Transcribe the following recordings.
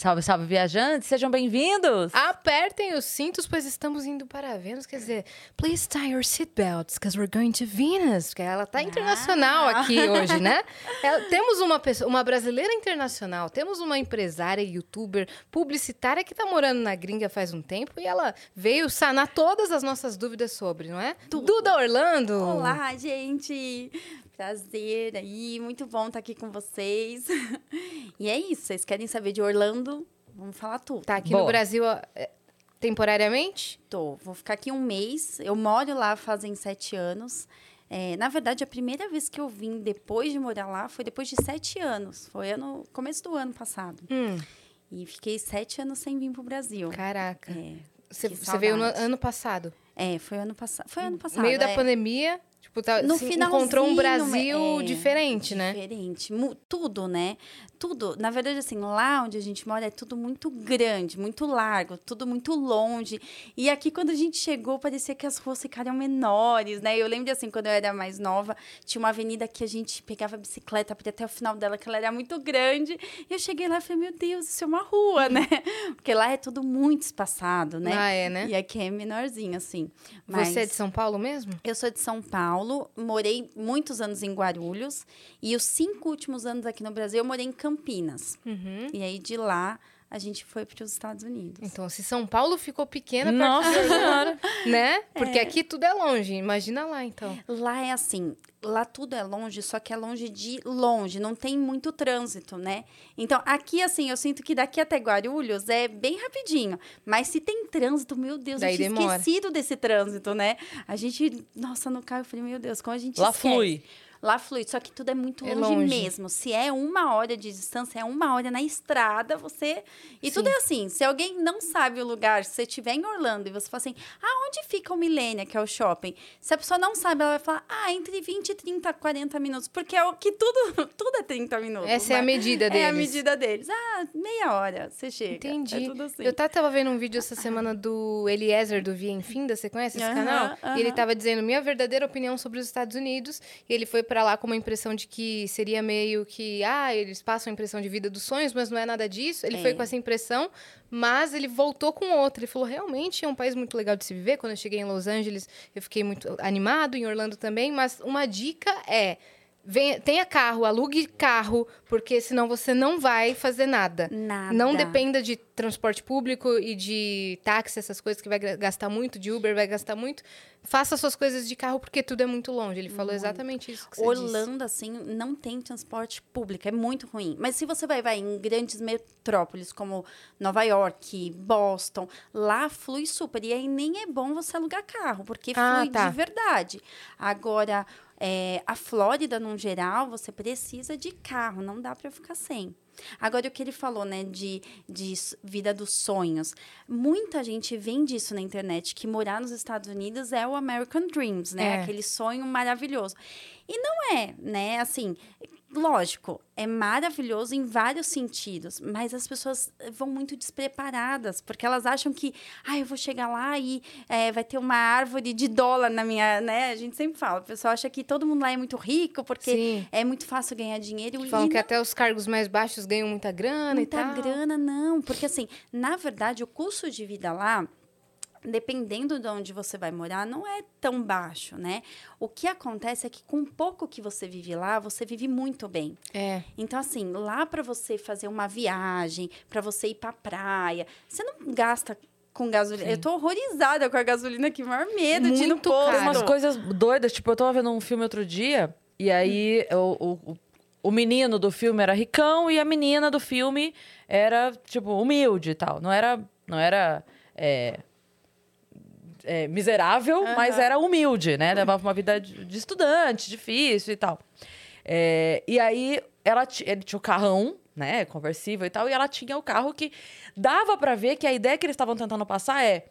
Salve, salve, viajantes, sejam bem-vindos! Apertem os cintos, pois estamos indo para Vênus. Quer dizer, please tie your seatbelts, because we're going to Venus. Porque ela tá internacional Ah. aqui hoje, né? Ela- temos uma pessoa, uma brasileira internacional, temos uma empresária, youtuber, publicitária que tá morando na gringa faz um tempo e ela veio sanar todas as nossas dúvidas sobre, não é? Duda Orlando! Olá, gente! Prazer aí, muito bom estar aqui com vocês. E é isso, vocês querem saber de Orlando? Vamos falar tudo. Tá aqui Boa. no Brasil é, temporariamente? Tô, vou ficar aqui um mês. Eu moro lá fazem sete anos. É, na verdade, a primeira vez que eu vim depois de morar lá foi depois de sete anos. Foi ano, começo do ano passado. Hum, E fiquei sete anos sem vir pro Brasil. caraca. É, Você veio no ano passado. é, foi ano passado. Foi ano passado. No meio da é. pandemia, tipo, tá, No encontrou um Brasil é, diferente, né? Diferente. Tudo, né? Tudo. Na verdade, assim, lá onde a gente mora é tudo muito grande, muito largo, tudo muito longe. E aqui, quando a gente chegou, parecia que as ruas ficaram menores, né? Eu lembro, de, assim, quando eu era mais nova, tinha uma avenida que a gente pegava a bicicleta para até o final dela, que ela era muito grande. E eu cheguei lá e falei, meu Deus, isso é uma rua, né? Porque lá é tudo muito espaçado, né? Ah, é, né? E aqui é menorzinho, assim. Você é de Mas- São Paulo mesmo? eu sou de São Paulo, morei muitos anos em Guarulhos e os cinco últimos anos aqui no Brasil eu morei em Campinas. Uhum. E aí de lá a gente foi para os Estados Unidos. Então, se São Paulo ficou pequena, Nossa Senhora! Né? Porque aqui tudo é longe. Imagina lá, então. Lá é assim, lá tudo é longe, só que é longe de longe, não tem muito trânsito, né? Então aqui assim, eu sinto que daqui até Guarulhos é bem rapidinho, mas se tem trânsito, meu Deus, Daí eu tinha demora. esquecido desse trânsito, né? A gente, nossa, no carro eu falei, meu Deus, como a gente Lá esquece. flui. Lá flui, só que tudo é muito É longe, longe. mesmo. Se é uma hora de distância, é uma hora na estrada, você. E tudo Sim. é assim. Se alguém não sabe o lugar, se você estiver em Orlando e você fala assim, ah, onde fica o Milênia, que é o shopping? Se a pessoa não sabe, ela vai falar, ah, entre 20 e 30, 40 minutos. Porque é o que tudo, tudo é 30 minutos. Essa é a né? medida deles. É a medida deles. Ah, meia hora, você chega. Entendi. É tudo assim. Eu tava vendo um vídeo essa semana do Eliezer do Via Infinda, você conhece esse Aham, canal? aham. E ele tava dizendo minha verdadeira opinião sobre os Estados Unidos. E ele foi pra lá com uma impressão de que seria meio que, ah, eles passam a impressão de vida dos sonhos, mas não é nada disso. Ele foi É. com essa impressão, mas ele voltou com outra. Ele falou, realmente é um país muito legal de se viver. Quando eu cheguei em Los Angeles, eu fiquei muito animado, em Orlando também. Mas uma dica é. Venha, tenha carro, alugue carro, porque senão você não vai fazer nada. Nada. Não dependa de transporte público e de táxi, essas coisas que vai gastar muito, de Uber vai gastar muito. Faça suas coisas de carro porque tudo é muito longe. Ele falou exatamente isso que você disse. Orlando, assim, não tem transporte público, é muito ruim. Mas se você vai, vai em grandes metrópoles como Nova York, Boston, lá flui super. E aí nem é bom você alugar carro, porque Ah, flui tá. de verdade. Agora, é, a Flórida, no geral, você precisa de carro, não dá para ficar sem. Agora, o que ele falou, né, de, de vida dos sonhos. Muita gente vende isso na internet, que morar nos Estados Unidos é o American Dreams, né? É. Aquele sonho maravilhoso. E não é, né? Assim, lógico, é maravilhoso em vários sentidos, mas as pessoas vão muito despreparadas, porque elas acham que, ah, eu vou chegar lá e é, vai ter uma árvore de dólar na minha, né? A gente sempre fala, o pessoal acha que todo mundo lá é muito rico, porque Sim. é muito fácil ganhar dinheiro. Falam que não até os cargos mais baixos ganham muita grana muita e tal. grana, não. Porque, assim, na verdade, o custo de vida lá, dependendo de onde você vai morar, não é tão baixo, né? O que acontece é que com pouco que você vive lá, você vive muito bem. É. Então, assim, lá para você fazer uma viagem, para você ir pra praia, você não gasta com gasolina. Eu tô horrorizada com a gasolina aqui, maior medo de ir no Muito posto. caro. Tem umas coisas doidas, tipo, eu tava vendo um filme outro dia, e aí o, o, o menino do filme era ricão e a menina do filme era, tipo, humilde e tal. Não era. Não era. é, é, miserável, mas era humilde, né? Levava uma vida de, estudante, difícil e tal. É, e aí ela ele tinha o carrão, né? Conversível e tal, e ela tinha o carro que dava pra ver que a ideia que eles estavam tentando passar é.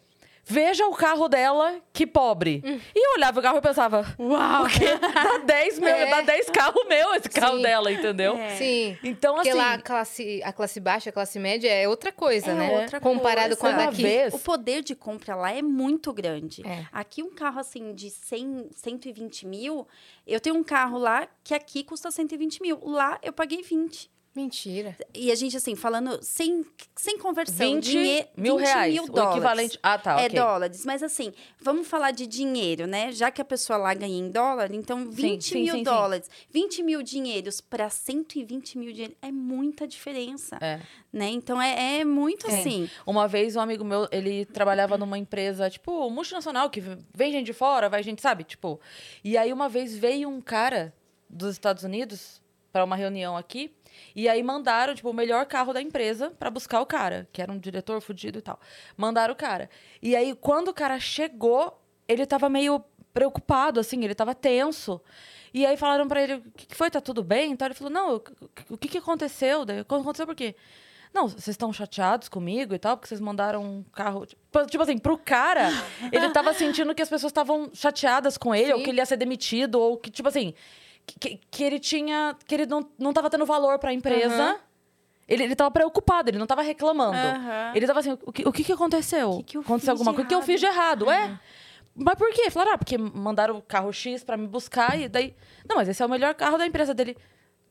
Veja o carro dela, que pobre. E eu olhava o carro e pensava, uau, que dá 10 meu, É. dá 10 carros meu esse carro Sim. dela, entendeu? É. Sim. Então, Porque assim. lá a classe, a classe baixa, a classe média é outra coisa, É né? outra Comparado com a coisa. Daqui. vez- O poder de compra lá é muito grande. É. Aqui, um carro assim de 100, 120 mil, eu tenho um carro lá que aqui custa 120 mil. Lá eu paguei 20. Mentira. E a gente, assim, falando sem, sem conversão. 20 dinhe- mil 20 reais. mil o dólares. equivalente. Ah, tá, É ok. dólares, mas assim, vamos falar de dinheiro, né? Já que a pessoa lá ganha em dólar, então 20 sim, mil sim, sim. dólares. 20 mil dinheiros para 120 mil dinheiros é muita diferença, É. né? Então é, é muito assim. Uma vez um amigo meu, ele trabalhava numa empresa, tipo, multinacional, que vem gente de fora, vai gente, sabe? Tipo. E aí uma vez veio um cara dos Estados Unidos para uma reunião aqui. E aí mandaram, tipo, o melhor carro da empresa para buscar o cara, que era um diretor fudido e tal. Mandaram o cara. E aí, quando o cara chegou, ele tava meio preocupado, assim, ele tava tenso. E aí falaram pra ele, o que foi? Tá tudo bem? Então ele falou, não, o que- que aconteceu? Daí, aconteceu por quê? Não, vocês estão chateados comigo e tal, porque vocês mandaram um carro. Tipo, tipo assim, pro cara, ele tava sentindo que as pessoas estavam chateadas com ele, ou Sim. que ele ia ser demitido, ou que, tipo assim, que, que ele tinha. que ele não, não tava tendo valor pra empresa. Aham. Ele, ele tava preocupado, ele não tava reclamando. Aham. Ele tava assim, o que, o que, que aconteceu? Que que eu aconteceu alguma coisa? O que eu fiz de errado? É. Mas por quê? Falaram, ah, porque mandaram o carro X pra me buscar e daí. Não, mas esse é o melhor carro da empresa dele.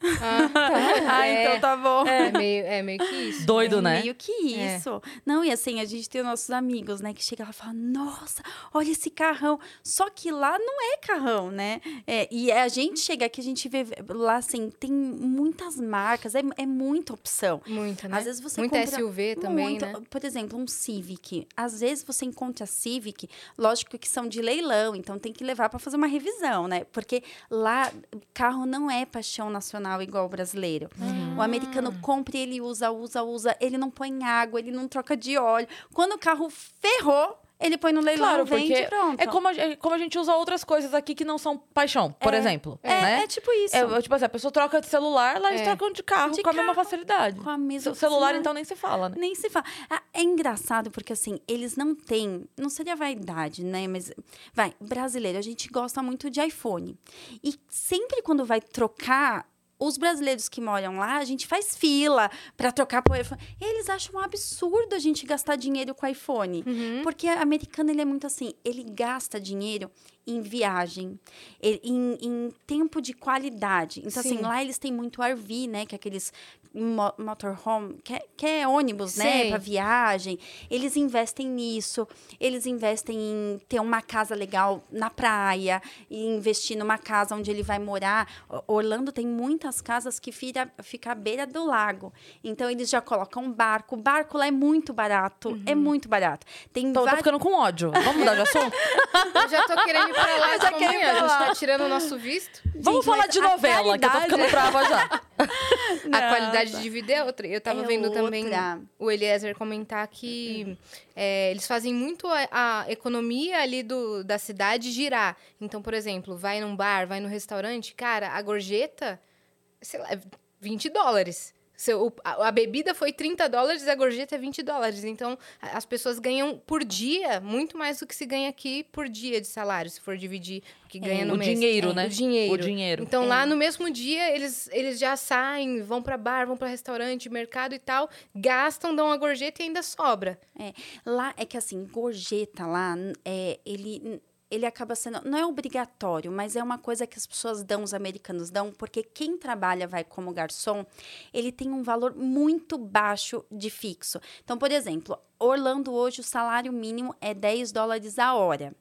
Ah, tá. Ah, é, então tá bom. é, meio, é meio que isso. Doido, É né? Meio que isso. Não, e assim, a gente tem nossos amigos, né? Que chegam lá e falam, nossa, olha esse carrão. Só que lá não é carrão, né? É, e a gente chega aqui, a gente vê lá, assim, tem muitas marcas, é, é muita opção. Muita, né? Às vezes você Muita compra SUV também, muito. né? Por exemplo, um Civic. Às vezes você encontra Civic, lógico que são de leilão, então tem que levar para fazer uma revisão, né? Porque lá carro não é paixão nacional igual o brasileiro. O americano compra e ele usa, usa, usa, ele não põe água, ele não troca de óleo. Quando o carro ferrou, ele põe no leilão, Claro, vende e pronto. é como, a, é como a gente usa outras coisas aqui que não são paixão, por exemplo. É, né? é tipo isso. É, tipo assim, a pessoa troca de celular, lá eles É. trocam de carro De com a mesma carro, facilidade. com a mesma celular, então, nem se fala, né? Nem se fala. Ah, É engraçado porque, assim, eles não têm. Não seria vaidade, né? Mas. Vai, brasileiro, a gente gosta muito de iPhone. E sempre quando vai trocar. Os brasileiros que moram lá, a gente faz fila para trocar pro iPhone. Eles acham um absurdo a gente gastar dinheiro com iPhone. Porque o americano, ele é muito assim, ele gasta dinheiro em viagem, em, em tempo de qualidade. Então, assim, Sim. lá eles têm muito RV, né? Que é aqueles mo- motorhome, que é, que é ônibus, né? Sei. Para viagem. Eles investem nisso. Eles investem em ter uma casa legal na praia, e investir numa casa onde ele vai morar. Orlando tem muitas casas que fica, fica à beira do lago. Então, eles já colocam um barco. O barco lá é muito barato. É muito barato. Tem Então, eu tô vários... ficando com ódio. Vamos mudar de assunto? Eu já tô querendo ir manhã. A gente tá tirando o nosso visto. Vamos falar mas de novela, que eu tô qualidade- ficando brava já. A qualidade de vida é outra. Eu tava É vendo também outra. o Eliezer comentar que é, eles fazem muito a, a economia ali do, da cidade girar. Então, por exemplo, vai num bar, vai no restaurante, cara, a gorjeta, sei lá, é 20 dólares. Se o- a, a bebida foi 30 dólares, a gorjeta é 20 dólares. Então, as pessoas ganham por dia muito mais do que se ganha aqui por dia de salário, se for dividir o que ganha no o mês. dinheiro, É, né? O dinheiro. O dinheiro. Então, lá no mesmo dia, eles, eles já saem, vão pra bar, vão pra restaurante, mercado e tal, gastam, dão a gorjeta e ainda sobra. É, lá é que assim, gorjeta lá, é, ele, ele acaba sendo, não é obrigatório, mas é uma coisa que as pessoas dão, os americanos dão, porque quem trabalha, vai como garçom, ele tem um valor muito baixo de fixo. Então, por exemplo, Orlando hoje o salário mínimo é 10 dólares a hora.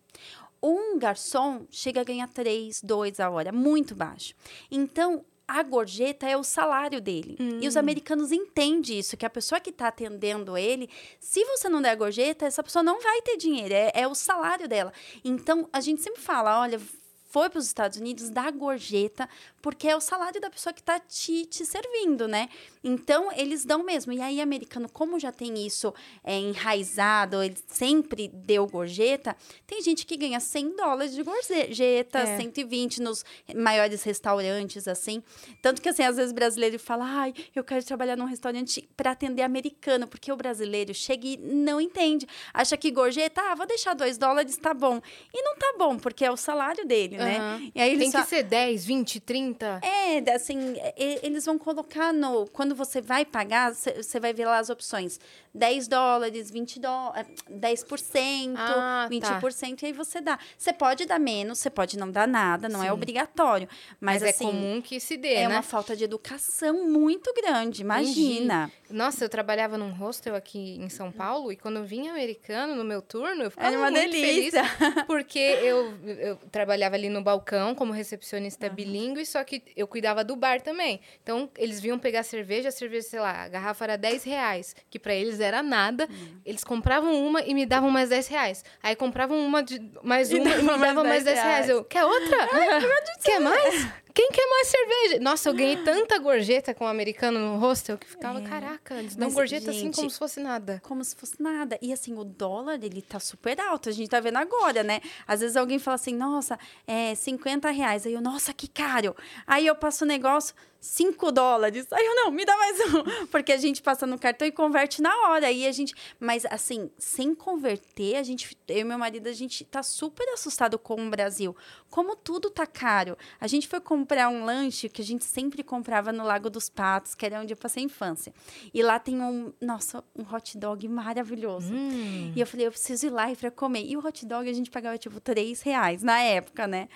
Um garçom chega a ganhar 3, 2 a hora, muito baixo. Então, a gorjeta é o salário dele. E os americanos entendem isso, que a pessoa que está atendendo ele, se você não der a gorjeta, essa pessoa não vai ter dinheiro, é, é o salário dela. Então, a gente sempre fala, olha, foi para os Estados Unidos, dá gorjeta, porque é o salário da pessoa que está te, te servindo, né? Então, eles dão mesmo. E aí, americano, como já tem isso é, enraizado, ele sempre deu gorjeta, tem gente que ganha 100 dólares de gorjeta, É. 120 nos maiores restaurantes, assim. Tanto que, assim, às vezes o brasileiro fala, ai, eu quero trabalhar num restaurante para atender americano, porque o brasileiro chega e não entende. Acha que gorjeta, ah, vou deixar 2 dólares, tá bom. E não tá bom, porque é o salário dele, né? Aham. E aí eles Tem que ser 10, 20, 30. É, assim, eles vão colocar no. Quando você vai pagar, você vai ver lá as opções: 10 dólares, 20 dólares, 10%, Ah, tá. 20%, e aí você dá. Você pode dar menos, você pode não dar nada, não é Sim. obrigatório. Mas, Mas, assim, é comum que se dê, é né? uma falta de educação muito grande, imagina. Nossa, eu trabalhava num hostel aqui em São Paulo e quando vinha americano no meu turno, eu ficava Era uma muito delícia. feliz porque eu, eu trabalhava ali no balcão como recepcionista bilíngue, só que eu cuidava do bar também. Então, eles vinham pegar cerveja, a cerveja, sei lá, a garrafa era 10 reais, que pra eles era nada. Eles compravam uma e me davam mais 10 reais. Aí compravam uma de, mais E uma e me davam mais 10 10 reais. reais. Eu, quer outra? quer mais? Quem quer mais cerveja? Nossa, eu ganhei tanta gorjeta com o americano no hostel que ficava, caraca, eles dão Mas, gorjeta assim gente, como se fosse nada. Como se fosse nada. E assim, o dólar, ele tá super alto. A gente tá vendo agora, né? Às vezes alguém fala assim, nossa, é 50 reais. Aí eu, nossa, que caro. Aí eu passo o negócio, 5 dólares. Aí eu, não, me dá mais um. Porque a gente passa no cartão e converte na hora. Aí a gente. Mas assim, sem converter, a gente, eu e meu marido, a gente tá super assustado com o Brasil. Como tudo tá caro. A gente foi comprar um lanche que a gente sempre comprava no Lago dos Patos, que era onde eu passei a infância. E lá tem um, nossa, um hot dog maravilhoso. Hum. E eu falei, eu preciso ir lá para comer. E o hot dog a gente pagava tipo 3 reais na época, né?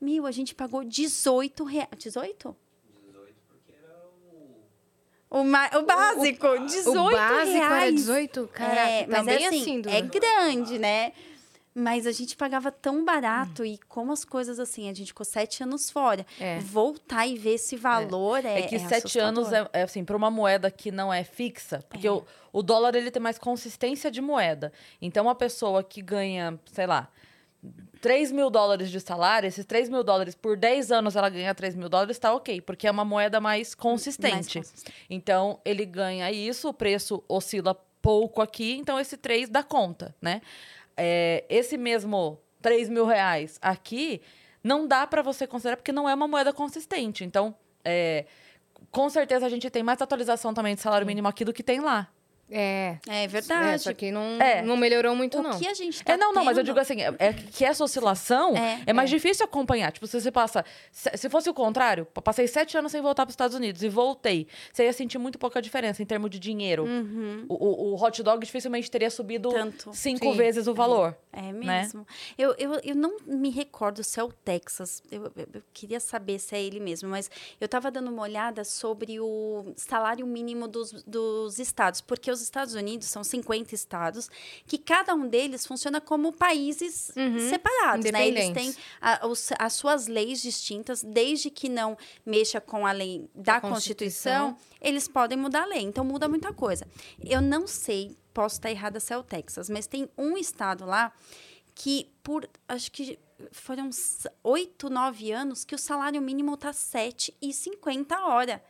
Meu, a gente pagou 18 reais. 18? 18 porque era O, ma- o básico, 18 o básico reais. era 18? Caraca, é, tá mas bem é assim, assim, é grande, né? Mas a gente pagava tão barato e como as coisas assim, a gente ficou sete anos fora. É. Voltar e ver esse valor é. É, que é sete anos é, é, assim, para uma moeda que não é fixa, porque o, o dólar ele tem mais consistência de moeda. Então, uma pessoa que ganha, sei lá, 3 mil dólares de salário, esses 3 mil dólares por 10 anos ela ganha 3 mil dólares, tá ok, porque é uma moeda mais consistente. Mais consistente. Então, ele ganha isso, o preço oscila pouco aqui, então esse 3 dá conta, né? É, esse mesmo 3 mil reais aqui não dá para você considerar porque não é uma moeda consistente. Então, é, com certeza a gente tem mais atualização também de salário mínimo aqui do que tem lá. É. É verdade. É, só que não, É. não melhorou muito, o não. que a gente tá É, não, não, mas eu tendo- digo assim, é, é que essa oscilação É, é, mais difícil acompanhar. Tipo, se você passa. Se, se fosse o contrário, passei sete anos sem voltar para os Estados Unidos e voltei, você ia sentir muito pouca diferença em termos de dinheiro. Uhum. O, o- o hot dog dificilmente teria subido Tanto. cinco Sim. vezes o valor. É né? mesmo. Eu, eu, eu não me recordo se é o Texas. Eu, eu- eu queria saber se é ele mesmo, mas eu estava dando uma olhada sobre o salário mínimo dos, dos estados, porque os Estados Unidos são 50 estados, que cada um deles funciona como países Uhum. separados, né? Eles têm a- os- as suas leis distintas, desde que não mexa com a lei da, Da Constituição, Constituição. eles podem mudar a lei. Então muda muita coisa. Eu não sei, posso estar errada se é o Texas, mas tem um estado lá que por acho que foram oito, nove anos que o salário mínimo tá 7,50 a hora.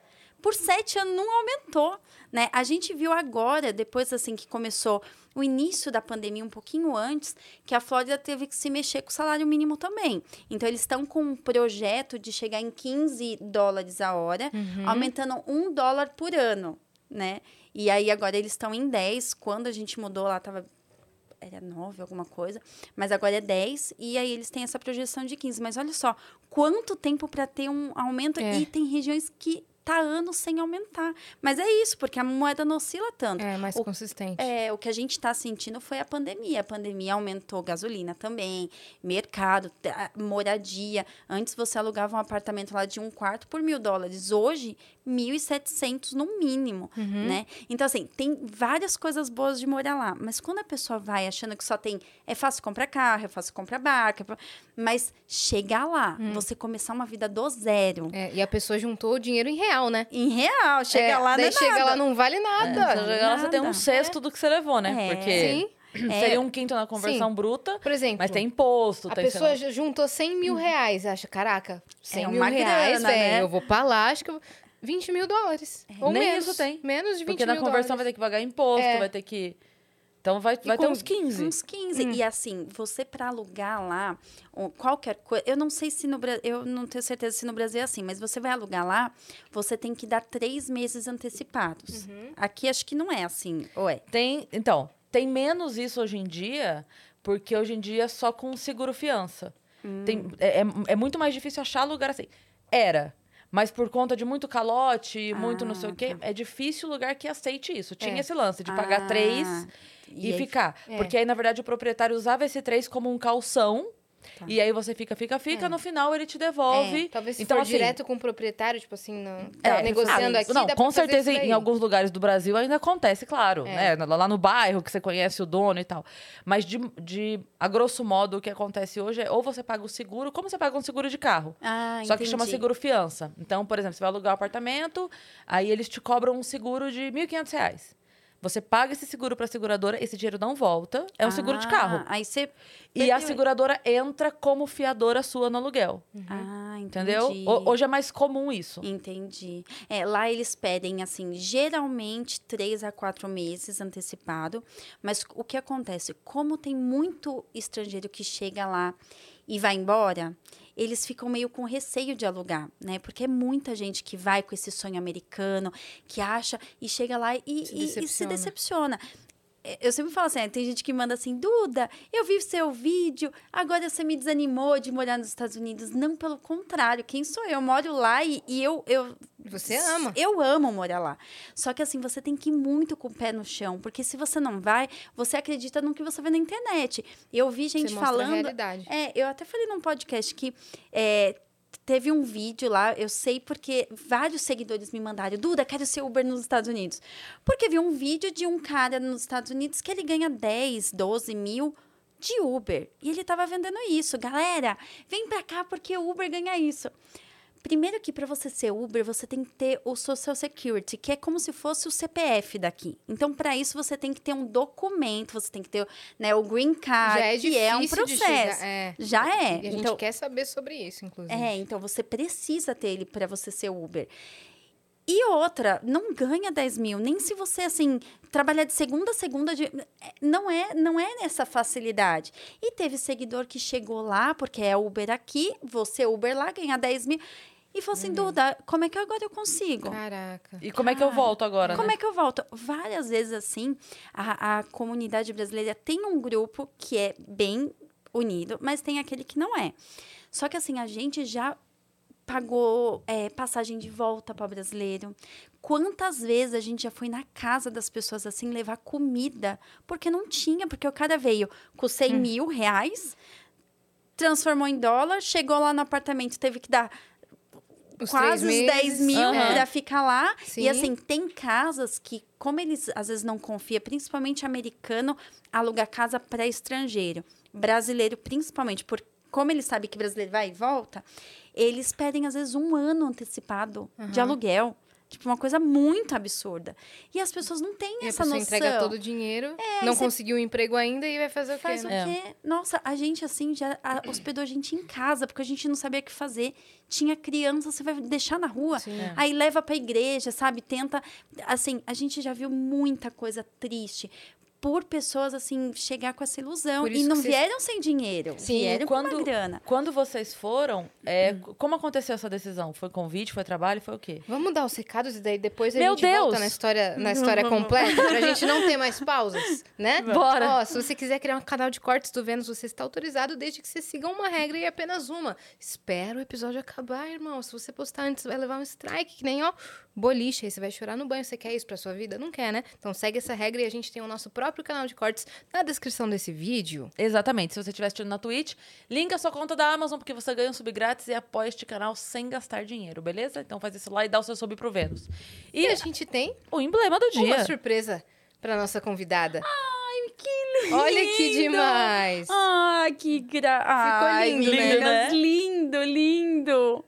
Por sete anos não aumentou, né? A gente viu agora, depois assim que começou o início da pandemia, um pouquinho antes, que a Flórida teve que se mexer com o salário mínimo também. Então, eles estão com um projeto de chegar em 15 dólares a hora, aumentando um dólar por ano, né? E aí, agora eles estão em 10. Quando a gente mudou lá, tava era 9, alguma coisa, mas agora é 10, e aí eles têm essa projeção de 15. Mas olha só, quanto tempo para ter um aumento, É. e tem regiões que tá anos sem aumentar. Mas é isso, porque a moeda não oscila tanto. É mais O- consistente. É, o que a gente está sentindo foi a pandemia. A pandemia aumentou gasolina também, mercado, moradia. Antes você alugava um apartamento lá de um quarto por mil dólares. Hoje, 1.700 no mínimo, Uhum. né? Então, assim, tem várias coisas boas de morar lá. Mas quando a pessoa vai achando que só tem... É fácil comprar carro, é fácil comprar barca. é Mas chegar lá, você começar uma vida do zero... É, e a pessoa juntou o dinheiro em real, né? Em real, chega É, lá, daí não é chega nada. lá, não vale Você nada. chega lá, você tem um nada. sexto do que você levou, né? É. Porque Sim. seria um quinto na conversão Sim. bruta, Por exemplo, mas tem imposto, a tem pessoa ju- juntou 100 mil reais. Acha, caraca, 100 É mil uma reais, grana, velho. né? Eu vou pra lá, acho que eu... 20 mil dólares. Ou Nem menos. isso tem. Menos de 20 Porque na conversão vai dólares. ter que pagar imposto, É. vai ter que. Então vai, vai ter uns 15. Uns 15. E assim, você para alugar lá, qualquer coisa. Eu não sei se no Brasil. Eu não tenho certeza se no Brasil é assim, mas você vai alugar lá, você tem que dar três meses antecipados. Aqui acho que não é assim. Ou é? Tem, então, tem menos isso hoje em dia, porque hoje em dia é só com seguro fiança. Tem, é, é- é muito mais difícil achar lugar assim. Era. Mas por conta de muito calote, muito não sei o quê, é difícil lugar que aceite isso. Tinha É. esse lance de pagar Ah, três e, aí- ficar. É. Porque aí, na verdade, o proprietário usava esse três como um calção. Tá. E aí você fica, fica, fica, no final ele te devolve. Talvez se então, for assim, direto com o proprietário, tipo assim, não, é, tá negociando ah, aqui, Não, com certeza em alguns lugares do Brasil ainda acontece, claro. É. Né? Lá no bairro que você conhece o dono e tal. Mas de, de a grosso modo, o que acontece hoje é ou você paga o seguro, como você paga um seguro de carro? Ah, Só que chama entendi. seguro fiança. Então, por exemplo, você vai alugar um apartamento, aí eles te cobram um seguro de 1.500 reais. Você paga esse seguro para a seguradora, esse dinheiro não volta. É um seguro de Ah, carro. Aí você. E a seguradora entra como fiadora sua no aluguel. Ah, Entendeu? entendi. Ho- Hoje é mais comum isso. Entendi. É, lá eles pedem, assim, geralmente três a quatro meses antecipado. Mas o que acontece? Como tem muito estrangeiro que chega lá e vai embora, eles ficam meio com receio de alugar, né? Porque é muita gente que vai com esse sonho americano, que acha e chega lá e, e- e se decepciona. É, Eu sempre falo assim, é, tem gente que manda assim, Duda, eu vi seu vídeo, agora você me desanimou de morar nos Estados Unidos. Não, pelo contrário, quem sou eu? Eu moro lá e, e eu, eu... Você ama. Eu amo morar lá. Só que assim, você tem que ir muito com o pé no chão, porque se você não vai, você acredita no que você vê na internet. Eu vi gente Você mostra a falando... realidade. É, eu até falei num podcast que é, teve um vídeo lá, eu sei porque vários seguidores me mandaram, Duda, quero ser Uber nos Estados Unidos. Porque vi um vídeo de um cara nos Estados Unidos que ele ganha 10, 12 mil de Uber. E ele tava vendendo isso. Galera, vem pra cá porque o Uber ganha isso. Primeiro que para você ser Uber, você tem que ter o Social Security, que é como se fosse o CPF daqui. Então, para isso, você tem que ter um documento, você tem que ter né, o Green Card, é que é um processo. é. Já é. E a gente então, quer saber sobre isso, inclusive. é, então você precisa ter ele para você ser Uber. E outra, não ganha 10 mil, nem se você, assim, trabalhar de segunda a segunda, de- é, não é não é nessa facilidade. E teve seguidor que chegou lá, porque é Uber aqui, você Uber lá, ganha 10 mil, e falou assim, Duda, como é que agora eu consigo? Caraca. E como é que eu volto agora, Como né? é que eu volto? Várias vezes, assim, a, a comunidade brasileira tem um grupo que é bem unido, mas tem aquele que não é. Só que, assim, a gente já pagou é, passagem de volta para brasileiro. Quantas vezes a gente já foi na casa das pessoas, assim, levar comida? Porque não tinha, porque o cara veio com 100 Hum. mil reais, transformou em dólar, chegou lá no apartamento, teve que dar Os quase os três 10 meses. mil Aham. pra ficar lá. Sim. E assim, tem casas que, como eles às vezes não confiam, principalmente americano, aluga casa para estrangeiro. Brasileiro, principalmente, por como eles sabem que brasileiro vai e volta, eles pedem às vezes um ano antecipado de aluguel. Tipo, uma coisa muito absurda. E as pessoas não têm E a essa pessoa noção. entrega todo o dinheiro, não você- conseguiu um emprego ainda e vai fazer o quê? Faz o né? É. quê? Nossa, a gente, assim, já a- hospedou a gente em casa, porque a gente não sabia o que fazer. Tinha criança, você vai deixar na rua. Sim. É. Aí leva pra igreja, sabe? Tenta. Assim, a gente já viu muita coisa triste por pessoas, assim, chegar com essa ilusão. E não que vocês- vieram sem dinheiro. Sim, vieram com quando- uma grana. Quando vocês foram, é, Hum. como aconteceu essa decisão? Foi convite, foi trabalho, foi o quê? Vamos dar os recados e daí depois a Meu gente Deus! volta na história, na história completa, pra gente não ter mais pausas, né? Bora! Ó, se você quiser criar um canal de cortes do Vênus, você está autorizado desde que você siga uma regra e apenas uma. Espera o episódio acabar, irmão. Se você postar antes, vai levar um strike, que nem, ó, boliche. Aí você vai chorar no banho. Você quer isso pra sua vida? Não quer, né? Então segue essa regra e a gente tem o nosso próprio canal de cortes na descrição desse vídeo. Exatamente. Se você estiver assistindo na Twitch, linka a sua conta da Amazon, porque você ganha um sub grátis e apoia este canal sem gastar dinheiro, beleza? Então faz isso lá e dá o seu sub pro Vênus. E E a gente tem o emblema do dia. uma surpresa pra nossa convidada. Ai, que lindo! Olha que demais! Ai, que gra... Ai, lindo, né? meninas, lindo, lindo.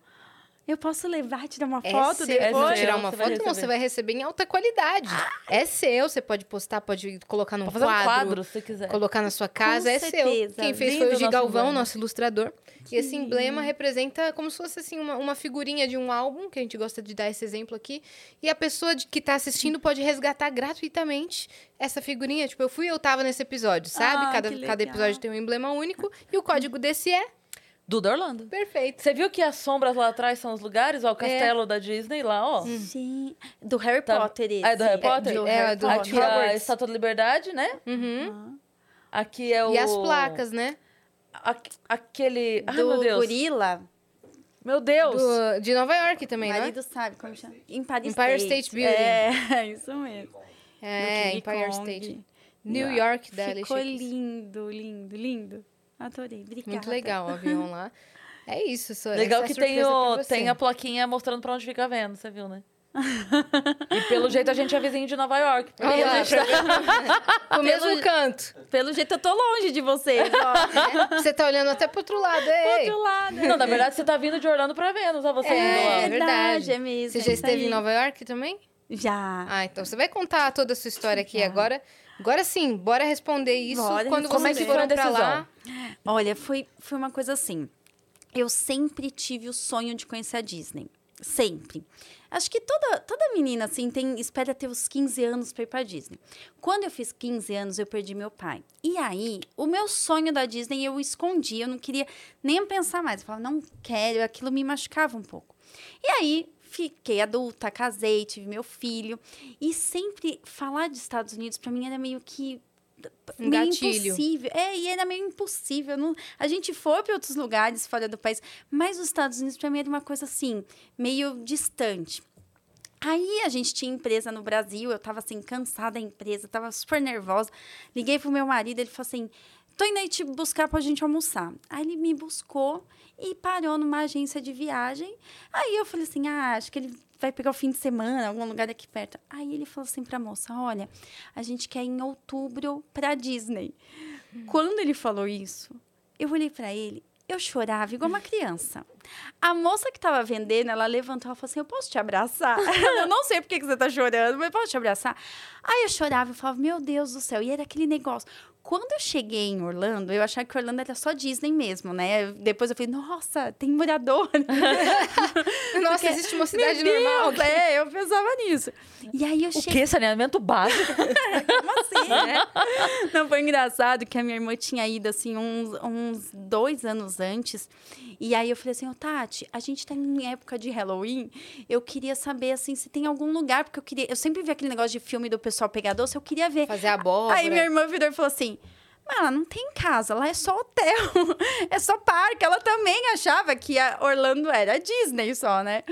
Eu posso levar, tirar uma É foto seu. depois? Depois? tirar Você uma vai foto, não, receber. você vai receber em alta qualidade. É seu, você pode postar, pode colocar num Pode fazer quadro, um quadro, se quiser. colocar na sua casa, é certeza. seu. Quem fez Lindo foi o Gi nosso nosso ilustrador. E esse emblema representa como se fosse assim uma, uma figurinha de um álbum, que a gente gosta de dar esse exemplo aqui. E a pessoa de- que tá assistindo pode resgatar gratuitamente essa figurinha. Tipo, eu fui e eu tava nesse episódio, sabe? Ah, cada, cada episódio tem um emblema único. E o código desse é Duda Orlando. perfeito. Você viu que as sombras lá atrás são os lugares? Ó, o castelo da Disney lá, ó. Sim. Do Harry Tá- Potter esse. Ah, é do Harry Potter? do É, Harry do- Potter. Aqui a Hogwarts. Estátua da Liberdade, né? Uhum. Aqui é o... E as placas, né? a- aquele. Ai, do meu Deus. gorila. Meu Deus. Do- de Nova York também, O né? marido sabe como chama. Empire, Empire State. State Building. É, isso mesmo. É, do Empire Kong. State. New York da Ficou lindo, lindo, lindo. Adorei, obrigada. Muito legal o avião lá. É isso. Só, Legal que tem, o, tem a plaquinha mostrando pra onde fica vendo, você viu, né? e pelo jeito a gente é vizinho de Nova York. porque Olha lá, a gente tá- O mesmo canto. Pelo jeito eu tô longe de vocês, ó. Você tá olhando até pro outro lado. Ei. Outro lado. Não, na verdade você tá vindo de Orlando pra Vênus, ó, você É, é verdade. é mesmo. Você é já esteve em Nova York também? Já. Ah, então você vai contar toda a sua história aqui Já. agora. Agora sim, bora responder isso Bora quando responder. vocês é a pra lá. Olha, foi, foi uma coisa assim. Eu sempre tive o sonho de conhecer a Disney. Sempre. Acho que toda, toda menina, assim, tem, espera ter os 15 anos para ir pra Disney. Quando eu fiz 15 anos, eu perdi meu pai. E aí, o meu sonho da Disney eu escondi. Eu não queria nem pensar mais. Eu falava, não quero. Aquilo me machucava um pouco. E aí, fiquei adulta, casei, tive meu filho. E sempre falar de Estados Unidos, para mim, era meio que Um meio gatilho. impossível. É, e era meio impossível. Não, a gente foi para outros lugares fora do país, mas os Estados Unidos para mim era uma coisa assim, meio distante. Aí a gente tinha empresa no Brasil, eu tava assim, cansada da empresa, tava super nervosa. Liguei pro meu marido, ele falou assim: tô indo aí te buscar pra gente almoçar. Aí ele me buscou e parou numa agência de viagem. Aí eu falei assim: ah, acho que ele vai pegar o fim de semana, algum lugar daqui perto. Aí ele falou assim pra moça: olha, a gente quer ir em outubro pra Disney. Quando ele falou isso, eu olhei pra ele, eu chorava igual uma criança. A moça que tava vendendo, ela levantou e falou assim: Eu posso te abraçar? eu não sei por que que você tá chorando, mas posso te abraçar? Aí eu chorava e falava: Meu Deus do céu. E era aquele negócio. Quando eu cheguei em Orlando, eu achava que Orlando era só Disney mesmo, né? Depois eu falei: Nossa, tem morador. Nossa, existe uma cidade Meu normal. Deus, É, eu pensava nisso. E aí eu O cheguei. quê? Saneamento básico? Como assim, né? Não, foi engraçado que a minha irmã tinha ido, assim, uns, uns dois anos antes. E aí eu falei assim, ô Tati, a gente tá em época de Halloween. Eu queria saber, assim, se tem algum lugar, porque eu queria... Eu sempre vi aquele negócio de filme do pessoal pegar doce, eu queria ver. Fazer abóbora. Aí minha irmã virou e falou assim... Mas lá não tem casa, lá é só hotel, é só parque. Ela também achava que a Orlando era Disney só, né?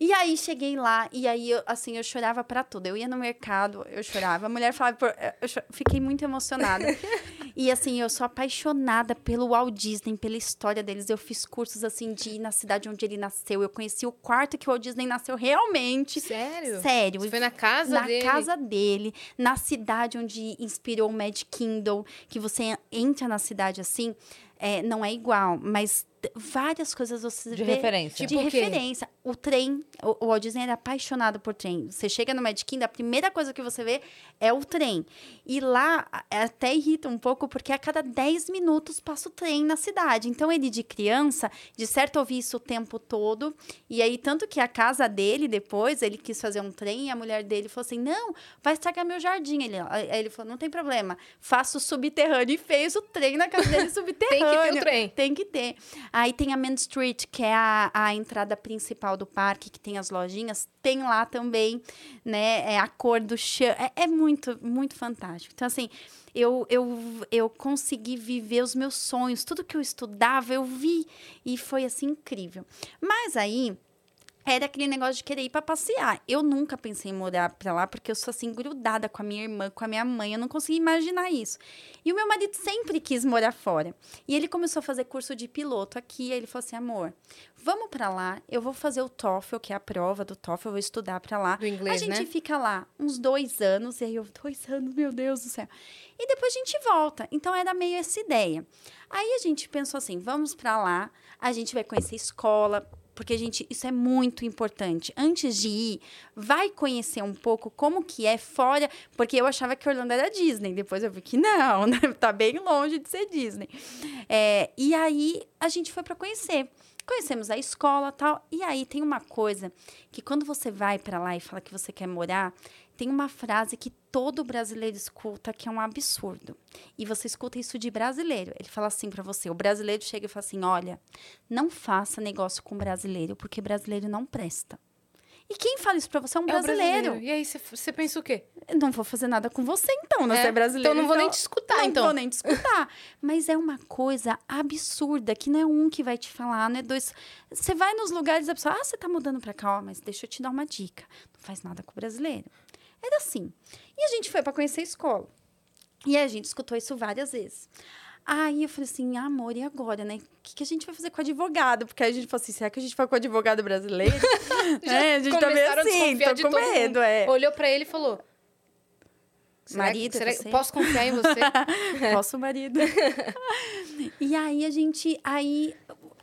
E aí cheguei lá e aí eu, assim eu chorava pra tudo. Eu ia no mercado, eu chorava. A mulher falava, por- eu fiquei muito emocionada. e assim eu sou apaixonada pelo Walt Disney, pela história deles. Eu fiz cursos assim de ir na cidade onde ele nasceu. Eu conheci o quarto que o Walt Disney nasceu realmente. Sério? Sério. Você foi na casa na dele? casa dele, na cidade onde inspirou o Mad Kingdom, que você entra na cidade assim, é, não é igual, mas várias coisas você De vê referência. de Tipo referência. O trem, o, o Walt Disney era apaixonado por trem. Você chega no Mad Kingdom, a primeira coisa que você vê é o trem. E lá a- até irrita um pouco, porque a cada 10 minutos passa o trem na cidade. Então ele de criança, de certo ouvia isso o tempo todo. E aí, tanto que a casa dele, depois, ele quis fazer um trem e a mulher dele falou assim: não, vai estragar meu jardim. Ele, aí ele falou: não tem problema, faço subterrâneo. E fez o trem na casa dele subterrâneo. o trem. Tem que ter. Aí tem a Main Street, que é a, a entrada principal do parque, que tem as lojinhas. Tem lá também, né? É a cor do chão. É, é muito, muito fantástico. Então, assim, eu, eu, eu consegui viver os meus sonhos. Tudo que eu estudava, eu vi. E foi, assim, incrível. Mas aí era aquele negócio de querer ir para passear. Eu nunca pensei em morar para lá porque eu sou assim grudada com a minha irmã, com a minha mãe, eu não conseguia imaginar isso. E o meu marido sempre quis morar fora. E ele começou a fazer curso de piloto aqui, aí ele falou assim: "Amor, vamos para lá, eu vou fazer o TOEFL, que é a prova do TOEFL, eu vou estudar para lá. Do inglês, a gente né? fica lá uns dois anos, e aí eu, dois anos, meu Deus do céu. E depois a gente volta. Então era meio essa ideia. Aí a gente pensou assim: vamos para lá, a gente vai conhecer escola, porque gente, isso é muito importante. Antes de ir, vai conhecer um pouco como que é fora, porque eu achava que Orlando era Disney, depois eu vi que não, né? tá bem longe de ser Disney. É, e aí a gente foi para conhecer. Conhecemos a escola, tal. E aí tem uma coisa que quando você vai para lá e fala que você quer morar, tem uma frase que todo brasileiro escuta que é um absurdo. E você escuta isso de brasileiro. Ele fala assim para você, o brasileiro chega e fala assim: "Olha, não faça negócio com brasileiro, porque brasileiro não presta". E quem fala isso pra você é um É o brasileiro. E aí você- pensa o quê? Não vou fazer nada com você, então, não É, você é brasileiro. então não vou nem te escutar, não então. vou nem te escutar. Mas é uma coisa absurda, que não é um que vai te falar, não é dois. Você vai nos lugares e a pessoa, ah, você tá mudando pra cá, ó, mas deixa eu te dar uma dica. Não faz nada com o brasileiro. Era assim. E a gente foi pra conhecer a escola. E a gente escutou isso várias vezes. Aí eu falei assim, amor, e agora, né? O que, que a gente vai fazer com o advogado? Porque aí a gente falou assim, será que a gente vai com o advogado brasileiro? é, a gente tá meio começaram a assim, tô com medo, é. Olhou pra ele e falou... Será que- Marido, será que- você? posso confiar em você? Posso, marido. e aí a gente. Aí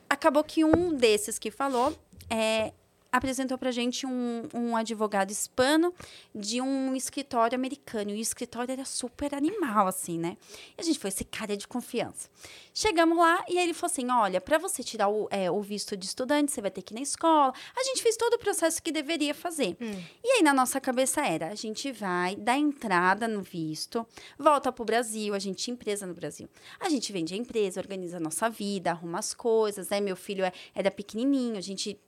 acabou que um desses que falou é, apresentou pra gente um, um advogado hispano de um escritório americano. E o escritório era super animal, assim, né? E a gente foi, esse cara de confiança. Chegamos lá e ele falou assim: olha, para você tirar o, é, o visto de estudante, você vai ter que ir na escola. A gente fez todo o processo que deveria fazer. E aí, na nossa cabeça era: a gente vai dar entrada no visto, volta pro Brasil, a gente empresa no Brasil. A gente vende a empresa, organiza a nossa vida, arruma as coisas, né? Meu filho é, era pequenininho, a gente,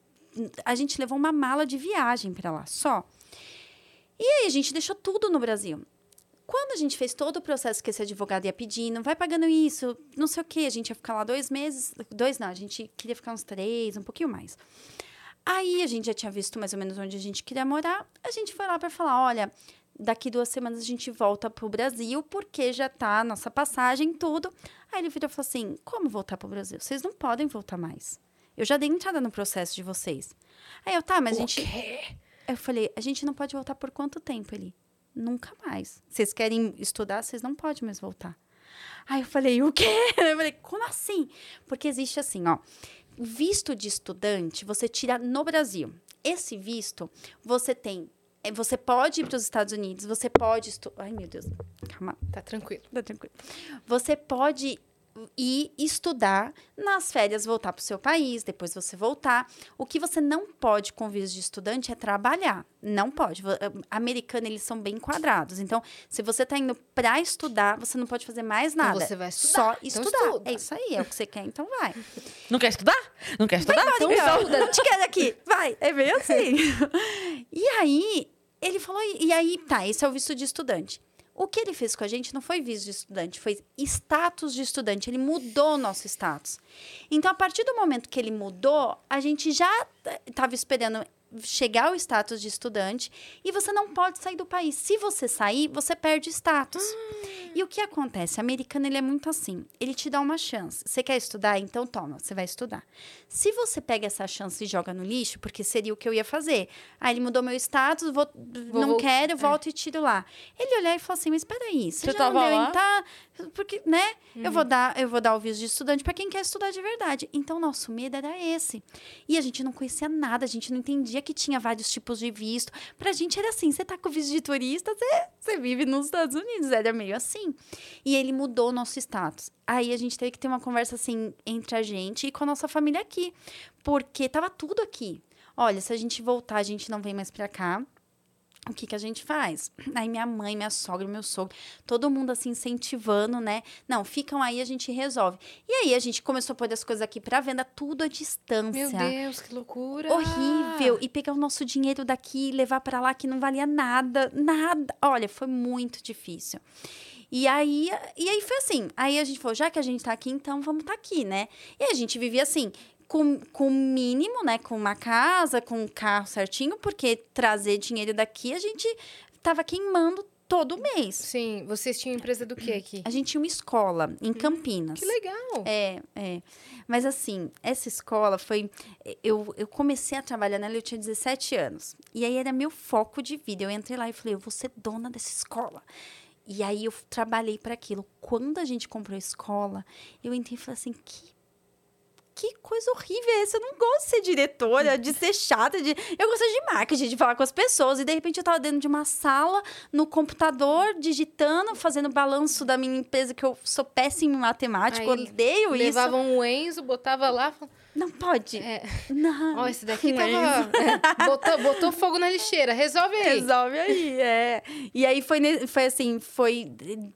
a gente levou uma mala de viagem para lá, só. E aí, a gente deixou tudo no Brasil. Quando a gente fez todo o processo que esse advogado ia pedindo, vai pagando isso, não sei o quê, a gente ia ficar lá dois meses, dois não, a gente queria ficar uns três, um pouquinho mais. Aí a gente já tinha visto mais ou menos onde a gente queria morar, a gente foi lá para falar, olha, daqui duas semanas a gente volta pro Brasil, porque já tá a nossa passagem, tudo. Aí ele virou e falou assim, como voltar pro Brasil? Vocês não podem voltar mais. Eu já dei entrada no processo de vocês. Aí eu, tá, mas a gente... Eu falei, a gente não pode voltar por quanto tempo? Ele, nunca mais. Vocês querem estudar, vocês não podem mais voltar. Aí eu falei, o quê? Eu falei, como assim? Porque existe assim, ó. Visto de estudante, você tira no Brasil. Esse visto, você tem. eh, Você pode ir para os Estados Unidos, você pode. Estu... Ai, meu Deus. Calma. Tá tranquilo. Tá tranquilo. Você pode ir estudar nas férias, voltar para o seu país, depois você voltar. O que você não pode com visto de estudante é trabalhar. Não pode. Americano, eles são bem quadrados. Então, se você está indo para estudar, você não pode fazer mais Então nada. você vai estudar. Só Então estudar. estuda. É isso aí, é o que você quer, então vai. Não quer estudar? Não quer estudar? Então estuda, te quero aqui. Vai, é bem assim. e aí, ele falou, e aí, tá, esse é o visto de estudante. O que ele fez com a gente não foi visto de estudante, foi status de estudante. Ele mudou o nosso status. Então, a partir do momento que ele mudou, a gente já estava esperando chegar ao status de estudante e você não pode sair do país. Se você sair, você perde status. E o que acontece? O americano ele é muito assim. Ele te dá uma chance. Você quer estudar? Então toma, você vai estudar. Se você pega essa chance e joga no lixo, porque seria o que eu ia fazer. Ah, ele mudou meu status, vou, não vol- quero, volto e tiro lá. Ele olhar e falar assim, mas espera aí, você, Você já não tava lá? entrar? Porque, né? Eu vou dar, eu vou dar o visto de estudante para quem quer estudar de verdade. Então, nosso medo era esse. E a gente não conhecia nada, a gente não entendia que tinha vários tipos de visto. Pra gente era assim, você tá com visto de turista, você, você vive nos Estados Unidos, era meio assim. E ele mudou o nosso status. Aí a gente teve que ter uma conversa assim entre a gente e com a nossa família aqui, porque tava tudo aqui. Olha, se a gente voltar, a gente não vem mais pra cá o que, que a gente faz? Aí minha mãe, minha sogra, meu sogro, todo mundo assim incentivando, né? Não, ficam aí, a gente resolve. E aí a gente começou a pôr as coisas aqui para venda, tudo à distância. Meu Deus, que loucura. Horrível. E pegar o nosso dinheiro daqui e levar para lá que não valia nada, nada. Olha, foi muito difícil. E aí, e aí foi assim. Aí a gente falou, já que a gente tá aqui, então vamos estar tá aqui, né? E a gente vivia assim, com, com o mínimo, né? Com uma casa, com um carro certinho, porque trazer dinheiro daqui a gente tava queimando todo mês. Sim, vocês tinham empresa do que aqui? A gente tinha uma escola em Campinas. Que legal. É, é. Mas assim, essa escola foi. Eu, eu comecei a trabalhar nela, eu tinha 17 anos. E aí era meu foco de vida. Eu entrei lá e falei, eu vou ser dona dessa escola. E aí eu trabalhei para aquilo. Quando a gente comprou a escola, eu entrei e falei assim, que que coisa horrível é essa? Eu não gosto de ser diretora, de ser chata, de... Eu gosto de marketing, de falar com as pessoas. E, de repente, eu tava dentro de uma sala, no computador, digitando, fazendo balanço da minha empresa, que eu sou péssima em matemática, Aí, odeio isso. Levavam o Enzo, botava lá. Não pode. É. Não. Ó, esse daqui Não tava. é, botou, botou fogo na lixeira. Resolve aí. Resolve aí, é. E aí foi, foi assim, foi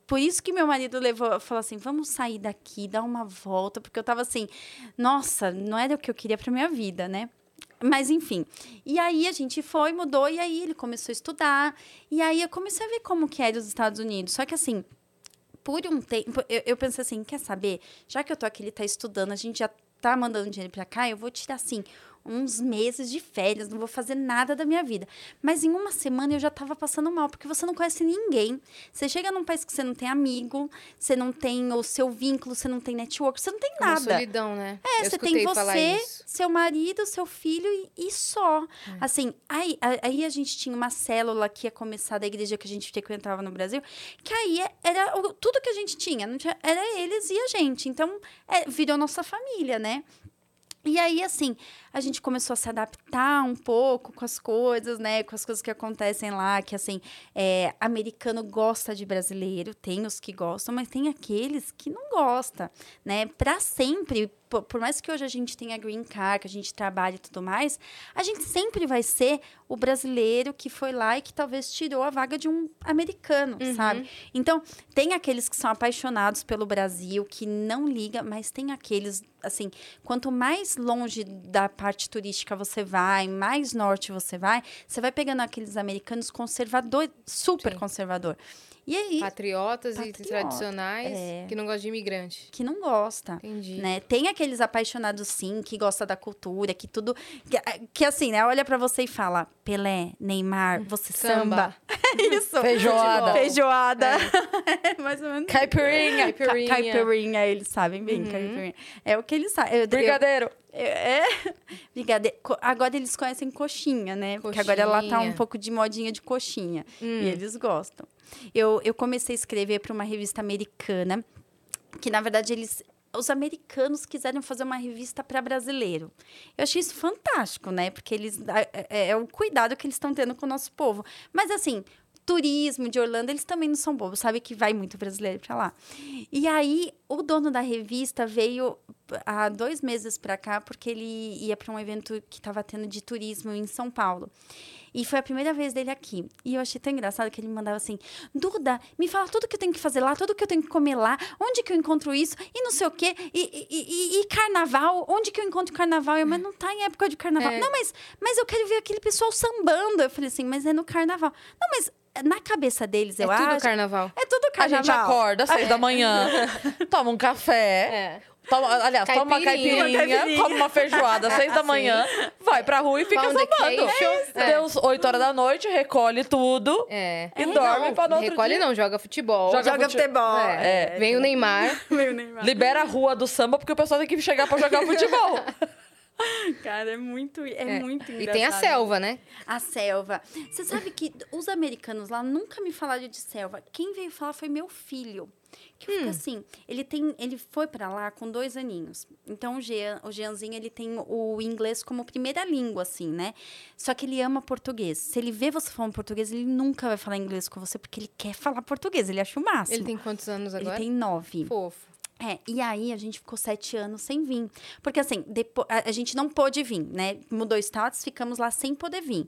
por isso que meu marido levou, falou assim, vamos sair daqui, dar uma volta, porque eu tava assim, nossa, não era o que eu queria pra minha vida, né? Mas enfim. E aí a gente foi, mudou, e aí ele começou a estudar. E aí eu comecei a ver como que era os Estados Unidos. Só que assim, por um tempo, eu, eu pensei assim, quer saber? Já que eu tô aqui, ele tá estudando, a gente já tá mandando dinheiro pra cá, eu vou tirar assim uns meses de férias, não vou fazer nada da minha vida. Mas em uma semana eu já tava passando mal, porque você não conhece ninguém. Você chega num país que você não tem amigo, você não tem o seu vínculo, você não tem network, você não tem É uma nada. solidão, né? É, Eu você tem você, seu marido, seu filho e, e só. É. Assim, aí, a- aí a gente tinha uma célula que ia começar da igreja que a gente frequentava no Brasil, que aí é- era tudo que a gente tinha, tinha- era eles e a gente. Então, é, virou nossa família, né? E aí, assim, a gente começou a se adaptar um pouco com as coisas, né? Com as coisas que acontecem lá, que, assim, é, americano gosta de brasileiro, tem os que gostam, mas tem aqueles que não gostam, né? Pra sempre, por, mais que hoje a gente tenha green card, que a gente trabalhe e tudo mais, a gente sempre vai ser o brasileiro que foi lá e que talvez tirou a vaga de um americano, sabe? Então, tem aqueles que são apaixonados pelo Brasil, que não liga, mas tem aqueles, assim, quanto mais longe da parte turística você vai, mais norte você vai, você vai pegando aqueles americanos conservador, super Sim. conservador. E aí, Patriotas Patriota, e tradicionais é. que não gostam de imigrante. que não gosta. Entendi. Né? Tem aqueles apaixonados, sim, que gosta da cultura, que tudo. Que, que assim, né? Olha pra você e fala: Pelé, Neymar, você samba. Samba. Isso. Feijoada. Feijoada. É. Mais ou menos. Caipirinha. Ca- Caipirinha. Caipirinha, eles sabem bem, Uhum. caipirinha. É o que eles sabem. Brigadeiro. É. é. Brigadeiro. Agora eles conhecem coxinha, né? Porque agora ela tá um Coxinha. pouco de modinha de coxinha. Hum. E eles gostam. Eu, eu comecei a escrever para uma revista americana, que na verdade eles. Os americanos quiseram fazer uma revista para brasileiro. Eu achei isso fantástico, né? Porque eles é, é- o cuidado que eles estão tendo com o nosso povo. Mas assim, turismo de Orlando, eles também não são bobos, sabe que vai muito brasileiro para lá. E aí, o dono da revista veio há dois meses para cá, porque ele ia para um evento que estava tendo de turismo em São Paulo. E foi a primeira vez dele aqui. E eu achei tão engraçado que ele mandava assim: Duda, me fala tudo que eu tenho que fazer lá, tudo que eu tenho que comer lá, onde que eu encontro isso, e não sei o quê, e, e, e- e carnaval, onde que eu encontro carnaval? Eu, mas não tá em época de carnaval. É. Não, mas, mas eu quero ver aquele pessoal sambando. Eu falei assim, mas é no carnaval. Não, mas na cabeça deles, É eu tudo acho. carnaval. É tudo A carnaval. gente acorda às seis da manhã, toma um café. É. Toma, aliás, toma uma Caipirinha. caipirinha, come uma feijoada às seis da manhã, vai pra rua e fica Pound sambando. É. Deu 8 horas da noite, recolhe tudo É. e dorme pra no outro Recolhe dia. não, joga futebol. Joga Joga fute- futebol. É. Vem o Neymar. Meu Neymar. Libera a rua do samba porque o pessoal tem que chegar pra jogar futebol. Cara, é muito, é, É. muito E engraçado. tem a selva, né? A selva. Você sabe que os americanos lá nunca me falaram de selva. Quem veio falar foi meu filho. Que Hum. fica assim, ele tem, ele foi pra lá com dois aninhos. Então o Jean, o Jeanzinho, ele tem o inglês como primeira língua assim, né? Só que ele ama português. Se ele vê você falando português, ele nunca vai falar inglês com você porque ele quer falar português, ele acha o máximo. Ele tem quantos anos Ele agora? tem nove. Fofo. É, e aí a gente ficou sete anos sem vir. Porque assim, depois, a, a gente não pôde vir, né? Mudou status, ficamos lá sem poder vir.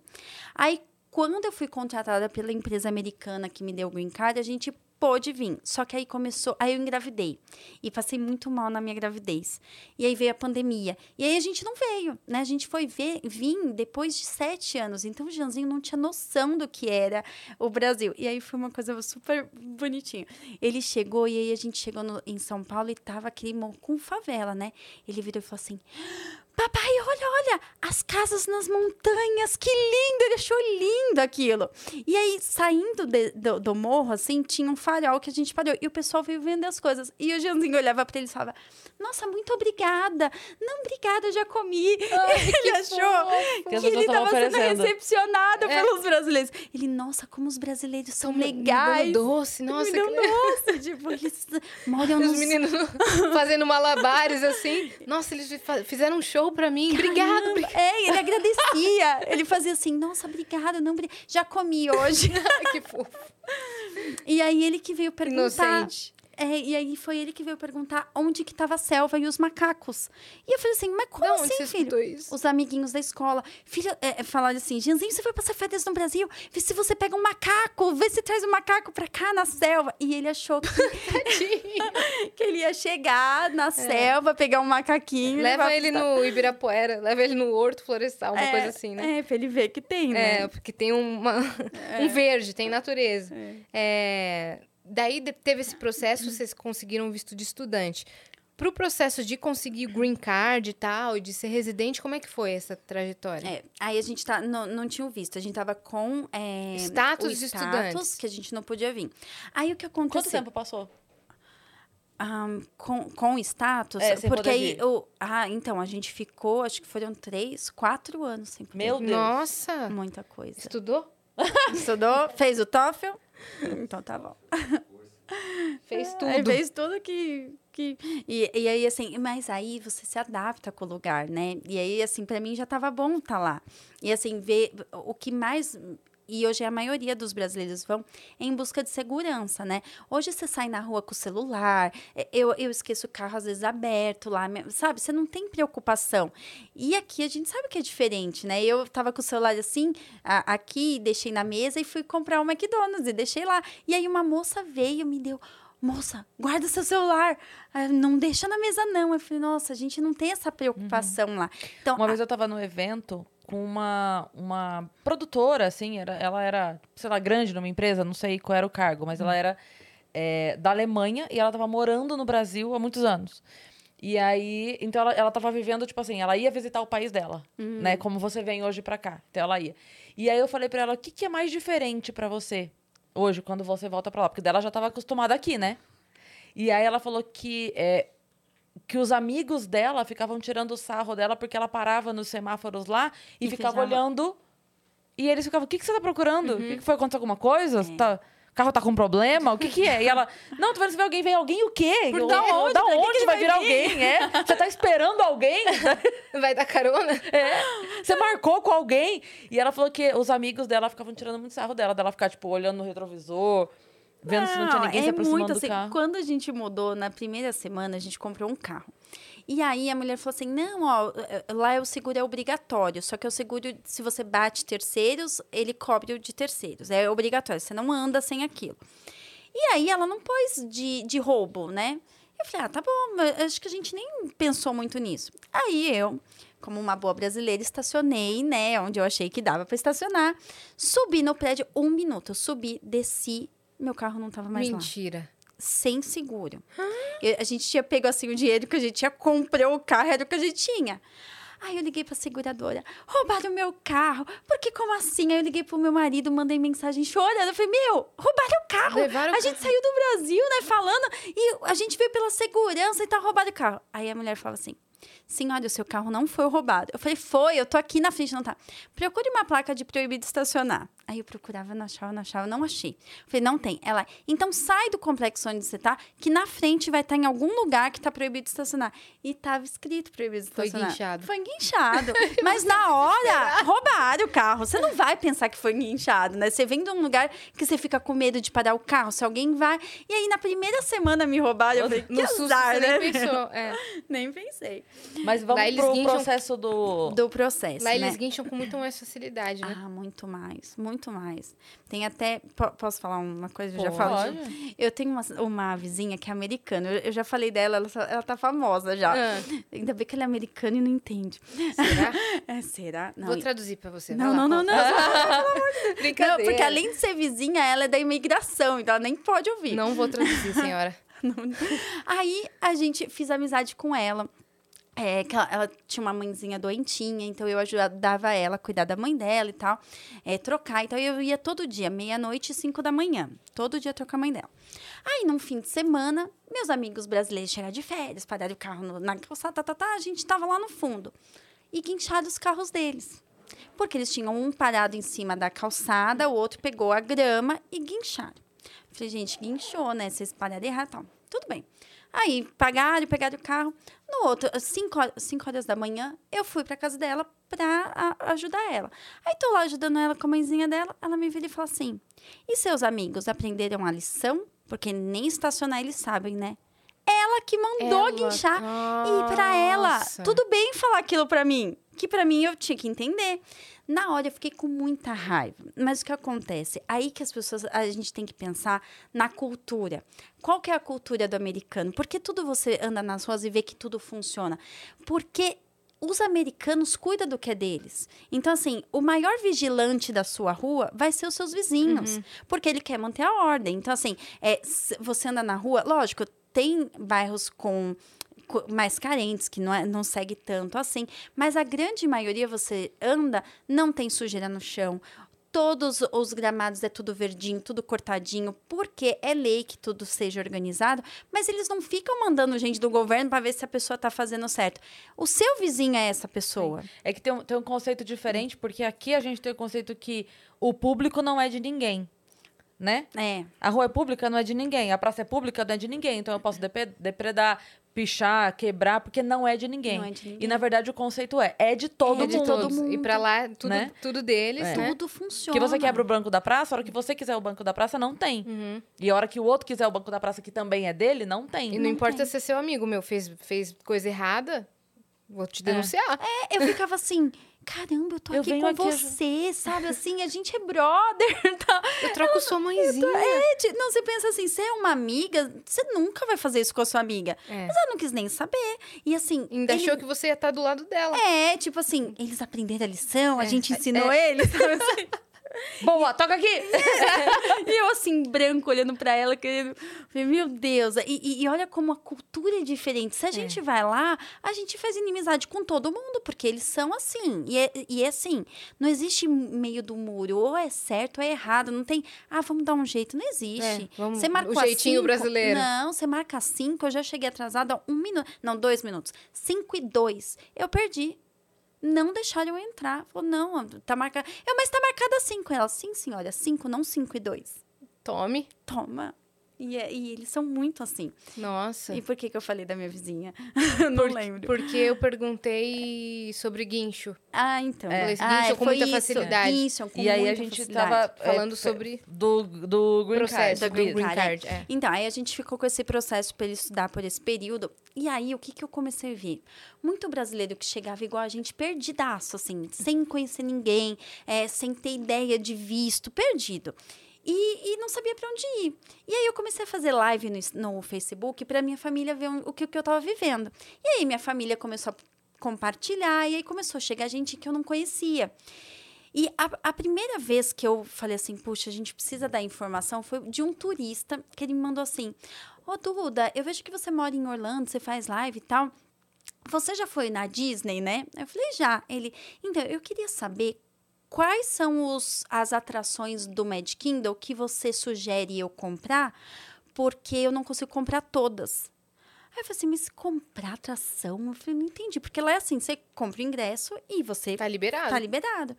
Aí, quando eu fui contratada pela empresa americana que me deu o green card, a gente pôde vir. Só que aí começou, aí eu engravidei. E passei muito mal na minha gravidez. E aí veio a pandemia. E aí a gente não veio, né? A gente foi ver, vir depois de sete anos. Então o Janzinho não tinha noção do que era o Brasil. E aí foi uma coisa super bonitinha. Ele chegou e aí a gente chegou no- em São Paulo e tava aquele com favela, né? Ele virou e falou assim: Papai, olha, olha, as casas nas montanhas, que lindo! Ele achou lindo aquilo. E aí, saindo de- do, do morro, assim, tinha um farol que a gente parou. E o pessoal veio vender as coisas. E o Janzinho olhava pra ele e falava: Nossa, muito obrigada. Não, obrigada, eu já comi. ele achou Que que, ele estavam tava sendo recepcionado É. pelos brasileiros. Ele, nossa, como os brasileiros são Me legais. dando doce, nossa. Me que doce. tipo, eles moram os nos meninos fazendo malabares assim. Nossa, eles fizeram um show pra mim. Obrigado, obrigado. É, ele agradecia. ele fazia assim, nossa, obrigada, não, já comi hoje. que fofo. e aí ele que veio perguntar. Inocente. É, e aí foi ele que veio perguntar onde que tava a selva e os macacos. E eu falei assim, mas como onde assim, filho? isso? Os amiguinhos da escola. Filha, é, falaram assim, Janzinho, você vai passar férias no Brasil? Vê se você pega um macaco, vê se traz um macaco pra cá na selva. E ele achou que, que ele ia chegar na selva, pegar um macaquinho. É. Leva ele no Ibirapuera, leva ele no Horto Florestal, uma É, coisa assim, né? É, pra ele ver que tem, né? É, porque tem uma, um verde, tem natureza. É, daí teve esse processo, vocês conseguiram visto de estudante. Pro processo de conseguir green card e tal, e de ser residente, como é que foi essa trajetória? É, aí a gente tá, não, não tinha o visto, a gente tava com é, Status o de status, estudantes. que a gente não podia vir. Aí o que aconteceu? Quanto tempo passou? Ahn, com, com o status, É, sem porque poder aí vir. o, ah, então a gente ficou, acho que foram três, quatro anos sem poder Meu vir. Deus. Nossa! muita coisa. Estudou? Estudou, fez o TOEFL, então tá bom. Fez tudo. Aí fez tudo que. que... E, e aí, assim, mas aí você se adapta com o lugar, né? E aí, assim, pra mim já tava bom estar lá. E assim, ver o que mais. E hoje a maioria dos brasileiros vão em busca de segurança, né? Hoje você sai na rua com o celular, é, eu, eu esqueço o carro às vezes aberto lá, sabe? Você não tem preocupação. E aqui a gente sabe que é diferente, né? Eu tava com o celular assim, a- aqui, deixei na mesa e fui comprar um McDonald's e deixei lá. E aí uma moça veio e me deu. Moça, guarda seu celular. Não deixa na mesa, não. Eu falei, nossa, a gente não tem essa preocupação lá. Então, Uma vez eu tava no evento com uma, uma produtora, assim, era, ela era, sei lá, grande numa empresa, não sei qual era o cargo, mas ela era é, da Alemanha e ela tava morando no Brasil há muitos anos. E aí, então ela, ela tava vivendo, tipo assim, ela ia visitar o país dela, né? Como você vem hoje pra cá. Então ela ia. E aí eu falei pra ela, o que, que é mais diferente pra você hoje, quando você volta pra lá? Porque dela já tava acostumada aqui, né? E aí ela falou que é, que os amigos dela ficavam tirando o sarro dela porque ela parava nos semáforos lá e, E ficava fechava. olhando. E eles ficavam, o que, que você tá procurando? O Uhum. que, que foi? Aconteceu alguma coisa? É. Tá... O carro tá com problema? O que que é? E ela, não, tô vendo se vem alguém. Vem alguém o quê? Por da onde? Da que onde que ele vai vir? alguém? É? Você tá esperando alguém? Vai dar carona? É. Você marcou com alguém? E ela falou que os amigos dela ficavam tirando muito sarro dela. Dela ficar, tipo, olhando no retrovisor, vendo se não tinha ninguém é se aproximando muito do assim. carro. Quando a gente mudou, na primeira semana, a gente comprou um carro. E aí a mulher falou assim: não, ó, eh, lá é o seguro é obrigatório. Só que o seguro, se você bate terceiros, ele cobre o de terceiros. É obrigatório, você não anda sem aquilo. E aí ela não pôs de, de roubo, né? Eu falei, ah, tá bom, mas acho que a gente nem pensou muito nisso. Aí eu, como uma boa brasileira, estacionei, né? Onde eu achei que dava para estacionar. Subi no prédio um minuto. Eu subi, desci, meu carro não tava mais lá Mentira. sem seguro. Eu- a gente tinha pego assim o dinheiro que a gente já comprou o carro, era o que a gente tinha. Aí eu liguei pra seguradora, roubaram o meu carro. Porque como assim? Aí eu liguei pro meu marido, mandei mensagem chorando. Eu falei, meu, roubaram o carro. Levaram o a gente saiu do Brasil, né, falando, e a gente veio pela segurança e tá roubado o carro. Aí a mulher fala assim, senhora, o seu carro não foi roubado. Eu falei, foi, eu tô aqui na frente, não tá. Procure uma placa de proibido estacionar. Aí eu procurava, não achava, não achava, não achei. Falei, não tem. Ela, então sai do complexo onde você tá, que na frente vai estar em algum lugar que tá proibido estacionar. E tava escrito proibido Foi estacionar. guinchado. Foi guinchado. Mas na hora, roubaram o carro. Você não vai pensar que foi guinchado, né? Você vem de um lugar que você fica com medo de parar o carro, se alguém vai. E aí, na primeira semana me roubaram, eu falei, que No susto azar, você né? nem pensou. É. Nem pensei. Mas vamos Lá eles pro guincham- processo do... Do processo, Lá né? eles guincham com muito mais facilidade, né? Ah, muito mais, muito mais. Tem até. po- posso falar uma coisa? Eu já falo. de- Eu tenho uma, uma vizinha que é americana. Eu, eu já falei dela, ela, tá- ela tá famosa já. Ah, Ainda bem que ela é americana e não entende. será? É, será? Não, Vou traduzir pra você. não, não, não, conta. não, Brincadeira. Não, porque além de ser vizinha, ela é da imigração, então ela nem pode ouvir. Não vou traduzir, senhora. Aí a gente fiz amizade com ela. É, que ela, ela tinha uma mãezinha doentinha, então eu ajudava ela a cuidar da mãe dela e tal, é, trocar. Então eu ia todo dia, meia-noite e cinco da manhã, todo dia trocar a mãe dela. Aí, num fim de semana, meus amigos brasileiros chegaram de férias, pararam o carro no- na calçada, tá, tá, tá, a gente tava lá no fundo. E guincharam os carros deles. Porque eles tinham um parado em cima da calçada, o outro pegou a grama e guincharam. Falei, gente, guinchou, né? Vocês pararam errado, tal. Tudo bem. Aí, pagaram, pegaram o carro. No outro, às 5 horas, cinco horas da manhã, eu fui pra casa dela pra a- ajudar ela. Aí, tô lá ajudando ela com a mãezinha dela. Ela me vira e fala assim, e seus amigos aprenderam a lição? porque nem estacionar eles sabem, né? Ela que mandou Ela- guinchar. E pra ela, Nossa. tudo bem falar aquilo pra mim. Que pra mim eu tinha que entender. Na hora eu fiquei com muita raiva. Mas o que acontece? Aí que as pessoas, a gente tem que pensar na cultura. Qual que é a cultura do americano? Por que tudo você anda nas ruas e vê que tudo funciona? Porque os americanos cuidam do que é deles. Então, assim, o maior vigilante da sua rua vai ser os seus vizinhos, porque ele quer manter a ordem. Então, assim, é, você anda na rua, lógico, tem bairros com co- mais carentes, que não, é, não segue tanto assim, mas a grande maioria você anda, não tem sujeira no chão. Todos os gramados é tudo verdinho, tudo cortadinho, porque é lei que tudo seja organizado, mas eles não ficam mandando gente do governo para ver se a pessoa está fazendo certo. O seu vizinho é essa pessoa. É que tem um, tem um conceito diferente, porque aqui a gente tem o conceito que o público não é de ninguém, né? É. A rua é pública, não é de ninguém. A praça é pública, não é de ninguém. Então eu posso depredar, pichar, quebrar, porque não é de ninguém. Não é de ninguém. E na verdade o conceito é, é de todo É de mundo. todos. mundo. E pra lá, tudo, Né? tudo deles, É. né? Tudo funciona. Que você quebra o banco da praça, a hora que você quiser o banco da praça, não tem. Uhum. E a hora que o outro quiser o banco da praça, que também é dele, não tem. E não, importa tem. se é seu amigo, meu, fez, fez coisa errada, vou te denunciar. É, eu ficava assim, caramba, eu tô Eu aqui com aqui você, sabe? Assim, a gente é brother, tá? Eu troco sua mãezinha. É, ti- não, você pensa assim, você é uma amiga, você nunca vai fazer isso com a sua amiga. É. Mas ela não quis nem saber. E assim. Ainda ele- achou que você ia estar do lado dela. É, tipo assim, eles aprenderam a lição, a É, gente ensinou eles, sabe assim? Boa, toca aqui! E eu, assim, branco, olhando pra ela, querendo. Meu Deus. E, e- e olha como a cultura é diferente. Se a gente vai lá, a gente faz inimizade com todo mundo, porque eles são assim. E é, e é assim: não existe meio do muro. Ou é certo ou é errado. Não tem. Ah, vamos dar um jeito. Não existe. É, vamos- você marcou o jeitinho cinco, brasileiro. Não, você marca cinco. Eu já cheguei atrasada um minuto. Não, dois minutos. Cinco e dois. Eu perdi. Não deixaram eu entrar. Falou, não, tá marcado. Eu, mas tá marcada cinco. Ela, sim, senhora, cinco, não cinco e dois Tome. toma. E, é- e eles são muito assim. Nossa. E por que, que eu falei da minha vizinha? Não lembro. Porque eu perguntei sobre guincho. Ah, então. É. Falei, Ah, guincho com foi muita isso, facilidade. Guincho com E aí a gente facilidade. tava é, Falando pe- sobre do, do Green processo Card. do Green green Card, card. é. Então, aí a gente ficou com esse processo para ele estudar por esse período. E aí, o que, que eu comecei a ver? Muito brasileiro que chegava igual a gente, perdidaço, assim, sem conhecer ninguém, é, sem ter ideia de visto, perdido. E, e não sabia para onde ir. E aí eu comecei a fazer live no, no Facebook para minha família ver o que, o que eu estava vivendo. E aí minha família começou a compartilhar, e aí começou a chegar gente que eu não conhecia. E a, a primeira vez que eu falei assim, puxa, a gente precisa dar informação, foi de um turista que ele me mandou assim: Ô Duda, eu vejo que você mora em Orlando, você faz live e tal. Você já foi na Disney, né? Eu falei, já. Ele, então, eu queria saber quais são os, as atrações do Mad Kingdom que você sugere eu comprar, porque eu não consigo comprar todas. Aí eu falei assim, mas comprar atração? Eu falei, não entendi. Porque lá é assim, você compra o ingresso e você Tá liberado. Tá liberado.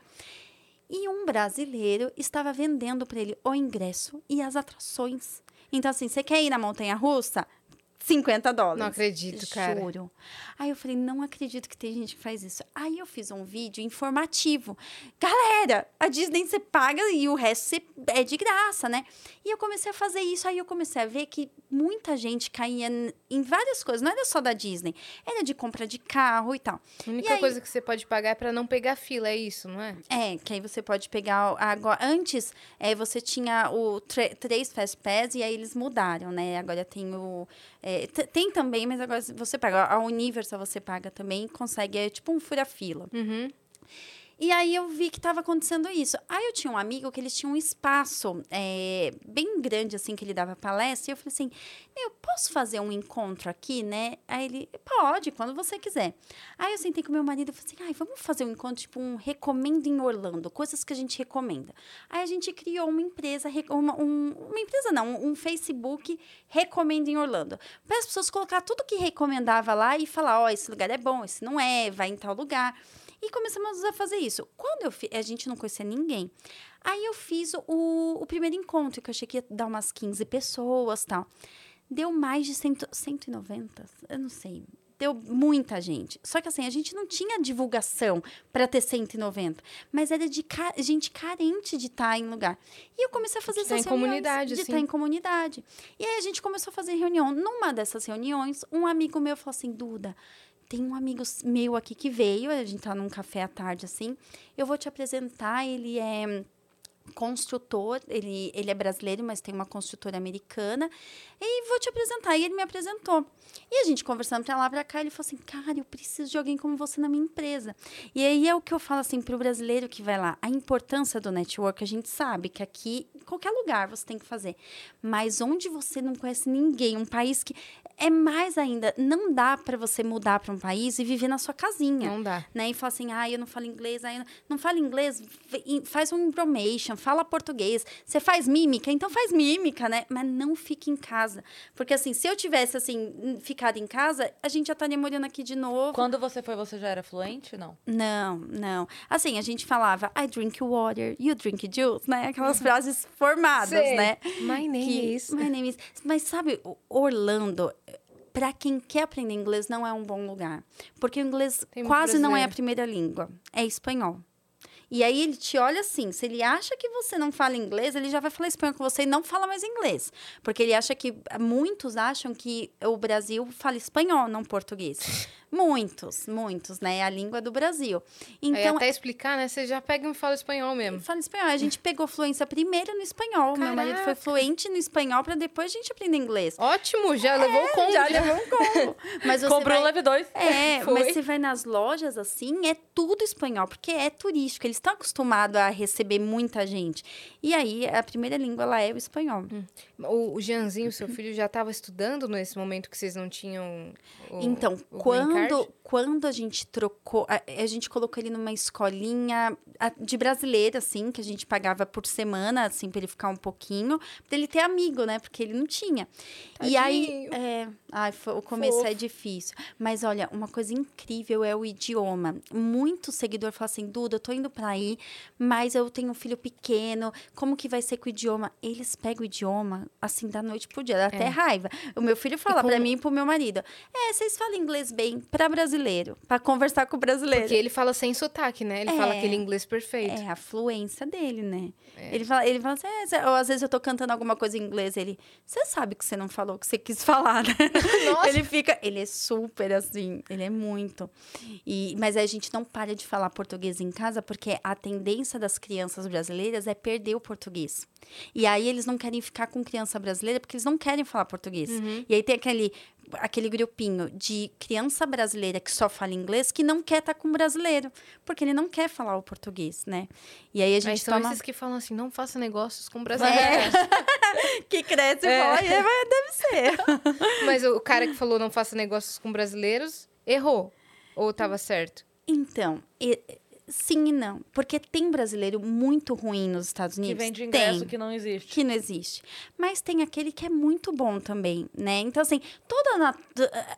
E um brasileiro estava vendendo para ele o ingresso e as atrações. Então, assim, você quer ir na montanha russa? 50 dólares. Não acredito, cara. Juro. Aí eu falei, não acredito que tem gente que faz isso. Aí eu fiz um vídeo informativo. Galera, a Disney você paga e o resto você é de graça, né? E eu comecei a fazer isso. Aí eu comecei a ver que muita gente caía em várias coisas. Não era só da Disney. Era de compra de carro e tal. A única aí- coisa que você pode pagar é pra não pegar fila, é isso, não é? É, que aí você pode pegar. Agora, antes, é, você tinha o três Fast Pass e aí eles mudaram, né? Agora tem o. é, tem também, mas agora você paga. A Universal você paga também, consegue. É tipo um fura-fila. Uhum. E aí eu vi que estava acontecendo isso. Aí eu tinha um amigo que eles tinham um espaço é, bem grande, assim, que ele dava palestra. E eu falei assim, eu posso fazer um encontro aqui, né? Aí ele, pode, quando você quiser. Aí eu sentei com meu marido e falei assim, ai, vamos fazer um encontro, tipo um recomendo em Orlando, coisas que a gente recomenda. Aí a gente criou uma empresa, re- uma, um- uma empresa não, um Facebook recomenda em Orlando. Para as pessoas colocar tudo que recomendava lá e falar, ó, esse lugar é bom, esse não é, vai em tal lugar. E começamos a fazer isso. Quando eu fi- a gente não conhecia ninguém. Aí eu fiz o, o primeiro encontro, que eu achei que ia dar umas 15 pessoas tal. Deu mais de cento, 190, eu não sei. Deu muita gente. Só que assim, a gente não tinha divulgação para ter 190, mas era de ca- gente carente de estar em lugar. E eu comecei a fazer De tá essas em reuniões, comunidade, de assim. estar em comunidade. E aí a gente começou a fazer reunião. Numa dessas reuniões, um amigo meu falou assim: Duda, tem um amigo meu aqui que veio, a gente tá num café à tarde assim. Eu vou te apresentar, ele é construtor, ele, ele é brasileiro, mas tem uma construtora americana. E vou te apresentar. E ele me apresentou. E a gente conversando pra lá, pra cá, ele falou assim: Cara, eu preciso de alguém como você na minha empresa. E aí é o que eu falo assim pro brasileiro que vai lá: a importância do network, a gente sabe que aqui, em qualquer lugar você tem que fazer. Mas onde você não conhece ninguém, um país que. É mais ainda, não dá para você mudar para um país e viver na sua casinha Não dá. né? E fala assim, ah, eu não falo inglês, aí não fala inglês, v- faz um bromation, fala português. Você faz mímica, então faz mímica, né? Mas não fique em casa. Porque assim, se eu tivesse assim ficado em casa, a gente já estaria morando aqui de novo. Quando você foi, você já era fluente? Não. Não, não. Assim, a gente falava, I drink water, you drink juice, né? Aquelas frases formadas, Sei. né? My name que, is. My name is. Mas sabe, Orlando, para quem quer aprender inglês, não é um bom lugar. Porque o inglês quase não é a primeira língua, é espanhol. E aí ele te olha assim, se ele acha que você não fala inglês, ele já vai falar espanhol com você e não fala mais inglês. Porque ele acha que muitos acham que o Brasil fala espanhol, não português. Muitos, muitos, né? É a língua do Brasil. Então, até explicar, né? Você já pega e fala espanhol mesmo. Fala espanhol. A gente pegou fluência primeiro no espanhol. Meu marido foi Caraca. fluente no espanhol para depois a gente aprender inglês. Ótimo, já levou o combo. já já. levou um combo. Mas você Comprou vai... o Leve 2. É, Foi. mas você vai nas lojas assim, é tudo espanhol, porque é turístico. Eles estão acostumados a receber muita gente. E aí, a primeira língua lá é o espanhol. O, o Jeanzinho, seu filho, já estava estudando nesse momento que vocês não tinham. o- Então, o quando, quando a gente trocou, a, a gente colocou ele numa escolinha de brasileira, assim, que a gente pagava por semana, assim, pra ele ficar um pouquinho, pra ele ter amigo, né? Porque ele não tinha. E aí, Tadinho. é, ai, foi- o começo é Fofo. difícil. Mas olha, uma coisa incrível é o idioma. Muito seguidor fala assim, Duda, eu tô indo aí, mas eu tenho um filho pequeno, como que vai ser com o idioma? Eles pegam o idioma, assim, da noite pro dia, dá até raiva. O meu filho fala com- pra mim e pro meu marido, é, vocês falam inglês bem pra brasileiro, pra conversar com o brasileiro. Porque ele fala sem sotaque, né? Ele fala É. aquele inglês perfeito. É a fluência dele, né? É. Ele fala, ele fala assim, é, ou às vezes eu tô cantando alguma coisa em inglês, ele, você sabe que você não falou o que você quis falar, né? Nossa. Ele fica, ele é super assim, ele é muito. E, mas a gente não para de falar português em casa porque a tendência das crianças brasileiras é perder o português. E aí eles não querem ficar com criança brasileira porque eles não querem falar português. Uhum. E aí tem aquele aquele grupinho de criança brasileira que só fala inglês que não quer estar com brasileiro, porque ele não quer falar o português, né? E aí a Mas gente são toma esses que falam assim, não faça negócios com brasileiros. que cresce e É. fala, "É, mas deve ser. Mas o cara que falou não faça negócios com brasileiros, errou. Ou tava certo? Então, e- sim e não. Porque tem brasileiro muito ruim nos Estados Que Unidos. vende ingresso tem. que não existe. que não existe. Mas tem aquele que é muito bom também, né? Então, assim, toda na,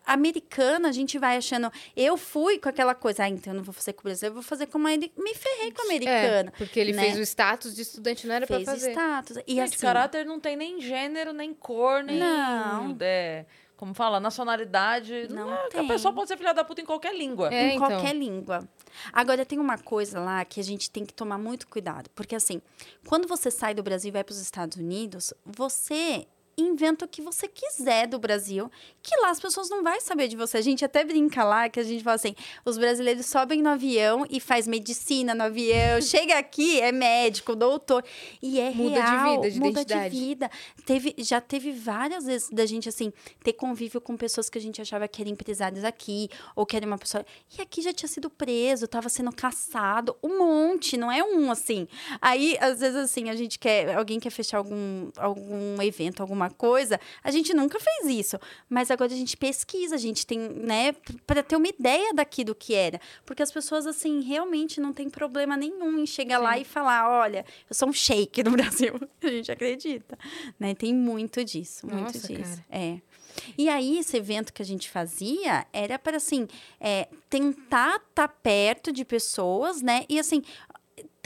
americana, a gente vai achando. Eu fui com aquela coisa, ah, então eu não vou fazer com o brasileiro, eu vou fazer com uma. Me ferrei com o americano. É, porque ele né? fez o status de estudante, não era Fez pra fazer. status. E Gente, assim, caráter não tem nem gênero, nem cor, nem. Não. é, como fala, nacionalidade. Não é, tem. A pessoa pode ser filha da puta em qualquer língua. É, em então. qualquer língua. Agora, tem uma coisa lá que a gente tem que tomar muito cuidado. Porque, assim, quando você sai do Brasil e vai para os Estados Unidos, você inventa o que você quiser do Brasil, que lá as pessoas não vão saber de você. A gente até brinca lá, que a gente fala assim, os brasileiros sobem no avião e faz medicina no avião, chega aqui, é médico, doutor, e é Muda de real, vida, de muda identidade. de vida. Teve, já teve várias vezes da gente, assim, ter convívio com pessoas que a gente achava que eram empresários aqui, ou que era uma pessoa... E aqui já tinha sido preso, tava sendo caçado, um monte, não é um, assim. Aí, às vezes, assim, a gente quer... Alguém quer fechar algum, algum evento, alguma coisa, a gente nunca fez isso. Mas agora a gente pesquisa, a gente tem, né, para ter uma ideia daqui do que era. Porque as pessoas, assim, realmente não tem problema nenhum em chegar lá e falar, olha, eu sou um shake no Brasil. A gente acredita, né? Tem muito disso, muito Nossa, disso. cara. É. E aí, esse evento que a gente fazia era para, assim, é, tentar estar perto de pessoas, né? E, assim,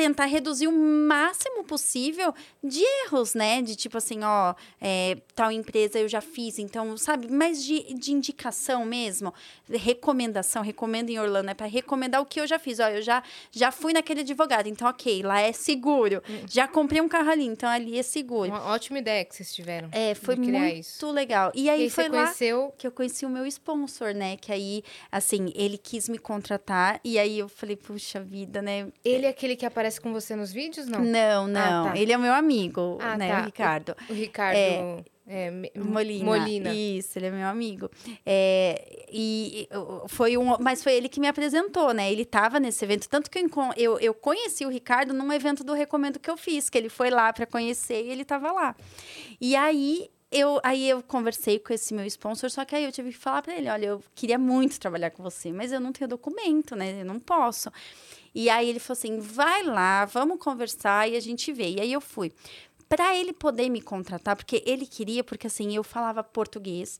tentar reduzir o máximo possível de erros, né? De tipo assim, ó, é, tal empresa eu já fiz, então, sabe? Mas de, de indicação mesmo, recomendação, recomendo em Orlando, é para recomendar o que eu já fiz. Ó, eu já, já fui naquele advogado, então, ok, lá é seguro. Já comprei um carro ali, então ali é seguro. Uma ótima ideia que vocês tiveram. É, foi muito isso. legal. E E aí aí foi lá conheceu. que eu conheci o meu sponsor, né? Que aí, assim, ele quis me contratar e aí eu falei, puxa vida, né? Ele é aquele que aparece com você nos vídeos? Não. Não, não. tá. Ele é o meu amigo, Ah, né? tá. O Ricardo. O Ricardo. É. é, Molina. Molina. Isso, ele é meu amigo. É, e foi um, mas foi ele que me apresentou, né? Ele estava nesse evento, tanto que eu, eu, eu conheci o Ricardo num evento do Recomendo que eu fiz, que ele foi lá para conhecer e ele estava lá. E aí eu, aí eu conversei com esse meu sponsor, só que aí eu tive que falar para ele, olha, eu queria muito trabalhar com você, mas eu não tenho documento, né? Eu não posso. E aí ele falou assim, vai lá, vamos conversar e a gente vê. E aí eu fui para ele poder me contratar, porque ele queria, porque assim, eu falava português,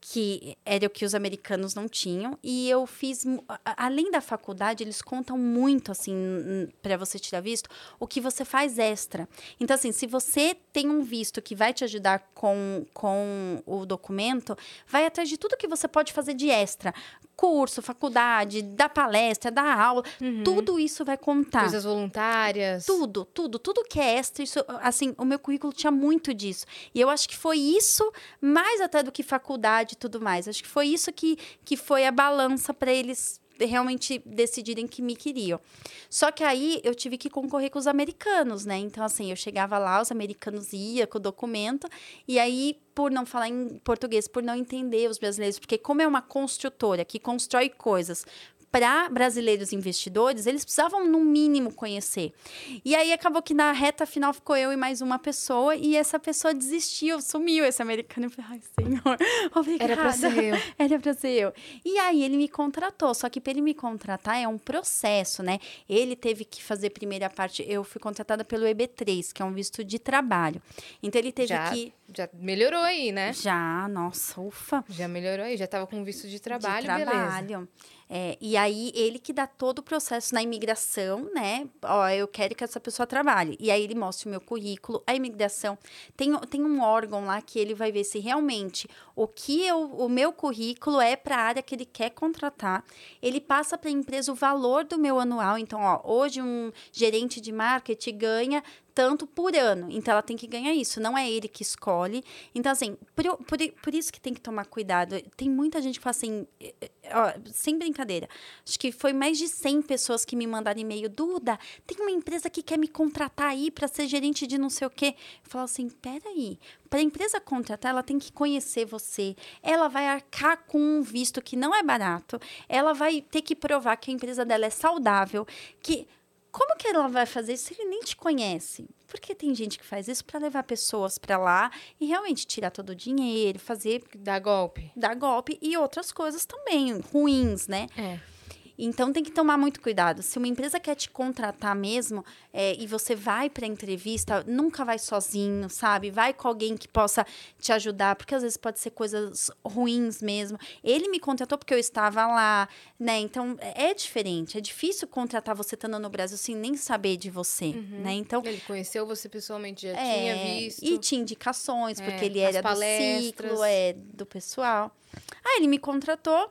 que era o que os americanos não tinham, e eu fiz, além da faculdade, eles contam muito, assim, para você tirar visto, o que você faz extra. Então, assim, se você tem um visto que vai te ajudar com, com o documento, vai atrás de tudo que você pode fazer de extra. Curso, faculdade, dar palestra, dar aula, tudo isso vai contar. Coisas voluntárias. Tudo, tudo, tudo que é extra, isso, assim, o meu currículo tinha muito disso. E eu acho que foi isso, mais até do que faculdade e tudo mais. Acho que foi isso que, que foi a balança para eles realmente decidirem que me queriam. Só que aí eu tive que concorrer com os americanos, né? Então, assim, eu chegava lá, os americanos iam com o documento, e aí, por não falar em português, por não entender os brasileiros, porque como é uma construtora que constrói coisas para brasileiros investidores, eles precisavam, no mínimo, conhecer. E aí acabou que na reta final ficou eu e mais uma pessoa, e essa pessoa desistiu, sumiu esse americano. Eu falei, ai, senhor, obrigada. Era pra ser eu. Era pra ser eu. E aí ele me contratou, só que para ele me contratar é um processo, né? Ele teve que fazer primeira parte, eu fui contratada pelo EB3, que é um visto de trabalho. Então ele teve Já, que já melhorou aí, né? já, nossa, ufa. Já melhorou aí. Já tava com visto de trabalho, de beleza. trabalho. É, e aí, ele que dá todo o processo na imigração, né? Ó, eu quero que essa pessoa trabalhe. E aí, ele mostra o meu currículo. A imigração tem, tem um órgão lá que ele vai ver se realmente o que eu, o meu currículo é para a área que ele quer contratar. Ele passa para a empresa o valor do meu anual. Então, ó, hoje um gerente de marketing ganha tanto por ano. Então, ela tem que ganhar isso. Não é ele que escolhe. Então, assim, por, por, por isso que tem que tomar cuidado. Tem muita gente que fala assim, eh, eh, ó, sem brincadeira. Acho que foi mais de 100 pessoas que me mandaram e-mail. Duda, tem uma empresa que quer me contratar aí para ser gerente de não sei o quê. Eu falo assim, peraí. Para a empresa contratar, ela tem que conhecer você. Ela vai arcar com um visto que não é barato. Ela vai ter que provar que a empresa dela é saudável, que como que ela vai fazer isso se ele nem te conhece? Porque tem gente que faz isso para levar pessoas para lá e realmente tirar todo o dinheiro, fazer Dá golpe. dar golpe e outras coisas também ruins, né? É. Então tem que tomar muito cuidado. Se uma empresa quer te contratar mesmo é, e você vai para entrevista, nunca vai sozinho, sabe? Vai com alguém que possa te ajudar, porque às vezes pode ser coisas ruins mesmo. Ele me contratou porque eu estava lá, né? Então é diferente. É difícil contratar você estando no Brasil sem nem saber de você, né? Então Ele conheceu você pessoalmente, já é, tinha visto. E tinha indicações, porque É, ele era do ciclo, é, do pessoal. Aí ele me contratou.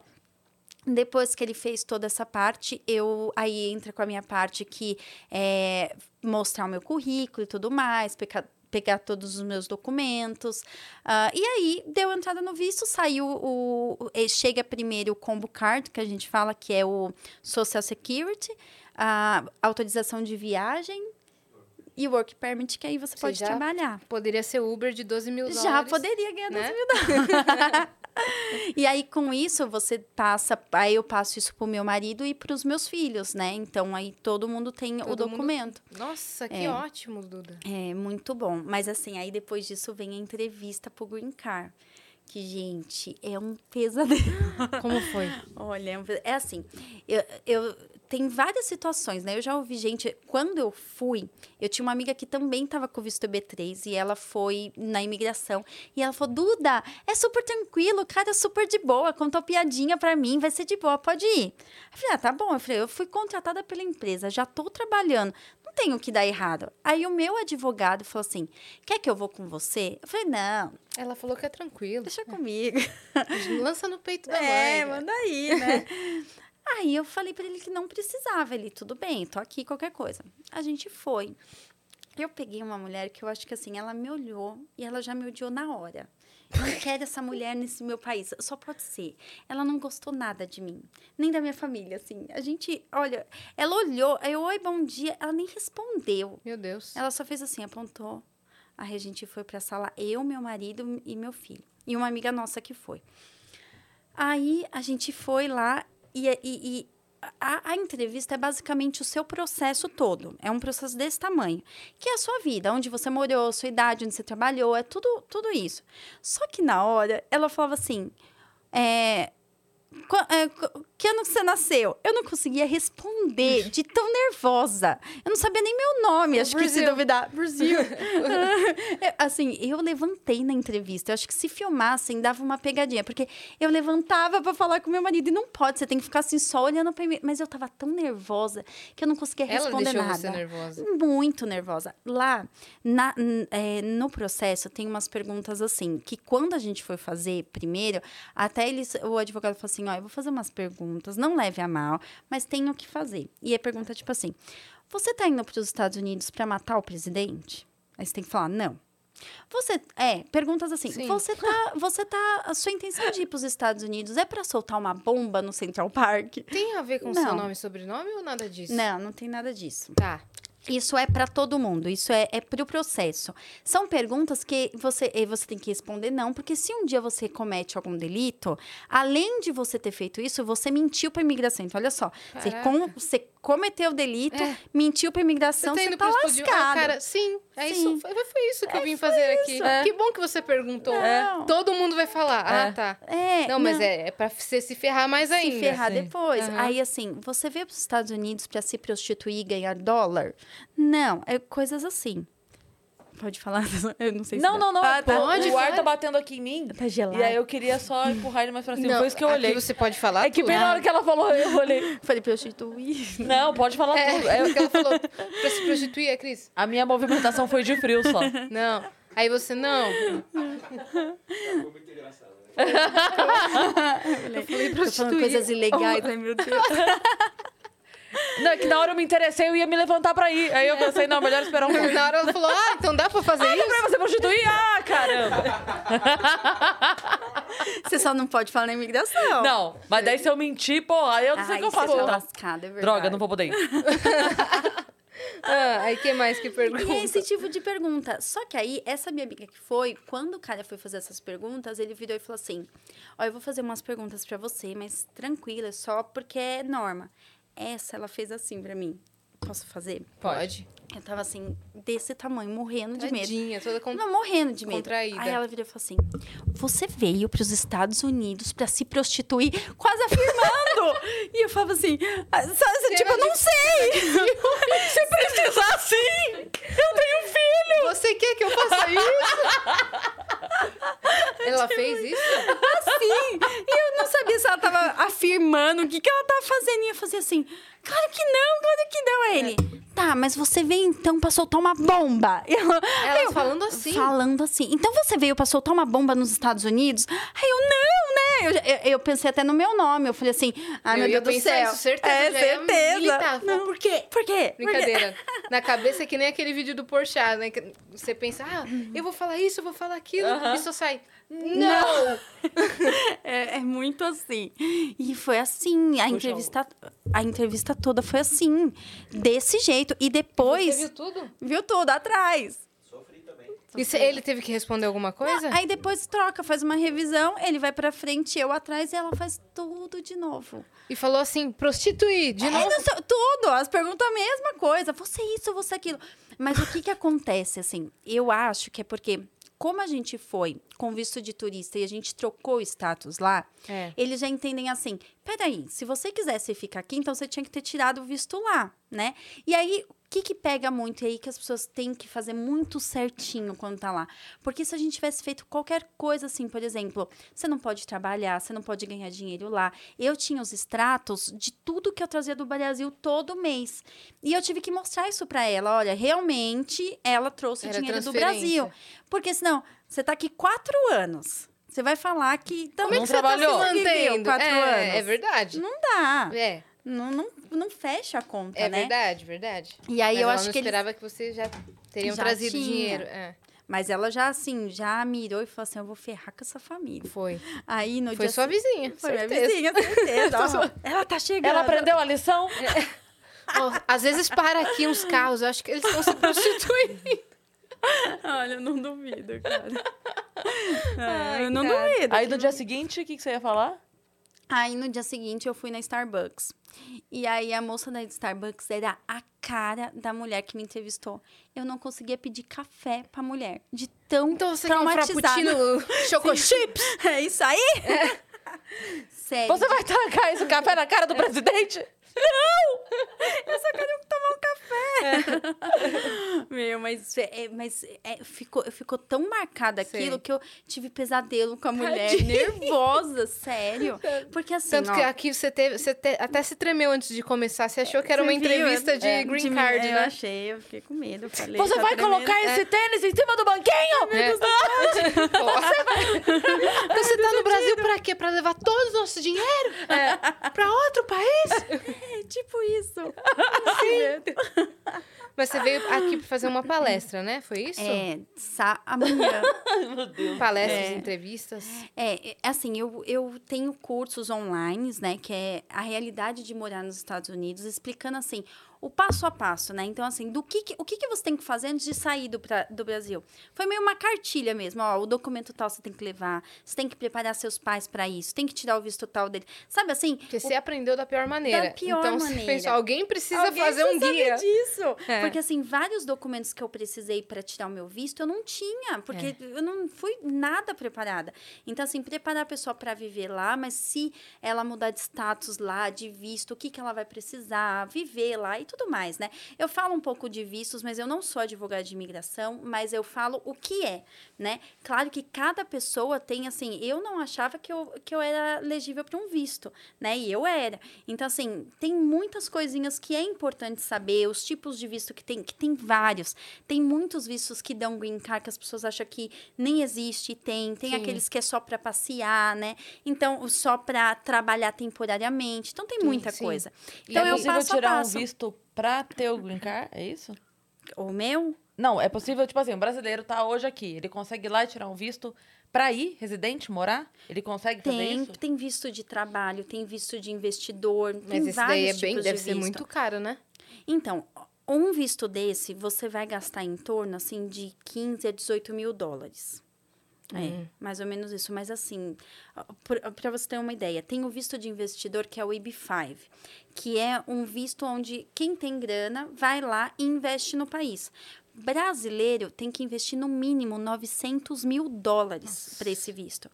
Depois que ele fez toda essa parte, eu aí entra com a minha parte que é mostrar o meu currículo e tudo mais, pegar, todos os meus documentos. Ah, e aí deu entrada no visto, saiu o. chega primeiro o combo card, que a gente fala que é o Social Security, a autorização de viagem e o work permit, que aí você, Você pode trabalhar. Poderia ser Uber de 12 mil dólares. Já poderia ganhar 12 né? mil dólares. e aí, com isso, você passa. Aí eu passo isso pro meu marido e pros meus filhos, né? Então aí todo mundo tem o Todo mundo- documento. Nossa, que É. ótimo, Duda. É muito bom. Mas assim, aí depois disso vem a entrevista pro Green Car. Que, gente, é um pesadelo. Como foi? Olha, é um é assim, eu, eu tem várias situações, né? Eu já ouvi gente, quando eu fui, eu tinha uma amiga que também estava com o visto B3 e ela foi na imigração e ela falou: "Duda, é super tranquilo, o cara é super de boa, contou piadinha pra mim, vai ser de boa, pode ir". Eu falei: "Ah, tá bom". Eu falei: "Eu fui contratada pela empresa, já tô trabalhando. Não tem o que dar errado. Aí o meu advogado falou assim: quer que eu vou com você? Eu falei, não, Ela falou que é tranquilo. deixa comigo. Lança no peito da É, mãe. manda aí, né? aí eu falei pra ele que não precisava. Ele, tudo bem, tô aqui, qualquer coisa. A gente foi. Eu peguei uma mulher que eu acho que assim, ela me olhou e ela já me odiou na hora. Eu não quero essa mulher nesse meu país. Só pode ser. Ela não gostou nada de mim, nem da minha família, assim. A gente, olha, ela olhou, eu, oi, bom dia. Ela nem respondeu. Meu Deus. Ela só fez assim, apontou. Aí a gente foi pra sala, eu, meu marido e meu filho. E uma amiga nossa que foi. Aí a gente foi lá e, e- e a, a entrevista é basicamente o seu processo todo. É um processo desse tamanho. Que é a sua vida, onde você morou, sua idade, onde você trabalhou, é tudo, tudo isso. Só que na hora, ela falava assim. É, é, que ano que você nasceu? Eu não conseguia responder de tão nervosa. Eu não sabia nem meu nome, acho que se Brasil. duvidar. Brasil. É, assim, eu levantei na entrevista. Eu acho que se filmassem, dava uma pegadinha. Porque eu levantava pra falar com meu marido. E não pode, você tem que ficar assim só olhando pra mim. Mas eu tava tão nervosa que eu não conseguia Ela responder nada. você nervosa. Muito nervosa. Lá, na- é, no processo, tem umas perguntas assim, que quando a gente foi fazer primeiro, até eles, o advogado falou assim, ó, eu vou fazer umas perguntas, não leve a mal, mas tenho que fazer. E a pergunta é tipo assim, você tá indo para os Estados Unidos para matar o presidente? Aí você tem que falar, não. Você, é, perguntas assim, Sim. você tá, você tá, a sua intenção de ir para os Estados Unidos é para soltar uma bomba no Central Park? Tem a ver com Não. seu nome e sobrenome ou nada disso? Não, não tem nada disso. Tá. Isso é para todo mundo, isso é, é para o processo. São perguntas que você, eh, você tem que responder não, porque se um dia você comete algum delito, além de você ter feito isso, você mentiu para imigração. Então, olha só, você, com- você cometeu o delito, É. mentiu para imigração, tá você, tá pro estúdio? Ah, lascado. cara, sim, é Sim. isso. Foi, foi isso que eu vim fazer aqui. É. Que bom que você perguntou. Não. Todo mundo vai falar. É. Ah, tá. É, Não, mas é, é pra você se ferrar mais ainda. se ferrar sim. depois. Aham. Aí, assim, você veio para os Estados Unidos para se prostituir e ganhar dólar? Não, é coisas assim. Pode falar? Eu não sei se Não, dá. não, não. Ah, tá. Pode, o ar tá batendo aqui em mim. Tá gelado. E aí eu queria só empurrar ele mais pra cima. Não, Foi isso que eu aqui olhei. você pode falar É que bem na hora que ela falou, eu olhei. Falei prostituir. Não, pode falar É, tudo. É, o que ela falou. Pra se prostituir, é, Cris? a minha movimentação foi de frio só. Não. Aí você, não. Foi muito engraçado, né? Eu falei prostituir. coisas ilegais. Ai, meu Deus. Não, é que na hora eu me interessei, eu ia me levantar pra ir. Aí eu pensei, não, melhor esperar um pouco. Na hora ela falou, ah, então dá pra fazer isso? Pra você prostituir? Ah, caramba! Você só não pode falar na imigração. Não, mas daí se eu mentir, pô, aí eu não sei o que eu faço. tá lascada, é verdade. Droga, não vou poder ir. Ah, aí que mais que pergunta? E é esse tipo de pergunta. Só que aí, essa minha amiga que foi, quando o cara foi fazer essas perguntas, ele virou e falou assim: Ó, eu vou fazer umas perguntas pra você, mas tranquila, só porque é norma. Essa ela fez assim pra mim. Posso fazer? Pode. Eu tava assim, desse tamanho, morrendo de medo. Tadinha, toda con... Não, morrendo de medo. Contraída. Aí ela virou e falou assim: Você veio para os Estados Unidos para se prostituir, quase afirmando. E eu falava assim: ah, sabe, Tipo, eu não sei. Se precisar, sim! Eu tenho filho! Você quer que eu faça isso? ela fez isso? Assim. E eu não sabia se ela tava afirmando o que, que ela tava fazendo. E eu fazia assim: Claro que não, claro que não. Aí ele: Tá, mas você veio então para soltar uma bomba. Ela eu- falando assim. Falando assim. Então você veio pra soltar uma bomba nos Estados Unidos? Aí eu, não, né? Eu, eu, eu pensei até no meu nome. Eu falei assim, ai, Eu meu Deus do céu. isso, certeza, É, certeza. Não. Por quê? Por quê? Por quê? Brincadeira. Na cabeça é que nem aquele vídeo do Porchat, né? Que Você pensa, ah, eu vou falar isso, eu vou falar aquilo. E só sai, não! É, é muito assim. E foi assim. A Puxa, entrevista, a entrevista toda foi assim. Desse jeito. E depois. Você viu tudo? viu tudo atrás. E se ele teve que responder alguma coisa? Aí depois troca, faz uma revisão, ele vai pra frente, eu atrás, e ela faz tudo de novo. E falou assim, prostituir, de É, novo. não sei, tudo, as perguntas a mesma coisa. Você isso, você aquilo. Mas o que que acontece, assim? Eu acho que é porque, como a gente foi com visto de turista e a gente trocou o status lá, É. eles já entendem assim: peraí, se você quisesse ficar aqui, então você tinha que ter tirado o visto lá, né? E aí, que que pega muito e aí que as pessoas têm que fazer muito certinho quando tá lá? Porque se a gente tivesse feito qualquer coisa assim, por exemplo, você não pode trabalhar, você não pode ganhar dinheiro lá. Eu tinha os extratos de tudo que eu trazia do Brasil todo mês. E eu tive que mostrar isso para ela. Olha, realmente ela trouxe Era dinheiro do. Brasil. Porque senão, você tá aqui quatro anos. Você vai falar que Como também é Não que você tá se trabalhou. mantendo? quatro é, anos. é verdade. Não dá. É, Não, não, não fecha a conta, é né? verdade, verdade. E aí Mas eu ela acho não que eles esperava que você já teriam Já trazido tinha. dinheiro. É, Mas ela já, assim, já mirou e falou assim: eu vou ferrar com essa família. foi. Aí no Foi dia sua se- vizinha, Foi minha certeza. vizinha, certeza. Ó, ela tá chegando. Ela aprendeu a lição? Ó, às vezes para aqui uns carros, eu acho que eles estão se prostituindo. Olha, eu não duvido, cara. Ai, eu não cara. duvido. Aí no dia seguinte, o que, que você ia falar? Aí no dia seguinte eu fui na Starbucks. E aí a moça da Starbucks era a cara da mulher que me entrevistou. Eu não conseguia pedir café pra mulher. De tão Então você um traumatizada. frappuccino choco chips? É isso aí? Sério. Você vai tacar esse café na cara do presidente? Eu só quero tomar um café. Meu, mas, é, mas é, ficou, ficou tão marcado aquilo que eu tive pesadelo com a mulher. Tadinha. Nervosa, sério. Porque assim, Tanto ó, que aqui você teve, você te- até se tremeu antes de começar. Você achou que era uma viu? entrevista de É, green mim, card, eu né? achei, eu fiquei com medo. eu Falei, Você tá vai tremendo. colocar esse tênis em cima do banquinho? É. Você vai... Então você tá no Brasil pra quê? Pra levar todo o nosso dinheiro? Pra outro país? É tipo isso. Mas você veio aqui pra fazer uma palestra, né? Foi isso? É, sa- amanhã. Meu Deus. Palestras, É. entrevistas. É, é, assim, eu, eu tenho cursos online, né, que é a realidade de morar nos Estados Unidos, explicando, assim, o passo a passo, né? Então, assim, do que, que- o que, que você tem que fazer antes de sair do, pra- do Brasil? Foi meio uma cartilha mesmo, ó, o documento tal você tem que levar, você tem que preparar seus pais para isso, tem que tirar o visto tal dele. Sabe assim? Porque você aprendeu da pior maneira. Da pior então você maneira. pensou, alguém precisa Alguém fazer um guia. disso. É. Porque, assim, vários documentos que eu precisei para tirar o meu visto, eu não tinha, porque É. eu não fui nada preparada. Então, assim, preparar a pessoa para viver lá, mas se ela mudar de status lá, de visto, o que, que ela vai precisar, viver lá e tudo mais, né? Eu falo um pouco de vistos, mas eu não sou advogada de imigração, mas eu falo o que é, né? Claro que cada pessoa tem, assim, eu não achava que eu, que eu era legível para um visto, né? E eu era. Então, assim, tem muitas coisinhas que é importante saber, os tipos de visto que tem, que tem vários. Tem muitos vistos que dão green card que as pessoas acham que nem existe, e tem. Tem Sim. aqueles que é só para passear, né? Então, só para trabalhar temporariamente. Então, tem muita sim. coisa. E Então, é eu possível passo a tirar passo. um visto pra ter o green card? É isso? O meu? Não, é possível, tipo assim, o brasileiro tá hoje aqui, ele consegue ir lá e tirar um visto pra ir, residente, morar? Ele consegue fazer Tem, isso? tem visto de trabalho, tem visto de investidor, Mas tem esse daí é vários bem, tipos deve de ser visto. muito caro, né? Então, um visto desse, você vai gastar em torno, assim, de 15 a 18 mil dólares. É, mais ou menos isso. Mas, assim, para você ter uma ideia, tem o visto de investidor, que é o EB-5, que é um visto onde quem tem grana vai lá e investe no país. Brasileiro tem que investir no mínimo 900 mil dólares para esse visto.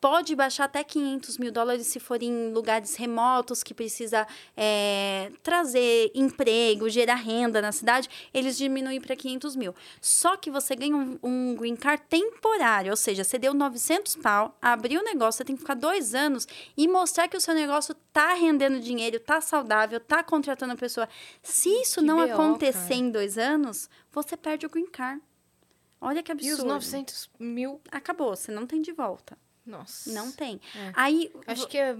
Pode baixar até 500 mil dólares se for em lugares remotos que precisa é, trazer emprego, gerar renda na cidade, eles diminuem para 500 mil. Só que você ganha um, um green card temporário, ou seja, você deu 900 pau, abriu o negócio, você tem que ficar dois anos e mostrar que o seu negócio tá rendendo dinheiro, tá saudável, tá contratando a pessoa. Se isso Que não BO, acontecer em dois anos, você perde o green card. Olha que E absurdo. os 900 mil? Acabou, você não tem de volta. Nossa. Não tem. É. Aí, Acho que é-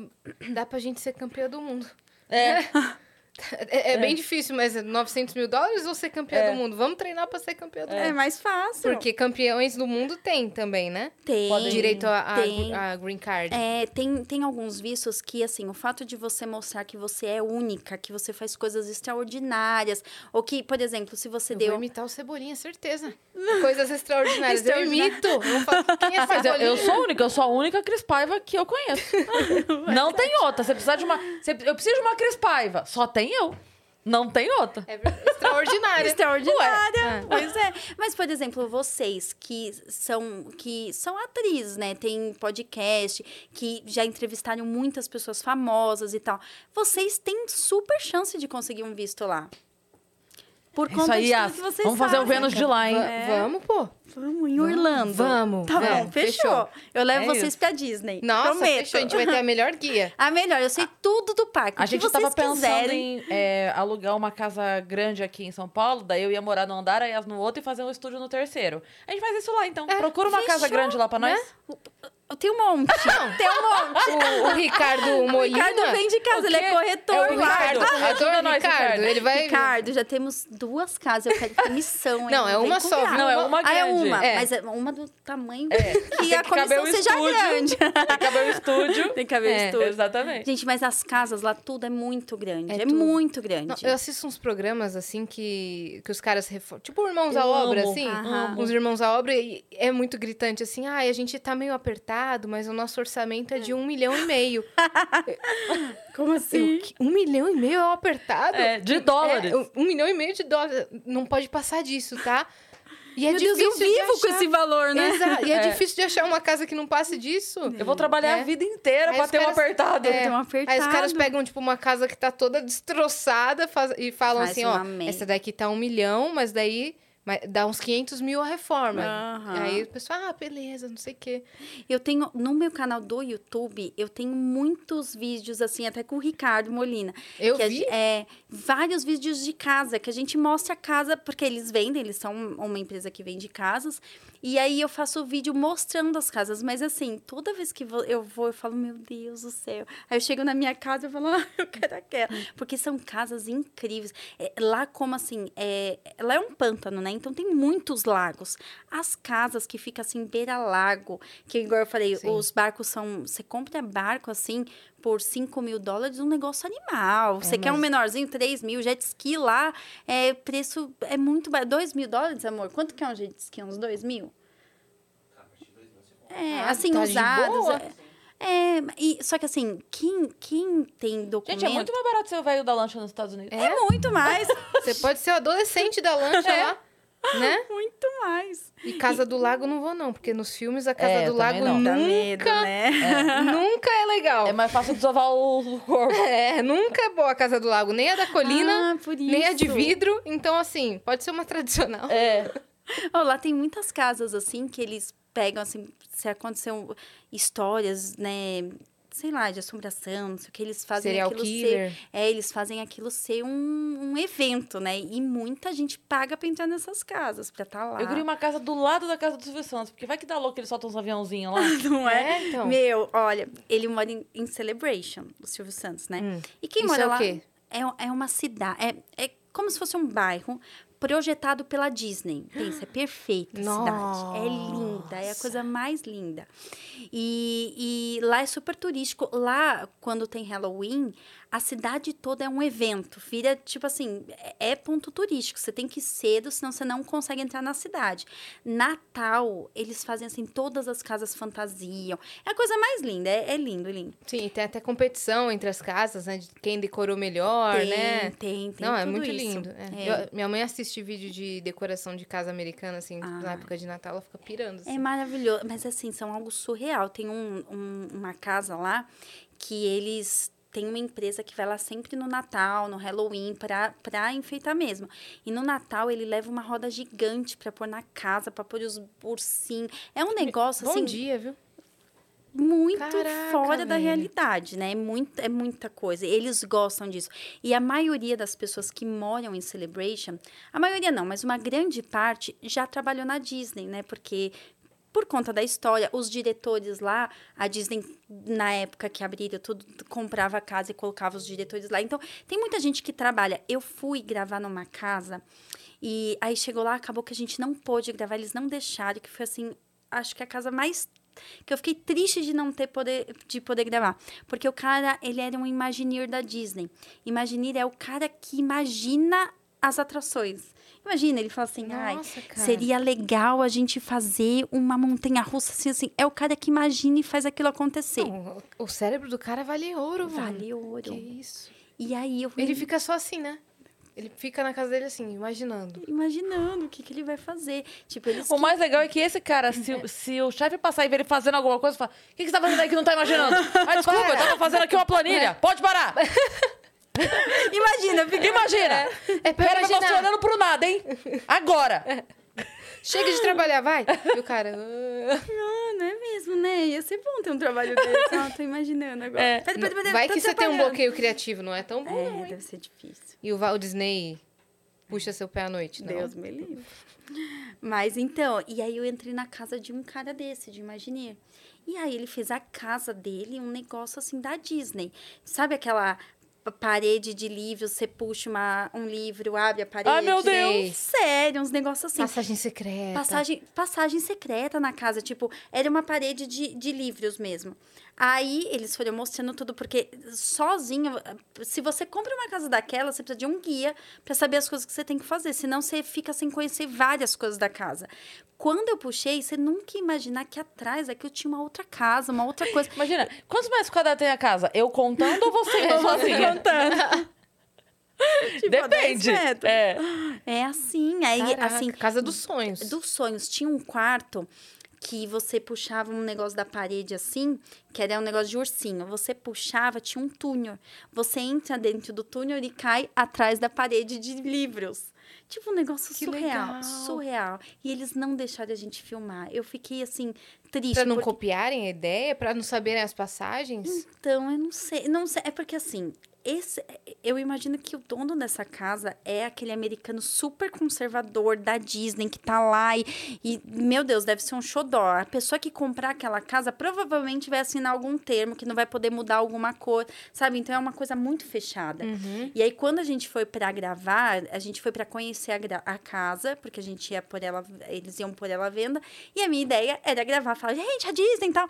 dá pra gente ser campeã do mundo. É. É, é bem difícil, mas é 900 mil dólares ou ser campeã É. do mundo? Vamos treinar pra ser campeã do é, mundo. mais fácil. Porque campeões do mundo tem também, né? tem Podem- Direito a, a- tem. a green card. É, tem, tem alguns vistos que, assim, o fato de você mostrar que você é única, que você faz coisas extraordinárias, ou que, por exemplo, se você Eu deu... vou imitar o Cebolinha, certeza. Coisas extraordinárias. Eu imito. Eu falar, quem é Mas eu, Cebolinha? eu sou a única, eu sou a única Cris Paiva que eu conheço. Não tem outra. Você precisa de uma. você- eu preciso de uma Cris Paiva. Só tem eu. Não tem outra. É extraordinária. Extraordinária, Ué. pois é. Mas, por exemplo, vocês que são, que são atrizes, né? Tem podcast, que já entrevistaram muitas pessoas famosas e tal. Vocês têm super chance de conseguir um visto lá. Por Isso conta aí, de tudo que vocês Vamos fazer o. Vênus de lá, hein? É. Vamos, pô. Vamos, em Orlando. Vamos. Tá É, bom, fechou. fechou. Eu levo É vocês isso. pra Disney. Nossa, prometo. fechou. A gente vai ter a melhor guia. A melhor, eu sei tudo do parque. A o que gente vocês tava pensando quiserem. em é, alugar uma casa grande aqui em São Paulo, daí eu ia morar no andar, aí as no outro e fazer um estúdio no terceiro. A gente faz isso lá, então. Procura uma casa fechou, grande lá pra nós. né? Eu tenho um monte. Tem um monte. O, o Ricardo O Molina. Ricardo vem de casa, O ele é corretor. É o Ricardo. lá. Ajuda Corretor, nós, Ricardo. Ele vai. Ricardo, já temos duas casas. Eu quero missão. hein? Não, é uma só? Não, é uma Ah, é grande. uma. É. Mas é uma do tamanho É. que Tem a comissão o seja estúdio. grande. Tem que haver o estúdio. Tem que haver É, estúdio. Exatamente. Gente, mas as casas lá, tudo é muito grande. É É, muito grande. Não, eu assisto uns programas assim que, que os caras reformam. Tipo Irmãos Eu à Obra, amo, assim. amo. Uns Irmãos à Obra e é muito gritante assim. Ai, a gente tá meio apertado, mas o nosso orçamento é de um milhão e meio. Como Eu, "Que- um milhão e meio é apertado? É, de dólares. É, um- um milhão e meio de dólares. Não pode passar disso, tá? E é Meu Deus, difícil eu de vivo com achar- esse valor, né? Exato. E é, É. difícil de achar uma casa que não passe disso. Eu vou trabalhar É. a vida inteira os ter um caras- apertado. É. Tem um Aí os apertado. caras pegam, tipo, uma casa que tá toda destroçada faz- e falam Faz assim, ó, essa daqui tá um milhão, mas daí mas dá uns 500 mil a reforma. Aham. Aí o pessoal, ah, beleza, não sei o quê. Eu tenho, no meu canal do YouTube, eu tenho muitos vídeos, assim, até com o Ricardo Molina. Eu a vi. gen- é, vários vídeos de casa, que a gente mostra a casa, porque eles vendem, eles são uma empresa que vende casas. E aí eu faço o vídeo mostrando as casas. Mas assim, toda vez que eu vou, eu falo, meu Deus do céu. Aí eu chego na minha casa e falo, ah, eu quero aquela. Porque são casas incríveis. É, lá, como assim, é, lá é um pântano, né? Então tem muitos lagos. As casas que ficam assim, beira-lago, que igual eu falei, Sim. os barcos são. Você compra barco assim por 5 mil dólares, um negócio animal. Você quer um mas- menorzinho, 3 mil, jet ski lá, é, preço é muito barato. 2 mil dólares, amor? Quanto que é um jet ski? Uns 2 mil? É, Ah, assim, tá de usados. boa. É, é, e, só que assim, quem, quem tem documento... Gente, é muito mais barato ser o velho da lancha nos Estados Unidos. É muito mais, Você pode ser o adolescente da lancha É. lá, né? muito mais. E Casa do Lago não vou, não, porque nos filmes a Casa É, do Lago não. Nunca, medo, né? nunca é legal. É mais fácil desovar o corpo. É, nunca é boa a Casa do Lago. Nem a da colina, Ah, por nem a de vidro. Então, assim, pode ser uma tradicional. É. Oh, lá tem muitas casas, assim, que eles pegam, assim, se aconteceu histórias, né? Sei lá, de assombração, não sei o que, eles fazem Serial aquilo killer. ser. É, eles fazem aquilo ser um, um evento, né? E muita gente paga pra entrar nessas casas, pra estar lá. Eu queria uma casa do lado da casa do Silvio Santos, porque vai que dá louco que ele solta uns aviãozinhos lá. Não é? É, então. Meu, olha, ele mora em, em Celebration, o Silvio Santos, né? Hum. E quem Isso mora é o lá? É, é uma cidade, é, é como se fosse um bairro projetado pela Disney. Pensa, é perfeita a cidade. É linda, é a coisa mais linda. E, e lá é super turístico. Lá, quando tem Halloween, a cidade toda é um evento. Vira, tipo assim, é, é ponto turístico. Você tem que ir cedo, senão você não consegue entrar na cidade. Natal, eles fazem assim, todas as casas fantasiam. É a coisa mais linda, é, é lindo, lindo. Sim, tem até competição entre as casas, né? De quem decorou melhor, tem, né? tem, tem Não, é muito isso. lindo. é. É. Eu- minha mãe assiste vídeo de decoração de casa americana, assim, Ah. na época de Natal, ela fica pirando. É Assim. maravilhoso, mas assim, são algo surreal. Tem um, um- uma casa lá que eles têm uma empresa que vai lá sempre no Natal, no Halloween, pra, pra enfeitar mesmo. E no Natal ele leva uma roda gigante pra pôr na casa, pra pôr os ursinhos. É um negócio Bom assim dia, viu? muito Caraca, fora da velho. realidade, né? É, muito, é muita coisa. Eles gostam disso. E a maioria das pessoas que moram em Celebration, a maioria não, mas uma grande parte já trabalhou na Disney, né? Porque por conta da história, os diretores lá, a Disney, na época que abriram tudo, comprava a casa e colocava os diretores lá. Então, tem muita gente que trabalha. Eu fui gravar numa casa e aí chegou lá, acabou que a gente não pôde gravar, eles não deixaram, que foi assim, acho que a casa mais que eu fiquei triste de não ter poder de poder gravar, porque o cara, ele era um Imagineer da Disney. Imagineer é o cara que imagina as atrações. Imagina, ele fala assim, ai, Nossa, cara. seria legal a gente fazer uma montanha russa assim, assim. É o cara que imagina e faz aquilo acontecer. Não, o cérebro do cara vale ouro, mano. Vale ouro. Que isso. E aí eu Ele fica só assim, né? Ele fica na casa dele assim, imaginando. imaginando o que, que ele vai fazer. Tipo, eles O mais legal é que esse cara, se, se o chefe passar e ver ele fazendo alguma coisa, fala: O que, que você tá fazendo aí que não tá imaginando? Ah, desculpa, eu tava fazendo aqui uma planilha. Pode parar! Imagina, fica... Imagina! É pra Pera, você imaginar. olhando pro nada, hein? Agora! Chega de trabalhar, vai. E o cara... "Ah". Ah, não é mesmo, né? Ia ser bom ter um trabalho desse. Ah, tô imaginando agora. É. Pera, pera, pera, Vai que você tem um bloqueio criativo, não é tão bom, não, É, hein? deve ser difícil. E o Walt Disney puxa seu pé à noite, não? Deus me livre. Mas então, e aí eu entrei na casa de um cara desse, de Imagineer. E aí ele fez a casa dele um negócio assim da Disney. Sabe aquela parede de livros, você puxa uma, um livro, abre a parede? Ai, meu Deus! Sério, uns negócios assim. Passagem secreta. Passagem, passagem secreta na casa, tipo, era uma parede de, de livros mesmo. Aí eles foram mostrando tudo, porque sozinho, se você compra uma casa daquela, você precisa de um guia para saber as coisas que você tem que fazer, senão você fica sem conhecer várias coisas da casa. Quando eu puxei, você nunca ia imaginar que atrás aqui eu tinha uma outra casa, uma outra coisa. Imagina, quantos metros quadrados tem a casa? Eu contando ou você sozinha? contando. Tipo, Depende. 10 metros. É. É assim, aí Caraca, assim, casa dos sonhos. dos sonhos. Tinha um quarto que você puxava um negócio da parede assim, que era um negócio de ursinho. Você puxava, tinha um túnel. Você entra dentro do túnel e cai atrás da parede de livros. Tipo um negócio Que surreal, legal. surreal. E eles não deixaram a gente filmar. Eu fiquei assim triste Pra não porque- copiarem a ideia, pra não saberem as passagens. então, eu não sei, não sei, é porque assim, esse, eu imagino que o dono dessa casa é aquele americano super conservador da Disney que tá lá e, e, meu Deus, deve ser um xodó. A pessoa que comprar aquela casa provavelmente vai assinar algum termo que não vai poder mudar alguma cor, sabe? Então é uma coisa muito fechada. Uhum. E aí, quando a gente foi pra gravar, a gente foi pra conhecer a, a casa, porque a gente ia por ela, eles iam por ela à venda. E a minha ideia era gravar, falar, gente, a Disney e tal.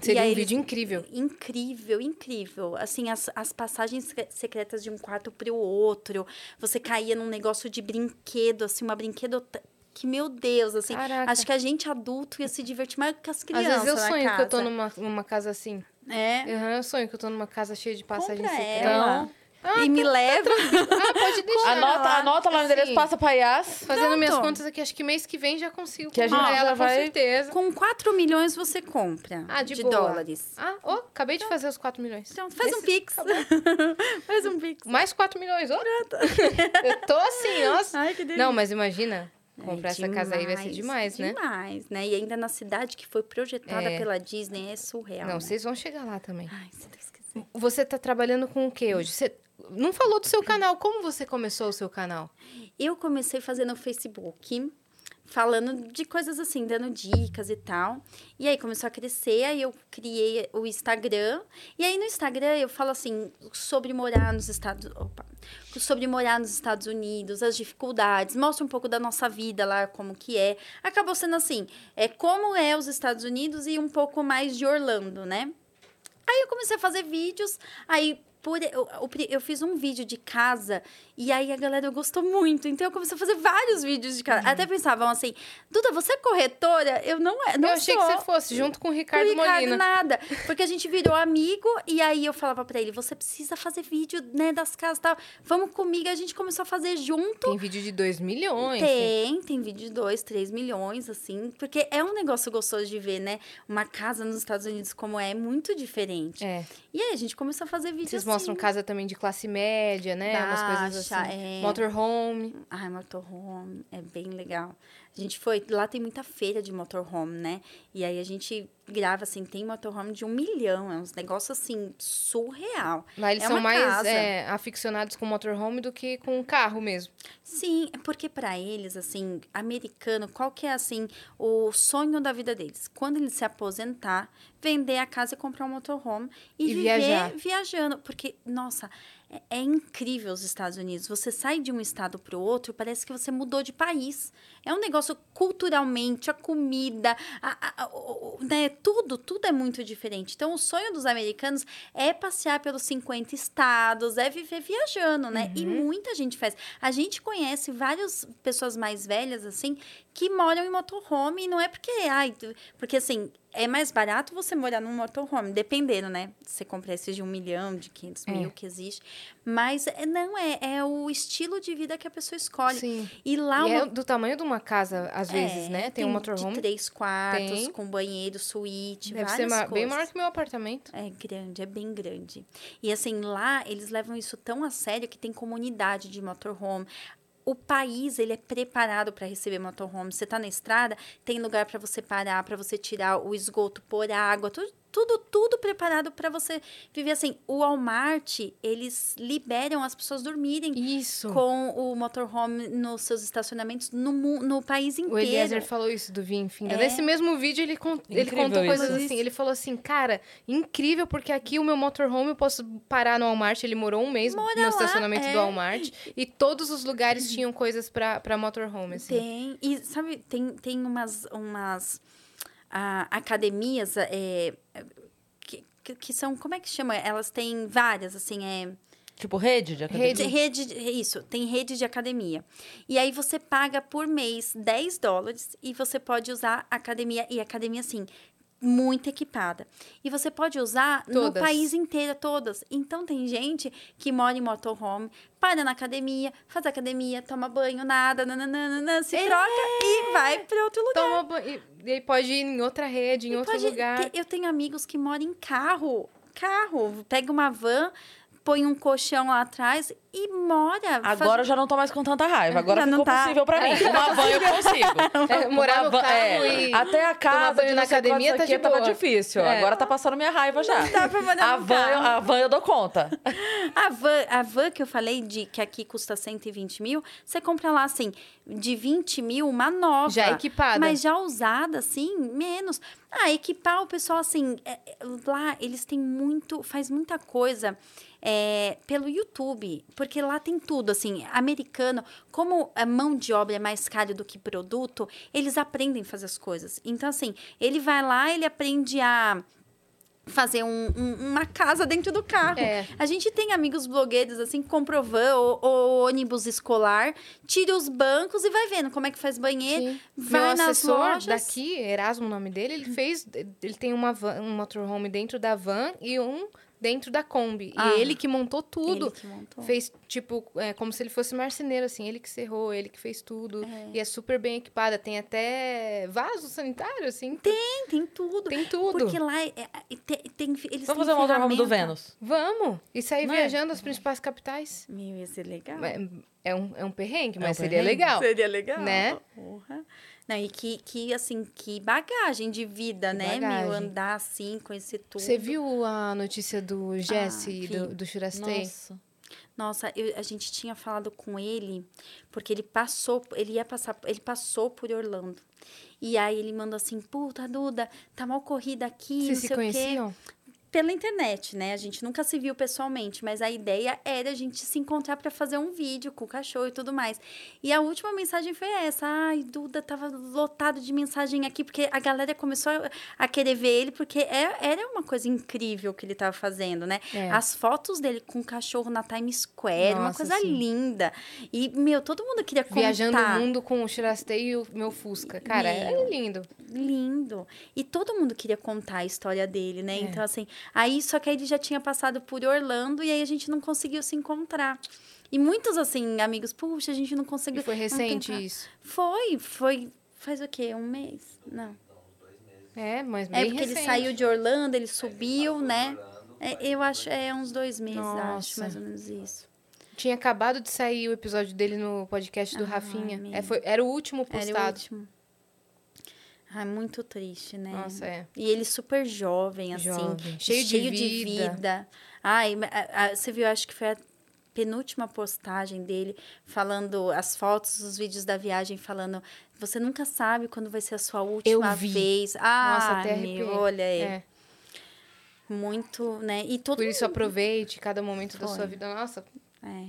Seria e um eles- vídeo incrível. Incrível, incrível. Assim, as, as passagens secretas de um quarto pro outro. Você caía num negócio de brinquedo, assim, uma brinquedo. Que, meu Deus, assim. Caraca. Acho que a gente adulto ia se divertir mais que as Às crianças. vezes eu na sonho que eu tô casa. numa, numa casa assim. É. Aham, eu sonho que eu tô numa casa cheia de passagens secretas. Então, e me leva. Ah, pode deixar. anota, lá. anota lá no endereço, Sim. passa pra Yas. Fazendo minhas Pronto. contas aqui, acho que mês que vem já consigo Que a comprar gente ela, vai- com certeza. Com 4 milhões você compra. Ah, de boa. dólares. Ah, ó, acabei de fazer os 4 milhões. Então, faz um Esse- pix. faz um pix. Mais 4 milhões, ó. eu tô assim, nossa. Ai, que delícia. Não, mas imagina, É comprar essa casa aí vai ser demais, né? Demais, né? E ainda na cidade que foi projetada É. pela Disney, é surreal. Não, né? vocês vão chegar lá também. Ai, você tá esquecendo. Você tá trabalhando com o que hoje? Você não falou do seu canal. Como você começou o seu canal? Eu comecei fazendo Facebook, falando de coisas assim, dando dicas e tal. E aí começou a crescer, aí eu criei o Instagram. E aí no Instagram eu falo assim sobre morar nos Estados, opa, sobre morar nos Estados Unidos, as dificuldades, mostra um pouco da nossa vida lá, como que é. Acabou sendo assim, é como é os Estados Unidos e um pouco mais de Orlando, né? Aí eu comecei a fazer vídeos, aí por, eu, eu, fiz um vídeo de casa e aí a galera gostou muito. Então eu comecei a fazer vários vídeos de casa. Até pensavam assim, Duda, você é corretora? Eu não, é- não eu achei sou. que você fosse junto com o Ricardo, Com o Ricardo, Molina. nada. Porque a gente virou amigo e aí eu falava pra ele, você precisa fazer vídeo, né, das casas e tal. Vamos comigo. A gente começou a fazer junto. Tem vídeo de 2 milhões. Tem, tem vídeo de 2, 3 milhões, assim. Porque é um negócio gostoso de ver, né? Uma casa nos Estados Unidos como é, é muito diferente. É. E aí a gente começou a fazer vídeo Vocês assim. mostram casa também de classe média, né? Umas coisas É. Motorhome. Ai, motorhome, é bem legal. A gente foi, lá tem muita feira de motorhome, né? E aí a gente grava, assim, tem motorhome de um milhão, é uns negócios, assim, surreal. Lá eles É são mais casa. é, aficionados com motorhome do que com carro mesmo. Sim, é porque para eles, assim, americano, qual que é, assim, o sonho da vida deles? Quando ele se aposentar, vender a casa e comprar um motorhome e, E viver viajar. viajando. Porque, nossa, é, é incrível os Estados Unidos. Você sai de um estado para o outro, parece que você mudou de país. É um negócio culturalmente, a comida, a- a- a- né, tudo, tudo é muito diferente. Então, o sonho dos americanos é passear pelos 50 estados, é viver viajando, né? E muita gente faz. A gente conhece várias pessoas mais velhas, assim, que moram em motorhome e não é porque, ai, porque assim, é mais barato você morar num motorhome, dependendo, né? Você comprar esses de um milhão, de 500 É. mil que existe. Mas é- não, é, é o estilo de vida que a pessoa escolhe. Sim. E lá E o é do tamanho de uma casa, às vezes, é, né? Tem, um motorhome. de três quartos, Tem. com banheiro, suíte, Deve ser várias coisas. bem maior que meu apartamento. É grande, é bem grande. E assim, lá eles levam isso tão a sério que tem comunidade de motorhome. O país, ele é preparado para receber motorhome. Você tá na estrada, tem lugar para você parar, para você tirar o esgoto, pôr água, tudo, tudo, tudo preparado para você viver assim. O Walmart, eles liberam as pessoas dormirem Isso. com o motorhome nos seus estacionamentos no, no país inteiro. O Eliezer falou isso do Vinho Finda. É. Nesse mesmo vídeo, ele, con- ele contou isso. coisas assim. Ele falou assim, cara, incrível, porque aqui o meu motorhome eu posso parar no Walmart. Ele morou um mês Mora no lá, estacionamento é. do Walmart. E todos os lugares tinham coisas pra, pra motorhome, assim. Tem. E sabe, tem, tem umas, umas ah, academias é, que, que, são. Como é que chama? Elas têm várias, assim, é. Tipo, rede de academia. Tem Rede, isso, tem rede de academia. E aí você paga por mês 10 dólares e você pode usar a academia. E a academia, assim, muito equipada. E você pode usar no Todas. país inteiro, todas. Então tem gente que mora em motorhome, para na academia, faz academia, toma banho, nada, nananana, se troca e vai para outro lugar. Toma banho. E aí pode ir em outra rede, em E outro pode lugar. ter- eu tenho amigos que moram em carro. Carro. Pega uma van, põe um colchão lá atrás e mora. Agora eu já não tô mais com tanta raiva. Agora Já não ficou tá. possível pra mim. Uma van eu consigo. É, morar no van- carro é, e Até a casa, de na não academia tá aqui, de tava difícil. É. Agora tá passando minha raiva já. Dá pra morar A van, eu- carro. a van eu dou conta. A van, a van que eu falei de que aqui custa 120 mil, você compra lá assim, de 20 mil, uma nova. Já equipada. Mas já usada, assim, menos. Ah, equipar o pessoal, assim, é, é, lá eles têm muito, faz muita coisa é, pelo YouTube, porque lá tem tudo, assim, americano, como a mão de obra é mais cara do que produto, eles aprendem a fazer as coisas. Então, assim, ele vai lá, ele aprende a fazer um- um- uma casa dentro do carro. É. A gente tem amigos blogueiros assim que compram van ou, ou ônibus escolar, tira os bancos e vai vendo como é que faz banheiro, Sim. vai Meu nas lojas. daqui, Erasmo, o nome dele, ele fez. Ele tem uma van, um motorhome dentro da van e um dentro da Kombi. Ah. e ele que montou tudo. Ele que montou. Fez, tipo, é, como se ele fosse marceneiro, assim. Ele que serrou, ele que fez tudo. E é super bem equipada. Tem até vaso sanitário, assim. Tem, tem tudo. Tem tudo. Porque lá é- é- tem, tem- eles Vamos têm fazer um motorhome do. Vênus. Vamos! E sair Não é? viajando as principais capitais. Meu, ia ser legal. É, é um, é um perrengue, É mas um seria perrengue. legal. Seria legal. Né? Porra. Não, e que, que, assim, que bagagem de vida, Que né, meu? bagagem. Andar assim, conhecer tudo. Você viu a notícia do Jesse vi. do, do Churastei? Nossa. Nossa, eu- a gente tinha falado com ele, porque ele passou, ele ia passar, ele passou por Orlando. E aí ele mandou assim, puta, Duda, tá mal corrida aqui, Vocês não se sei o quê. Pela internet, né? A gente nunca se viu pessoalmente, mas a ideia era a gente se encontrar para fazer um vídeo com o cachorro e tudo mais. E a última mensagem foi essa: ai, Duda, tava lotado de mensagem aqui, porque a galera começou a- querer ver ele, porque é- era uma coisa incrível que ele tava fazendo, né? É. As fotos dele com o cachorro na Times Square, uma Nossa, coisa sim. linda. E, meu, todo mundo queria contar. Viajando o mundo com o Churastei e o meu Fusca. Cara, Meu. é lindo. lindo. E todo mundo queria contar a história dele, É. né? Então, assim, aí só que aí ele já tinha passado por Orlando e aí a gente não conseguiu se encontrar. E muitos, assim, amigos, puxa, a gente não E conseguiu. foi vamos recente tentar." isso. Foi, foi. Faz o quê? Um mês? Não. É, mas É bem porque ele recente. saiu de Orlando, ele subiu, né? É, eu acho, é uns dois meses, acho, Nossa. mais ou menos isso. Tinha acabado de sair o episódio dele no podcast do Ah, Rafinha. É, foi, era o último Era o postado. último. Ai, muito triste, né? Nossa, é. E ele super jovem, assim. Jovem, cheio de vida. vida. Ai, a- a- você viu, acho que foi a penúltima postagem dele, falando as fotos, os vídeos da viagem, falando. Você nunca sabe quando vai ser a sua última vez. Ah, Nossa, até meu, arrepiei. olha, é, É. muito, né? E todo Por isso, mundo- aproveite cada momento da Foi. sua vida. Nossa, É,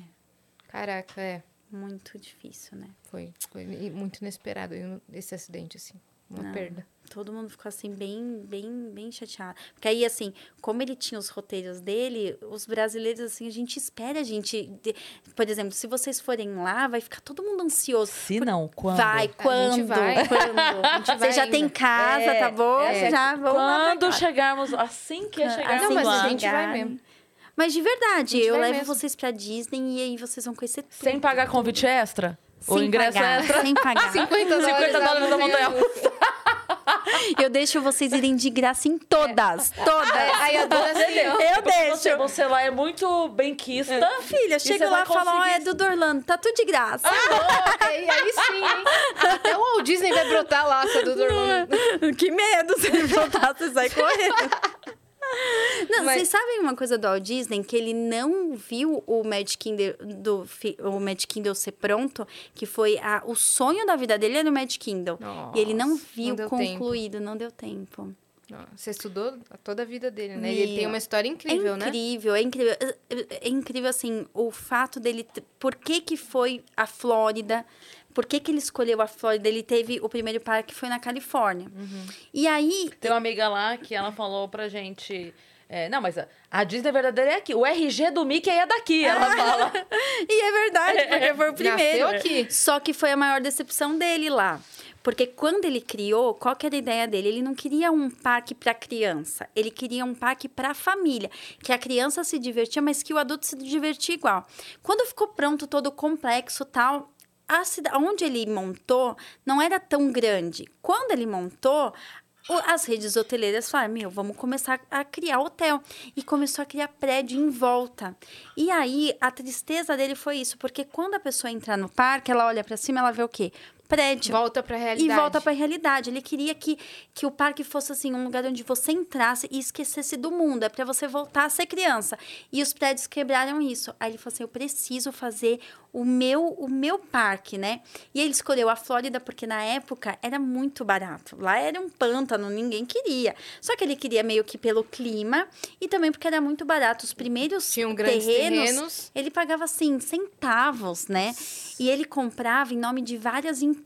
caraca, é. muito difícil, né? Foi, foi muito inesperado esse acidente, assim. Uma Não. perda. Todo mundo ficou assim, bem, bem, bem chateado. Porque aí, assim, como ele tinha os roteiros dele, os brasileiros, assim, a gente espera, a gente. de- Por exemplo, se vocês forem lá, vai ficar todo mundo ansioso. Se não, quando? Vai, quando? gente vai. Quando? A gente vai Você já tem casa, É, tá bom? é, já vamos lá Quando pegar. chegarmos, assim que chegarmos Não, mas lá, a gente vai mesmo. Mas de verdade, eu levo mesmo. vocês pra Disney e aí vocês vão conhecer tudo. sem pagar convite extra? O Sem ingresso pagar, extra? Sem pagar. 50 dólares, 50 dólares da montanha Eu deixo vocês irem de graça em todas. Aí, Todas. aí a dona assim, ó. Eu Porque Você, deixo. você lá é muito benquista. Filha, você chega lá e fala, ó, é do Dorlando, tá tudo de graça. louca, e aí sim, hein? Até o Walt Disney vai brotar lá, essa do Orlando. que medo, se ele voltar, você sai correndo. Não, Mas- vocês sabem uma coisa do Walt Disney? Que ele não viu o Magic Kingdom, do, o Magic Kingdom ser pronto, que foi a, o sonho da vida dele era o Magic Kingdom. Nossa, e ele não não viu deu concluído, não deu tempo. Não, Você estudou toda a vida dele, né? E ele tem uma história incrível, é né? incrível, é incrível. É incrível, assim, o fato dele... Por que que foi a Flórida? Por que que ele escolheu a Flórida? Ele teve... O primeiro parque foi na Califórnia. Uhum. E aí... Tem uma amiga lá que ela falou pra gente. é, não, mas a, a Disney verdadeira é aqui. O RG do Mickey é daqui, ela fala. E é verdade, porque foi o primeiro. Nasceu aqui. Só que foi a maior decepção dele lá. Porque quando ele criou, qual que era a ideia dele? Ele não queria um parque para criança, ele queria um parque para família, que a criança se divertia, mas que o adulto se divertia igual. Quando ficou pronto todo o complexo tal, a cida- onde ele montou não era tão grande. Quando ele montou, as redes hoteleiras falaram: Meu, vamos começar a criar hotel. E começou a criar prédio em volta. E aí, a tristeza dele foi isso, porque quando a pessoa entrar no parque, ela olha para cima, ela vê o quê? Prédio. Volta pra realidade. E volta para a realidade. Ele queria que, que o parque fosse assim um lugar onde você entrasse e esquecesse do mundo, é para você voltar a ser criança. E os prédios quebraram isso. Aí ele falou assim: "Eu preciso fazer o meu o meu parque, né?" E ele escolheu a Flórida porque na época era muito barato. Lá era um pântano, ninguém queria. Só que ele queria meio que pelo clima e também porque era muito barato. Os primeiros Tinham grandes terrenos. ele pagava assim centavos, né? E ele comprava em nome de várias empresas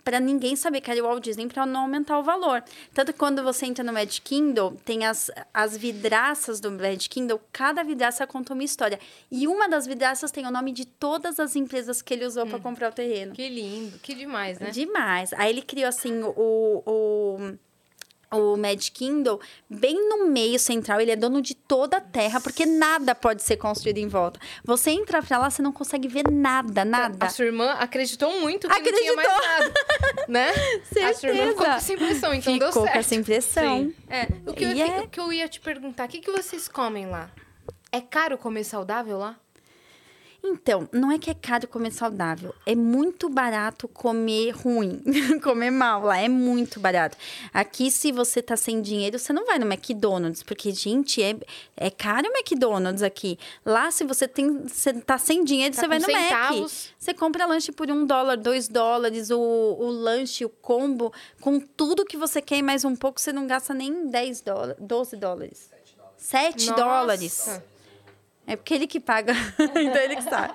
para ninguém saber que era o Walt Disney para não aumentar o valor. Tanto que quando você entra no Magic Kingdom, tem as, as vidraças do Magic Kingdom, cada vidraça conta uma história. E uma das vidraças tem o nome de todas as empresas que ele usou para comprar o terreno. Que lindo, que demais, né? Demais. Aí ele criou assim o, o, o Magic Kingdom bem no meio central. Ele é dono de toda a terra, porque nada pode ser construído em volta. Você entra pra lá, você não consegue ver nada, nada. A sua irmã acreditou muito que não tinha mais nada, né? A sua irmã ficou com essa impressão, então deu Ficou certo. com essa impressão. É, o que, eu, é- o que eu ia te perguntar, o que, que vocês comem lá? É caro comer saudável lá? Então, não é que é caro comer saudável, é muito barato comer ruim, comer mal lá, é muito barato. Aqui, se você tá sem dinheiro, você não vai no McDonald's, porque, gente, é, é caro o McDonald's aqui. Lá, se você tem, você tá sem dinheiro, Tá você vai no Mac. centavos. Você compra lanche por um dólar, dois dólares, o, o lanche, o combo, com tudo que você quer e mais um pouco, você não gasta nem 10 dólares, 12 dólares. 7 Nossa. dólares. É porque ele que paga, então ele que sabe.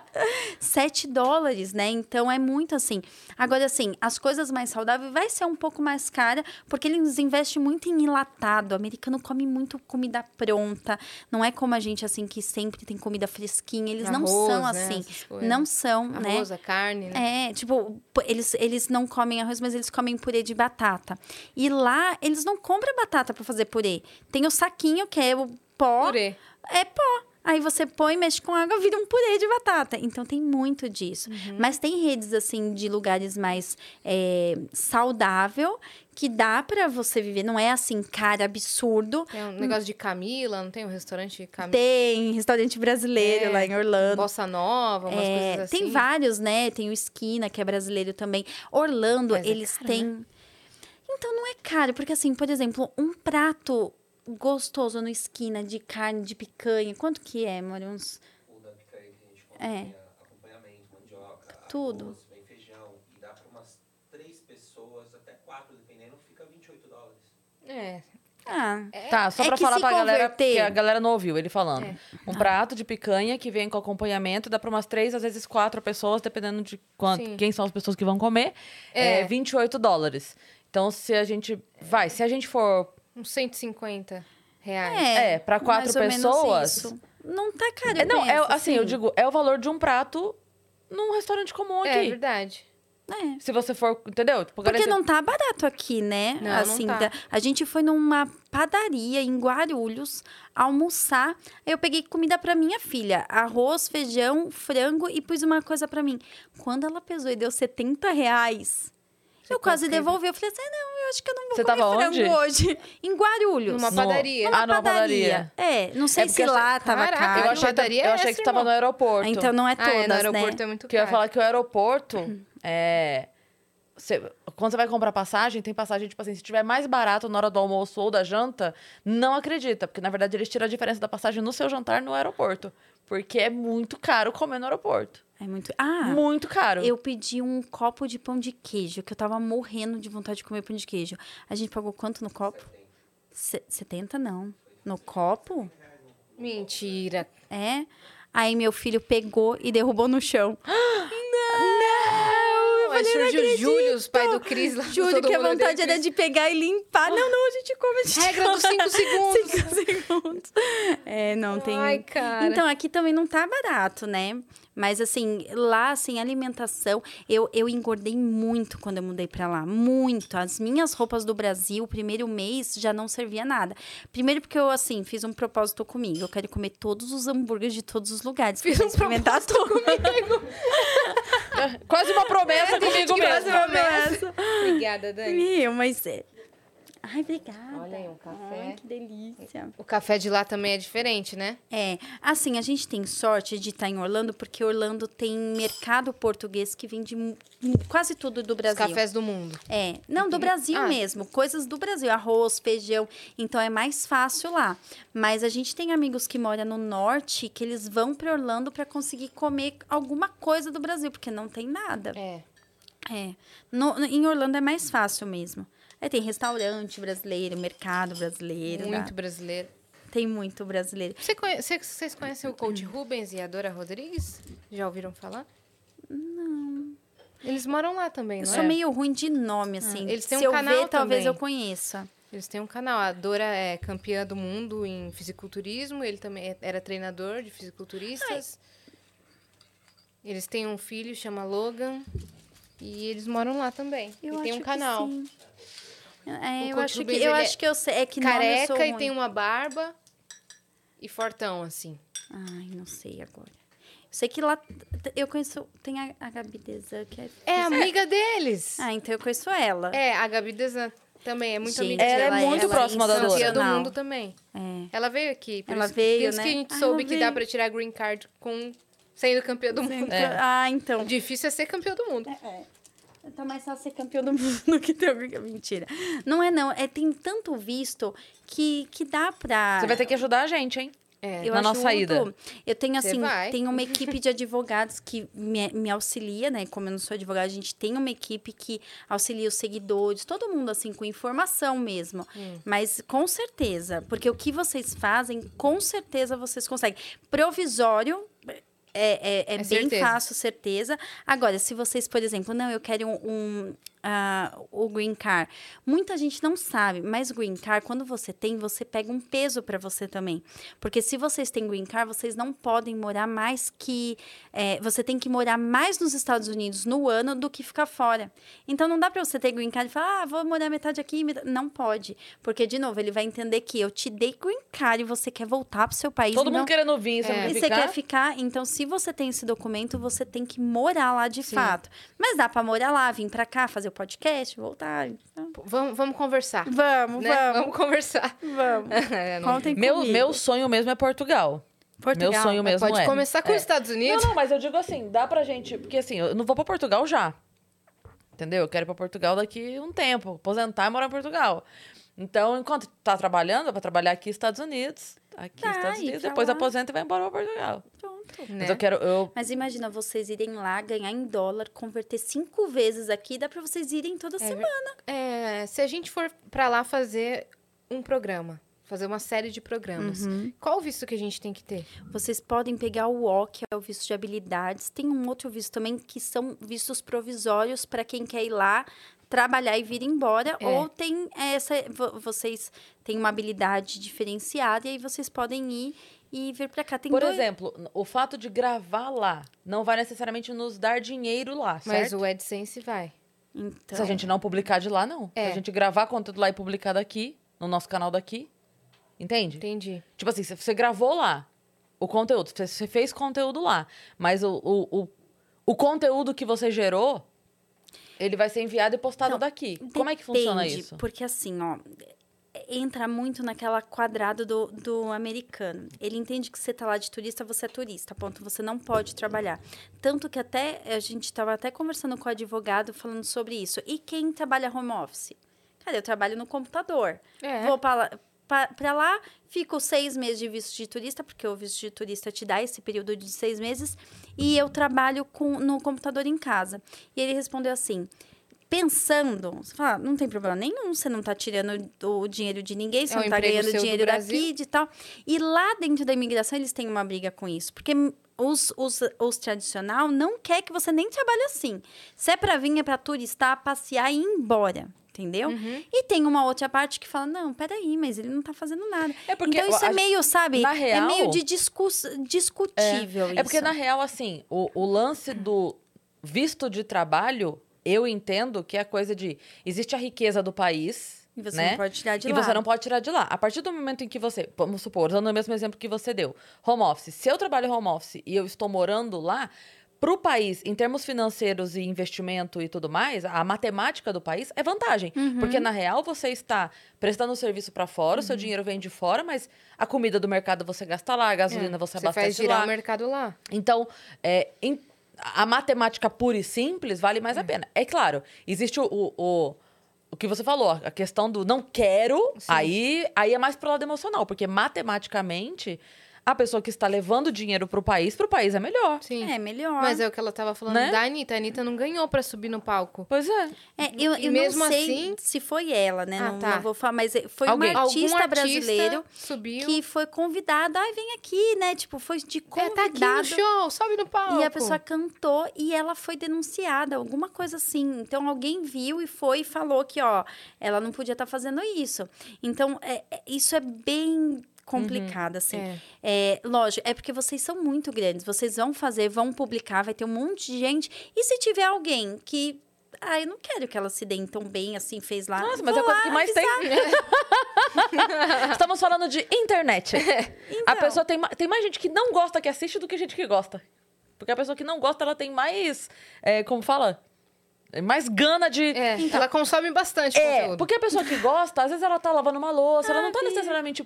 7 dólares, né? Então é muito assim. Agora, assim, as coisas mais saudáveis vai ser um pouco mais cara, porque eles investem muito em enlatado. O americano come muito comida pronta. Não é como a gente, assim, que sempre tem comida fresquinha. Eles não Arroz, são né? assim. Essas coisas. Não são, né? Arroz, a carne, né? É, tipo, eles, eles não comem arroz, mas eles comem purê de batata. E lá, eles não compram batata pra fazer purê. Tem o saquinho, que é o pó. Purê. É pó. Aí você põe, mexe com água, vira um purê de batata. Então tem muito disso. Uhum. Mas tem redes, assim, de lugares mais é, saudável, que dá pra você viver. Não é assim, cara, absurdo. Tem um negócio de Camila, não tem um restaurante Camila? Tem restaurante brasileiro É, lá em Orlando. Bossa Nova, umas É, coisas assim. Tem vários, né? Tem o Esquina, que é brasileiro também. Orlando, Mas é eles caro, têm. Então não é caro, porque assim, por exemplo, um prato gostoso no Esquina de carne de picanha, quanto que é, amor? Uns. O da picanha que a gente come, É. tem acompanhamento, mandioca, Tudo. arroz, vem feijão, e dá para umas três pessoas, até quatro, dependendo, fica 28 dólares. É. Ah, Tá, só É pra que falar pra galera, converter- porque a galera não ouviu ele falando. É. Um prato de picanha que vem com acompanhamento, dá pra umas três, às vezes quatro pessoas, dependendo de quanto, Sim. quem são as pessoas que vão comer. É, É. 28 dólares. Então, se a gente. Vai, se a gente for. Uns 150 reais. É, pra quatro mais ou menos pessoas. isso. Não tá caro. É, não, é, pensa, assim, eu digo, é o valor de um prato num restaurante comum É, aqui. verdade. É. se você for. Entendeu? Tipo, Porque garantir- não tá barato aqui, né? Não, não assim, tá. da- a gente foi numa padaria em Guarulhos almoçar. Eu peguei comida pra minha filha, arroz, feijão, frango e pus uma coisa pra mim. Quando ela pesou e deu 70 reais, eu quase devolvi. Eu falei assim, não, eu acho que eu não vou Você comer tava frango onde? hoje. Em Guarulhos. Numa No- padaria. Ah, numa padaria. É, não sei É se lá tava Caraca, caro. Eu achei, que, padaria eu é achei essa, que tava irmão? no aeroporto. Então não é Ah, é, todas, no aeroporto né? é muito Porque eu ia caro. falar que o aeroporto é. você- quando você vai comprar passagem, tem passagem, tipo assim, se tiver mais barato na hora do almoço ou da janta, não acredita. Porque, na verdade, eles tiram a diferença da passagem no seu jantar no aeroporto. Porque é muito caro comer no aeroporto. É muito... Ah, muito caro. Eu pedi um copo de pão de queijo, que eu tava morrendo de vontade de comer pão de queijo. A gente pagou quanto no copo? Se- 70 não. No copo? Mentira. É. Aí meu filho pegou e derrubou no chão. Não, aí surgiu o Júlio, os pai do Cris lá. Todo que a vontade o era de pegar e limpar. Não, não, a gente come, a gente Regra dos cinco segundos. Cinco segundos. É, não tem. Ai, cara. Então, aqui também não tá barato, né? Mas, assim, lá, assim, alimentação, eu, eu engordei muito quando eu mudei pra lá. Muito. As minhas roupas do Brasil, o primeiro mês, já não servia nada. Primeiro porque eu, assim, fiz um propósito comigo. Eu quero comer todos os hambúrgueres de todos os lugares. Fiz um experimentar tudo. Quase uma promessa gente comigo mesmo. promessa. Obrigada, Dani. Meu, mas... Ai, obrigada. Olha aí, um café. Ai, que delícia. O café de lá também é diferente, né? É, assim, a gente tem sorte de estar em Orlando, porque Orlando tem mercado português que vende quase tudo do Os Brasil. cafés do mundo. É, não, do Brasil Ah. mesmo, coisas do Brasil, arroz, feijão, então é mais fácil lá. Mas a gente tem amigos que moram no norte que eles vão para Orlando para conseguir comer alguma coisa do Brasil, porque não tem nada. É. É, no- em Orlando é mais fácil mesmo. Aí tem restaurante brasileiro, mercado brasileiro, Muito dá- brasileiro. tem muito brasileiro. Você conhe- cê- Vocês conhecem o coach Rubens e a Dora Rodrigues? Já ouviram falar? Não. Eles moram lá também, Eu não sou é? meio ruim de nome, assim. eles têm Se um eu canal ver, talvez também. eu conheça. Eles têm um canal. A Dora é campeã do mundo em fisiculturismo. Ele também é- era treinador de fisiculturistas. Eles têm um filho, chama Logan. E eles moram lá também. Eu e tem um canal. É, O eu acho que eu acho é que eu sei. É que eu Careca sou e ruim. tem uma barba. E fortão, assim. Ai, não sei agora. Eu sei que lá eu conheço. Tem a, a Gabi Desan, que é. É amiga deles. Ah, então eu conheço ela. É, a Gabi Desan também é muito Gente, amiga ela é dela. muito ela próxima da Dora. Campeã do mundo também. É. Ela veio aqui. por Ela isso- veio, por isso né? que a gente Ah, soube que dá pra tirar green card com sendo campeã do mundo. É. Ah, então. Difícil é ser campeã do mundo. Tá mais fácil ser campeão do mundo que ter alguém. Mentira. Não é, não. É, tem tanto visto que, que dá pra. Você vai ter que ajudar a gente, hein? É. Eu na nossa ida. Eu tenho, assim, tenho uma equipe de advogados que me, me auxilia, né? Como eu não sou advogada, a gente tem uma equipe que auxilia os seguidores, todo mundo, assim, com informação mesmo. Hum. Mas com certeza, porque o que vocês fazem, com certeza vocês conseguem. Provisório. É, é, é É bem certeza. fácil, certeza. Agora, se vocês, por exemplo, não, eu quero um, um, ah, o green card. Muita gente não sabe, mas o green card, quando você tem, você pega um peso para você também. Porque se vocês têm green card, vocês não podem morar mais que. é, você tem que morar mais nos Estados Unidos no ano do que ficar fora. Então não dá para você ter green card e falar, ah, vou morar metade aqui. metade-" Não pode. Porque, de novo, ele vai entender que eu te dei green card e você quer voltar pro seu país. Todo não mundo querendo vir, você É. e quer você quer ficar, então se você tem esse documento, você tem que morar lá de fato. Mas dá pra morar lá, vir pra cá, fazer o podcast, voltar. Então, Vamos, vamos conversar. Vamos, né? vamos, Vamos conversar. vamos. É, não- Contem Meu, comigo. meu sonho mesmo é Portugal. Portugal. Meu sonho Mas mesmo pode é. começar com É. os Estados Unidos. Não, não, mas eu digo assim, dá pra gente. Porque assim, eu não vou pra Portugal já. Entendeu? Eu quero ir pra Portugal daqui um tempo. Aposentar e morar em Portugal. Então, enquanto tá trabalhando, eu vou trabalhar aqui nos Estados Unidos. Aqui Tá, nos Estados e Unidos. pra Depois lá. aposenta e vai embora pra Portugal. Né? Mas eu quero. Eu, Mas imagina vocês irem lá, ganhar em dólar, converter cinco vezes aqui, dá pra vocês irem toda É semana. É, se a gente for pra lá fazer um programa, fazer uma série de programas, Uhum. qual o visto que a gente tem que ter? Vocês podem pegar o O, que é o visto de habilidades. Tem um outro visto também, que são vistos provisórios para quem quer ir lá trabalhar e vir embora, É. ou tem essa. vo- Vocês têm uma habilidade diferenciada e aí vocês podem ir e vir pra cá. Tem Por dois- exemplo, o fato de gravar lá não vai necessariamente nos dar dinheiro lá, Mas certo? o AdSense vai. Então, Se a gente não publicar de lá, não. É. Se a gente gravar conteúdo lá e publicar daqui, no nosso canal daqui, entende? Entendi. Tipo assim, se você gravou lá o conteúdo, você- você fez conteúdo lá, mas o, o, o, o conteúdo que você gerou, ele vai ser enviado e postado Então, daqui. Como é que funciona Depende, isso? Porque assim, ó, entra muito naquela quadrado do, do americano. Ele entende que você tá lá de turista, você é turista, ponto. Você não pode trabalhar. Tanto que até a gente estava até conversando com o advogado falando sobre isso. E quem trabalha home office? Cara, eu trabalho no computador. É. Vou para lá, pa- pra lá, fico seis meses de visto de turista, porque o visto de turista te dá esse período de seis meses, e eu trabalho com, no computador em casa. E ele respondeu assim: pensando, você fala, não tem problema nenhum, você não tá tirando o dinheiro de ninguém, você É não tá emprego ganhando dinheiro daqui de tal. E lá dentro da imigração eles têm uma briga com isso, porque os, os, os tradicional não quer que você nem trabalhe assim. Se é pra vir, é pra turistar, passear e ir embora. Entendeu? Uhum. E tem uma outra parte que fala: não, peraí, mas ele não tá fazendo nada. É porque então isso a- é meio, sabe? na é real- meio de discus, discutível. É porque, isso. na real, assim, o, o lance do visto de trabalho, eu entendo que é coisa de. Existe a riqueza do país. E você né? não pode tirar de e lá. você não pode tirar de lá. A partir do momento em que você, vamos supor, usando o mesmo exemplo que você deu, home office. Se eu trabalho home office e eu estou morando lá, para o país, em termos financeiros e investimento e tudo mais, a matemática do país é vantagem. Uhum. Porque, na real, você está prestando o serviço para fora, o seu dinheiro vem de fora, mas a comida do mercado você gasta lá, a gasolina você É. Você abastece faz girar lá. o mercado lá. Então, é, em- a matemática pura e simples vale mais a pena. É claro, existe o, o, o, o que você falou, a questão do não quero, aí, aí é mais pro lado emocional, porque matematicamente, a pessoa que está levando dinheiro pro país, pro país é melhor. Sim. É melhor. Mas é o que ela tava falando Né? da Anitta. A Anitta não ganhou pra subir no palco. Pois é. É, eu, E eu mesmo não sei assim- se foi ela, né? Ah, não, tá. não vou falar, mas foi Alguém. um artista, Algum brasileiro subiu. que foi convidado. Ai, vem aqui, né? Tipo, foi de É, convidado. tá aqui no show, sobe no palco. E a pessoa cantou e ela foi denunciada, alguma coisa assim. Então alguém viu e foi e falou que, ó, ela não podia estar fazendo isso. Então, é- é- isso é bem complicado, assim. É. É, lógico, é porque vocês são muito grandes. Vocês vão fazer, vão publicar, vai ter um monte de gente. E se tiver alguém que. Ah, eu não quero que ela se dê tão bem assim, fez lá. Nossa, mas vou é a coisa que mais tem. Estamos falando de internet. A Então. pessoa tem, tem mais gente que não gosta que assiste do que gente que gosta. Porque a pessoa que não gosta, ela tem mais. é, como fala? Mais gana de. É, ela consome bastante É, conteúdo. porque a pessoa que gosta, às vezes ela tá lavando uma louça, ela não tá necessariamente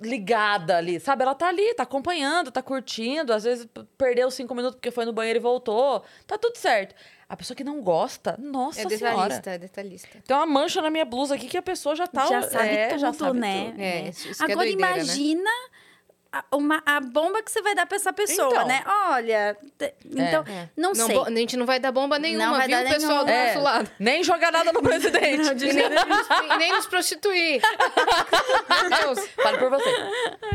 ligada ali, sabe? Ela tá ali, tá acompanhando, tá curtindo, às vezes perdeu cinco minutos porque foi no banheiro e voltou, tá tudo certo. A pessoa que não gosta, nossa É senhora. detalhista, é detalhista. Tem uma mancha na minha blusa aqui que a pessoa já tá... já sabe é, tudo, já sabe né? tudo. É, isso- isso é Agora doideira, né? imagina a, uma, a bomba que você vai dar pra essa pessoa, Então. né? Olha, te- então, É. não, sei. bo- A gente não vai dar bomba nenhuma, vai viu, dar pessoal do nenhuma. nosso lado. Nem jogar nada no presidente. E nem, e nem nos prostituir. Meu Deus. Fale por você.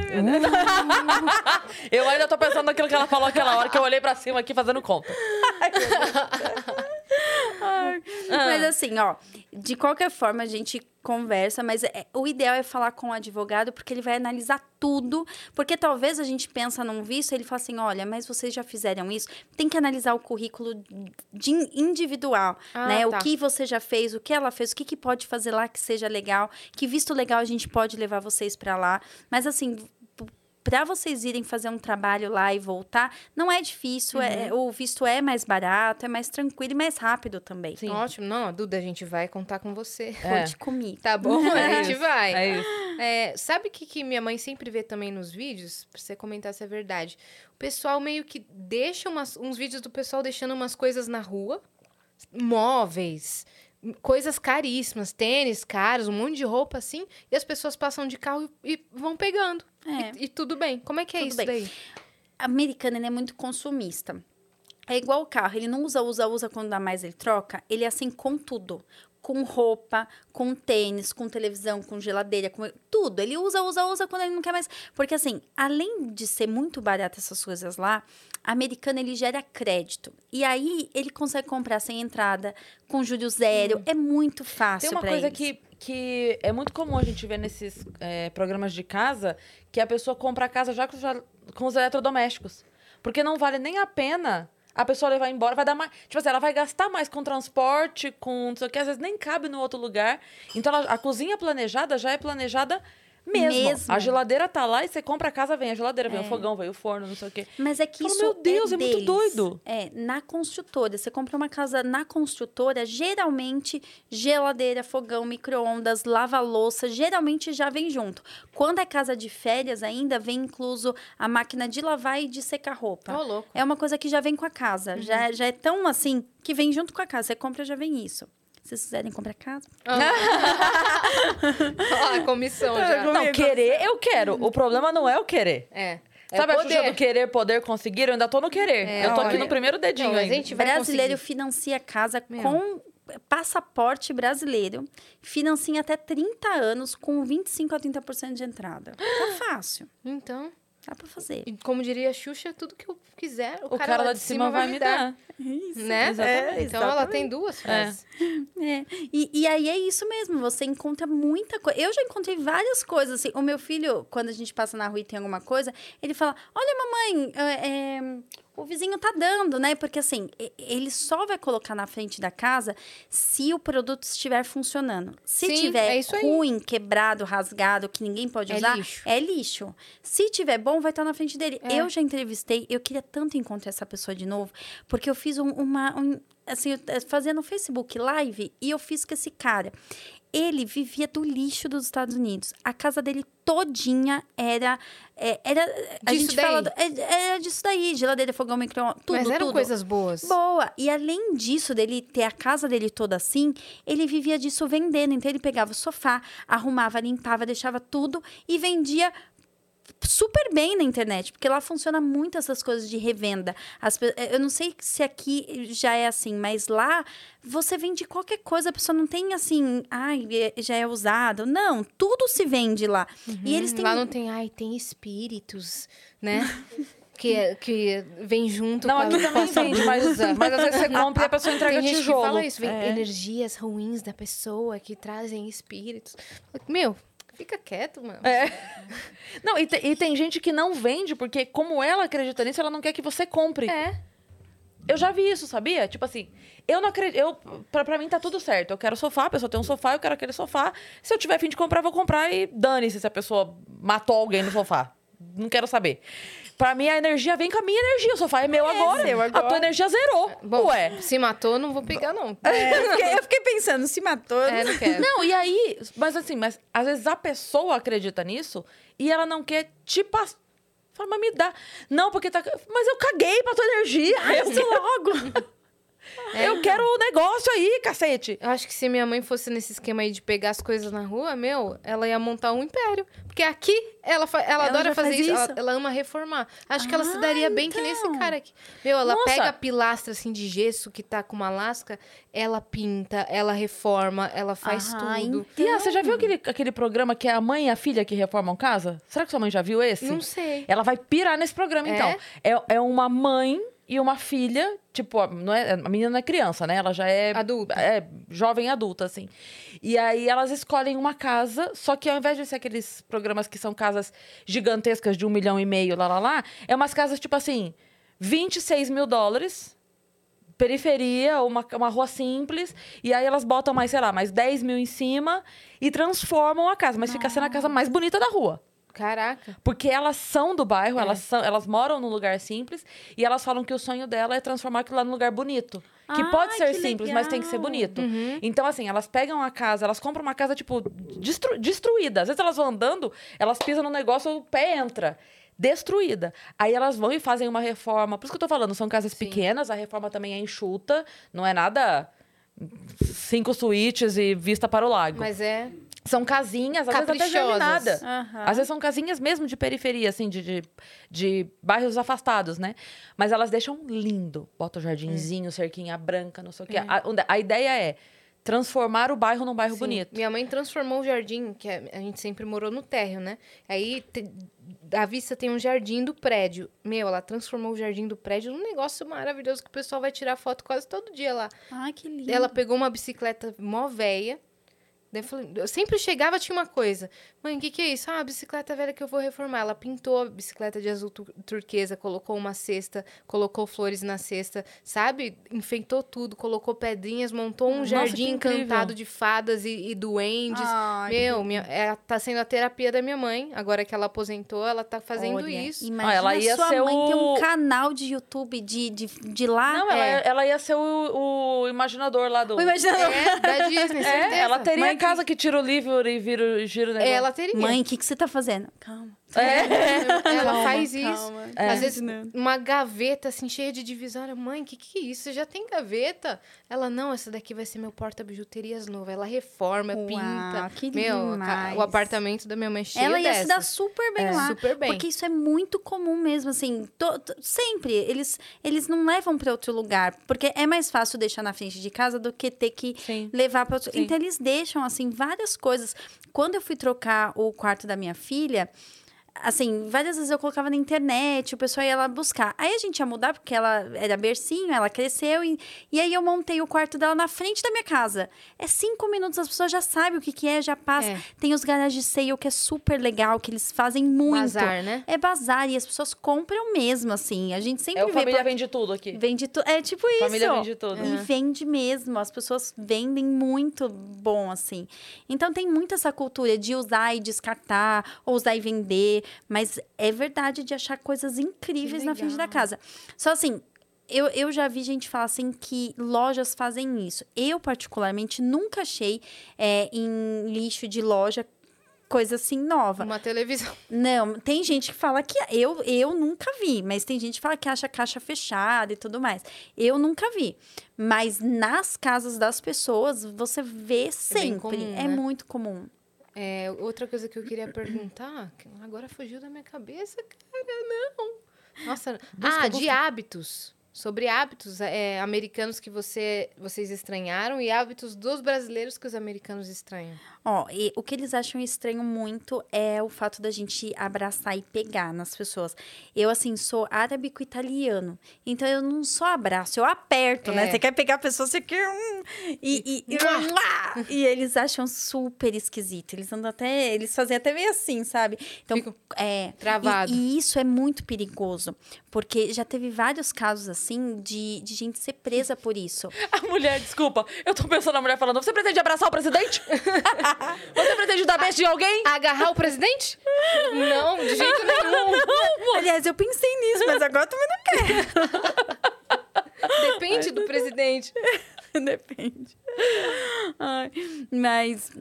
eu ainda tô pensando naquilo que ela falou aquela hora que eu olhei pra cima aqui fazendo conta. Mas assim, ó, de qualquer forma a gente conversa, mas é- o ideal é falar com o advogado porque ele vai analisar tudo, porque talvez a gente pensa num visto, ele fala assim, olha, mas vocês já fizeram isso, tem que analisar o currículo de in- individual, Ah, né? tá. O que você já fez, o que ela fez, o que, que pode fazer lá que seja legal, que visto legal a gente pode levar vocês pra lá, mas assim, para vocês irem fazer um trabalho lá e voltar, não é difícil, é, Uhum. o visto é mais barato, é mais tranquilo e mais rápido também. Sim. Ótimo. Não, Duda, a gente vai contar com você. É. Conte comigo. Tá bom? A É gente isso, vai. É isso. É, sabe o que, que minha mãe sempre vê também nos vídeos? Pra você comentar se é verdade. O pessoal meio que deixa umas- uns vídeos do pessoal deixando umas coisas na rua. Móveis, coisas caríssimas, tênis caros, um monte de roupa assim. E as pessoas passam de carro e, e vão pegando. É. E, e tudo bem. Como é que é Tudo isso bem. daí? americano ele é muito consumista. É igual o carro, ele não usa, usa, usa, quando dá mais ele troca. Ele é assim com tudo. Com roupa, com tênis, com televisão, com geladeira, com tudo. Ele usa, usa, usa quando ele não quer mais. Porque assim, além de ser muito barato essas coisas lá, americano ele gera crédito. E aí ele consegue comprar sem entrada, com juros zero. É muito fácil Tem uma coisa eles. que, que é muito comum a gente ver nesses é, programas de casa, que a pessoa compra a casa já com, já com os eletrodomésticos. Porque não vale nem a pena a pessoa levar embora, vai dar mais. Tipo assim, ela vai gastar mais com transporte, com não sei o que, às vezes nem cabe no outro lugar. Então ela- a cozinha planejada já é planejada mesmo. Mesmo. A geladeira tá lá e você compra a casa, vem a geladeira, vem É. o fogão, vem o forno, não sei o quê. Mas é que Fala, isso meu Deus, é muito deles. doido. É, na construtora. Você compra uma casa na construtora, geralmente geladeira, fogão, micro-ondas, lava-louça, geralmente já vem junto. Quando é casa de férias ainda, vem incluso a máquina de lavar e de secar roupa. Ô, louco. É uma coisa que já vem com a casa. Uhum. Já, já é tão assim que vem junto com a casa. Você compra, já vem isso. Se vocês quiserem comprar casa. Ó, a comissão já. Não, querer, eu quero. O problema não é o querer. É. É Sabe a poder. Xuxa do querer, poder, conseguir? Eu ainda tô no querer. É, eu tô aqui olha. no primeiro dedinho Não, a ainda. gente vai brasileiro conseguir. financia casa Meu. com passaporte brasileiro. Financia até 30 anos com 25 a 30% de entrada. Tá fácil. Então, Dá pra fazer. e como diria a Xuxa, tudo que eu quiser, o, O cara lá de cima vai me dar. Né? Exatamente. Então ela tem duas frases. É. E, e aí é isso mesmo, você encontra muita coisa. Eu já encontrei várias coisas. Assim. O meu filho, quando a gente passa na rua e tem alguma coisa, ele fala: Olha, mamãe, é, é, o vizinho tá dando, né? Porque assim, ele só vai colocar na frente da casa se o produto estiver funcionando. Se Sim, tiver é ruim, quebrado, rasgado, que ninguém pode É usar, lixo. é lixo. Se tiver bom, vai estar na frente dele. É. Eu já entrevistei, eu queria tanto encontrar essa pessoa de novo, porque eu fiz um- uma. um- assim, eu eh, fazia no Facebook live e eu fiz com esse cara. Ele vivia do lixo dos Estados Unidos. A casa dele todinha era. é, era a Disso gente daí? fala. é- Era disso daí, geladeira, fogão, micro tudo. Mas eram tudo. coisas boas. Boa. E além disso, dele ter a casa dele toda assim, ele vivia disso vendendo. Então ele pegava o sofá, arrumava, limpava, deixava tudo e vendia super bem na internet, porque lá funciona muito essas coisas de revenda. As eh, eu não sei se aqui já é assim, mas lá você vende qualquer coisa, a pessoa não tem assim, ai, é- já é usado. Não, tudo se vende lá. E eles têm Lá não tem, ai, tem espíritos, né? que, é- que vem junto Não, com a, aqui com a também vende, mas, blusa. mas às vezes você compra e a pessoa entrega Tem gente tijolo. que fala isso, vem É. energias ruins da pessoa que trazem espíritos. Meu, fica quieto, mano. É. Não, e, te- e tem gente que não vende, porque como ela acredita nisso, ela não quer que você compre. É. Eu já vi isso, sabia? Tipo assim, eu não acredito. Eu, pra, pra mim tá tudo certo. Eu quero sofá, a pessoa tem um sofá, eu quero aquele sofá. Se eu tiver fim de comprar, eu vou comprar e dane-se se a pessoa matou alguém no sofá. Não quero saber. Pra mim, a energia vem com a minha energia. O sofá é meu agora. seu agora. A tua energia zerou. Bom, Ué. se matou, não vou pegar, não. É, eu, fiquei, eu fiquei pensando, se matou. É, não quero. Não, e aí, mas assim, mas às vezes a pessoa acredita nisso e ela não quer te passar. Fala, mas me dá. Não, porque tá. Mas eu caguei pra tua energia. Isso logo. Eu quero o negócio aí, cacete. Eu acho que se minha mãe fosse nesse esquema aí de pegar as coisas na rua, meu, ela ia montar um império. Porque aqui ela, fa- ela, Ela adora fazer faz isso. Ela, isso? ela ama reformar. Acho que ela se Ah, daria bem que nesse então. cara aqui. Meu, ela Nossa. pega a pilastra assim de gesso que tá com uma lasca, ela pinta, ela reforma, ela faz Ah, tudo. E ah, você já viu aquele, aquele programa que é a mãe e a filha que reformam casa? Será que sua mãe já viu esse? Não sei. Ela vai pirar nesse programa, É? então. É, é uma mãe e uma filha, tipo, a- não é, a menina não é criança, né? Ela já é... Adulta. É, jovem adulta, assim. E aí elas escolhem uma casa, só que ao invés de ser aqueles programas que são casas gigantescas de um milhão e meio, lá, lá, lá, é umas casas, tipo assim, 26 mil dólares, periferia, uma, uma rua simples, e aí elas botam mais, sei lá, mais 10 mil em cima e transformam a casa, mas fica sendo a casa mais bonita da rua. Caraca. Porque elas são do bairro, É. elas, são, elas moram num lugar simples e elas falam que o sonho dela é transformar aquilo lá num lugar bonito. Que Ai, pode ser que simples, mas tem que ser legal. bonito. Uhum. Então, assim, elas pegam a casa, elas compram uma casa, tipo, destru- destruída. Às vezes elas vão andando, elas pisam no negócio, o pé entra. Destruída. Aí elas vão e fazem uma reforma. Por isso que eu tô falando, são casas Sim. pequenas, a reforma também é enxuta, não é nada cinco suítes e vista para o lago. Mas é. São casinhas, às vezes até germinada. Aham. Às vezes são casinhas mesmo de periferia, assim, de, de, de bairros afastados, né? Mas elas deixam lindo. Bota o jardinzinho, cerquinha branca, não sei o quê. A, onde- a ideia é transformar o bairro num bairro Sim. bonito. Minha mãe transformou o jardim, que a a gente sempre morou no térreo, né? Aí te- à vista tem um jardim do prédio. Meu, ela transformou o jardim do prédio num negócio maravilhoso que o pessoal vai tirar foto quase todo dia lá. Ai, que lindo. Ela pegou uma bicicleta mó véia. Daí eu, falei- eu sempre chegava, tinha uma coisa. Mãe, o que, que é isso? Ah, a bicicleta velha que eu vou reformar. Ela pintou a bicicleta de azul tu- turquesa, colocou uma cesta, colocou flores na cesta, sabe? Enfeitou tudo, colocou pedrinhas, montou um Nossa, jardim encantado de fadas e, e duendes. Ai, Meu, minha, é, tá sendo a terapia da minha mãe. Agora que ela aposentou, ela tá fazendo Olha, isso. Imagina Ah, ela ia sua ser mãe ter um o- canal de YouTube de, de, de lá. Não, ela, é. ela ia ser o, o imaginador lá do. O imaginador. É, da Disney, certeza. É, ela teria Mãe, casa que tira o livro e vira, gira o negócio. Ela teria. Mãe, o que, que você tá fazendo? Calma. É. Ela Calma, faz isso. calma. É. Às vezes, uma gaveta, assim, cheia de divisória. Mãe, o que, que é isso? Você já tem gaveta? Ela, não, essa daqui vai ser meu porta-bijuterias novo. Ela reforma, Uau, pinta. que meu, demais. o apartamento da minha mãe é cheio Ela ia se dar super bem É, lá. super bem. Porque isso é muito comum mesmo, assim. to- to- sempre. Eles, eles não levam pra outro lugar. Porque é mais fácil deixar na frente de casa do que ter que Sim. levar para outro. Sim. Então eles deixam assim várias coisas. Quando eu fui trocar o quarto da minha filha, assim, várias vezes eu colocava na internet, o pessoal ia lá buscar. Aí a gente ia mudar porque ela era bercinho, ela cresceu e, e aí eu montei o quarto dela na frente da minha casa. É cinco minutos, as pessoas já sabem o que que é, já passa. É. Tem os garage sale que é super legal, que eles fazem muito. Bazar, né? É bazar e as pessoas compram mesmo, assim. A gente sempre É o vê família pra- vende tudo aqui. Vende tudo. É tipo isso. Família vende tudo. E É. vende mesmo. As pessoas vendem muito bom, assim. Então tem muito essa cultura de usar e descartar, ou usar e vender. Mas é verdade de achar coisas incríveis na frente da casa. Só assim. Eu, eu já vi gente falar assim que lojas fazem isso. Eu, particularmente, nunca achei é, em lixo de loja coisa assim nova. Uma televisão. Não, tem gente que fala que eu eu nunca vi, mas tem gente que fala que acha caixa fechada e tudo mais. Eu nunca vi. Mas nas casas das pessoas você vê sempre. comum, É né? muito comum. É, outra coisa que eu queria perguntar, que agora fugiu da minha cabeça, cara, não. Nossa, Busca, ah, de busca. hábitos. Sobre hábitos é, americanos que você, vocês estranharam e hábitos dos brasileiros que os americanos estranham. Ó, e o que eles acham estranho muito é o fato da gente abraçar e pegar nas pessoas. Eu, assim, sou árabe com italiano. Então, eu não só abraço, eu aperto, né? É. Você quer pegar a pessoa, você quer... hum, e, e, e, e eles acham super esquisito. Eles andam até... Eles fazem até meio assim, sabe? Então, Fico é... travado. E, e isso é muito perigoso. Porque já teve vários casos, assim, de, de gente ser presa por isso. A mulher, desculpa, eu tô pensando na mulher falando: você pretende abraçar o presidente? você pretende dar beijo em alguém? Agarrar o presidente? Não, de jeito nenhum. Aliás, eu pensei nisso, mas agora eu também não Depende do presidente. Depende. Ai, mas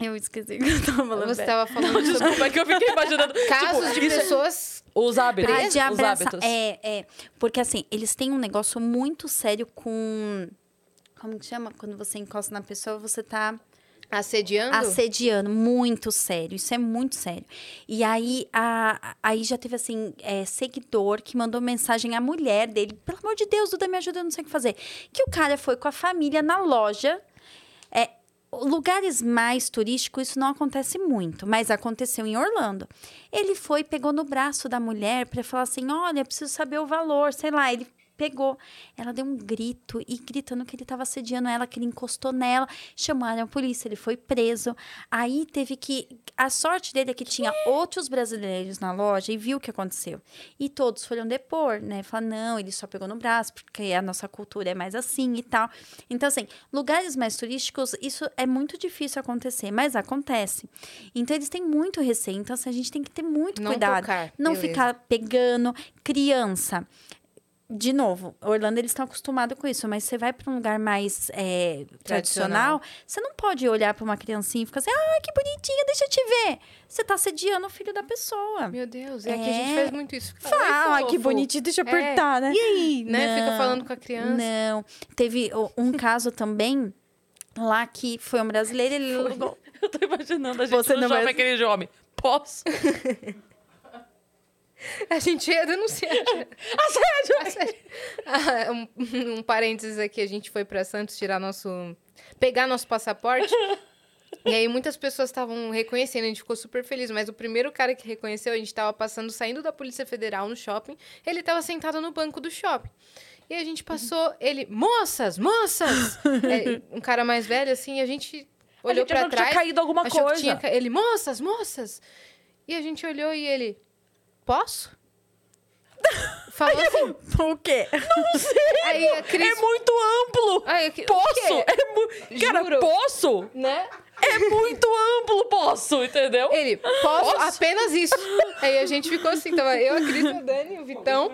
eu esqueci que eu tava falando. Você estava falando sobre Desculpa, é que eu fiquei imaginando. casos tipo, de isso- pessoas. Os hábitos. Ah, de os hábitos. É, é. Porque assim, eles têm um negócio muito sério com. Como que chama? Quando você encosta na pessoa, você tá Assediando? assediando. Muito sério. Isso é muito sério. E aí, a, aí já teve, assim, é, seguidor que mandou mensagem à mulher dele. Pelo amor de Deus, Duda, me ajuda, eu não sei o que fazer. Que o cara foi com a família na loja. Lugares mais turísticos, isso não acontece muito, mas aconteceu em Orlando. Ele foi, pegou no braço da mulher para falar assim: olha, preciso saber o valor, sei lá. Ele pegou. Ela deu um grito e gritando que ele estava assediando ela, que ele encostou nela. Chamaram a polícia, ele foi preso. Aí teve que. A sorte dele é que tinha outros brasileiros na loja e viu o que aconteceu. E todos foram depor, né? Falar, não, ele só pegou no braço, porque a nossa cultura é mais assim e tal. Então, assim, lugares mais turísticos, isso é muito difícil acontecer, mas acontece. Então, eles têm muito receio. Então, assim, a gente tem que ter muito Não cuidado. tocar, não beleza. ficar pegando criança. De novo, Orlando eles estão acostumados com isso, mas você vai para um lugar mais é, tradicional, Tradicional. você não pode olhar para uma criancinha e ficar assim, ah, que bonitinha, deixa eu te ver. Você tá assediando o filho da pessoa. Meu Deus, é, que a gente É. faz muito isso. Fala, "Oi, que fofo." bonitinho, deixa eu É. apertar, né? E aí, né? Fica Não, falando com a criança. Não. Teve um caso também lá que foi um brasileiro, ele alugou- Eu tô imaginando a gente Você não vai- aquele homem. Posso? A gente ia denunciar. Assédio! Assédio. Ah, um, um parênteses aqui, a gente foi pra Santos tirar nosso... Pegar nosso passaporte. e aí muitas pessoas estavam reconhecendo, a gente ficou super feliz. Mas o primeiro cara que reconheceu, a gente tava passando, saindo da Polícia Federal no shopping. Ele tava sentado no banco do shopping. E a gente passou, ele... Moças, moças! É, um cara mais velho, assim, a gente A olhou gente pra achou que tinha trás... caído alguma coisa. tinha Ele, moças, moças! E a gente olhou e ele... Posso? Falou assim... O quê? Aí a Cris... É muito amplo! Aí, o Posso? É mu... Cara, Juro. posso? Né? É muito amplo, posso, entendeu? Ele, posso? Apenas isso. Aí a gente ficou assim, tava eu, a Cris, a Dani, o Vitão.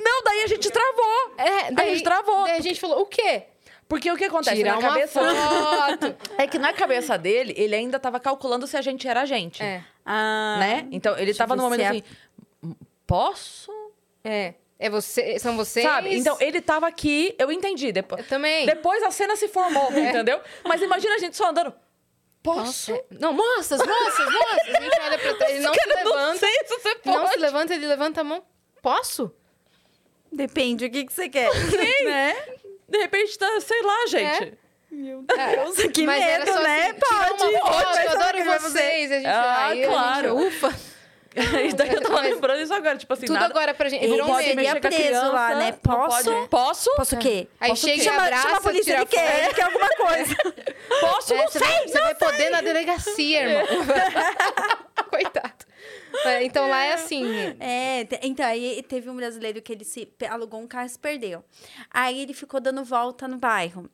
Não, daí a gente travou. É, daí, a gente travou. Daí a gente falou, o quê? Porque o que acontece Tirar na cabeça foto. É que na cabeça dele, ele ainda tava calculando se a gente era a gente. é, Ah, Né? Então, ele Deixa tava eu no momento é- assim, posso? é. É você, são vocês? Sabe? Então, ele tava aqui, eu entendi. Depois, Eu também. depois a cena se formou, É. entendeu? Mas imagina a gente só andando. Posso? É. Não, moças, moças, moças. A gente olha pra trás, ele não se não levanta. sei se você Não pode. se levanta, ele levanta a mão. Posso? Depende, o que, que você quer? né? De repente, tá, sei lá, gente. Meu É, Deus, que Mas era medo, só né? assim, Pode, uma foto, pode, eu adoro que vocês. A gente, Ah, aí a claro. gente, ufa. E daí eu tava Mas- lembrando isso agora, tipo assim, Tudo nada... agora pra gente. Ele Virou um pode meme. seria mexer com a preso criança, lá, né? não Posso? pode. Posso? Posso o quê? Aí Posso chega quê? e chama, abraça, chama a polícia, ele quer, ele quer alguma coisa. Posso? É, não você sei. vai, você vai poder na delegacia, irmão. Coitado. É, então lá é assim. É, então, aí teve um brasileiro que ele se alugou um carro e se perdeu. Aí ele ficou dando volta no bairro.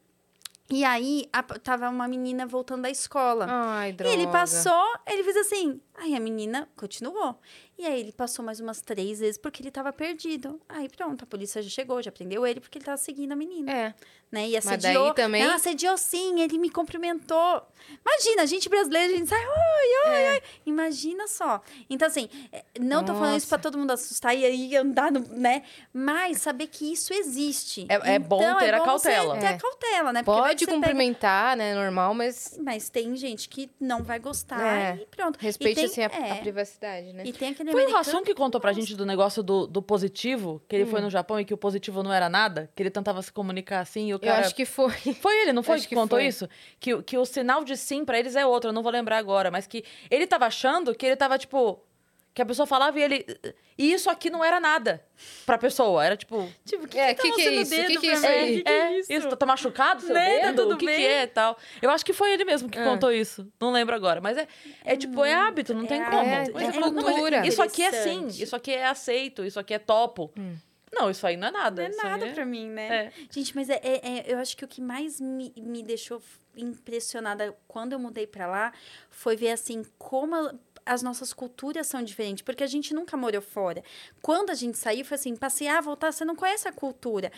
E aí a- tava uma menina voltando da escola. Ai, E droga. ele passou, ele fez assim. Aí a menina continuou. E aí ele passou mais umas três vezes porque ele tava perdido. Aí pronto, a polícia já chegou, já prendeu ele porque ele tava seguindo a menina. É. Né? E Mas assediou. daí também- Não, assediou sim, ele me cumprimentou. Imagina, a gente brasileira, a gente sai, oi, oi, É. oi. Imagina só. Então, assim, é, não tô falando isso pra Nossa. todo mundo assustar e aí andar, no, né? Mas saber que isso existe. É- é bom Então, ter a bom você cautela. Ter É. a cautela, né? Porque Pode cumprimentar, né? Normal, mas pega- Mas tem gente que não vai gostar É. e pronto. E respeite tem- assim a, a é, privacidade, né? E tem aquele Foi o Rassum que contou pra gente do negócio do, do positivo, que ele Hum. foi no Japão e que o positivo não era nada, que ele tentava se comunicar assim e o Eu cara... acho que foi. Foi ele, não foi que, que contou foi. isso? Que, o- que o sinal de sim pra eles é outro, eu não vou lembrar agora, mas que ele tava achando que ele tava, tipo... Que a pessoa falava e ele... E isso aqui não era nada pra pessoa, era tipo... Tipo, o que, É, que, que tá que é mostrando isso? o dedo Que que é isso aí? Que que é, isso? isso, tá machucado seu Né? Tá dedo? tudo o que bem? que é e tal? Eu acho que foi ele mesmo que É. contou isso. Não lembro agora, mas é, é tipo, é hábito, não tem é como. é fala, não, cultura. Isso aqui é sim, isso aqui é aceito, isso aqui é topo. Hum. Não, isso aí não é nada. Não é nada é- pra mim, né? É. Gente, mas é, é- é- eu acho que o que mais me, me deixou impressionada quando eu mudei pra lá foi ver, assim, como a- as nossas culturas são diferentes. Porque a gente nunca morou fora. Quando a gente saiu, foi assim, passear, voltar, você não conhece a cultura.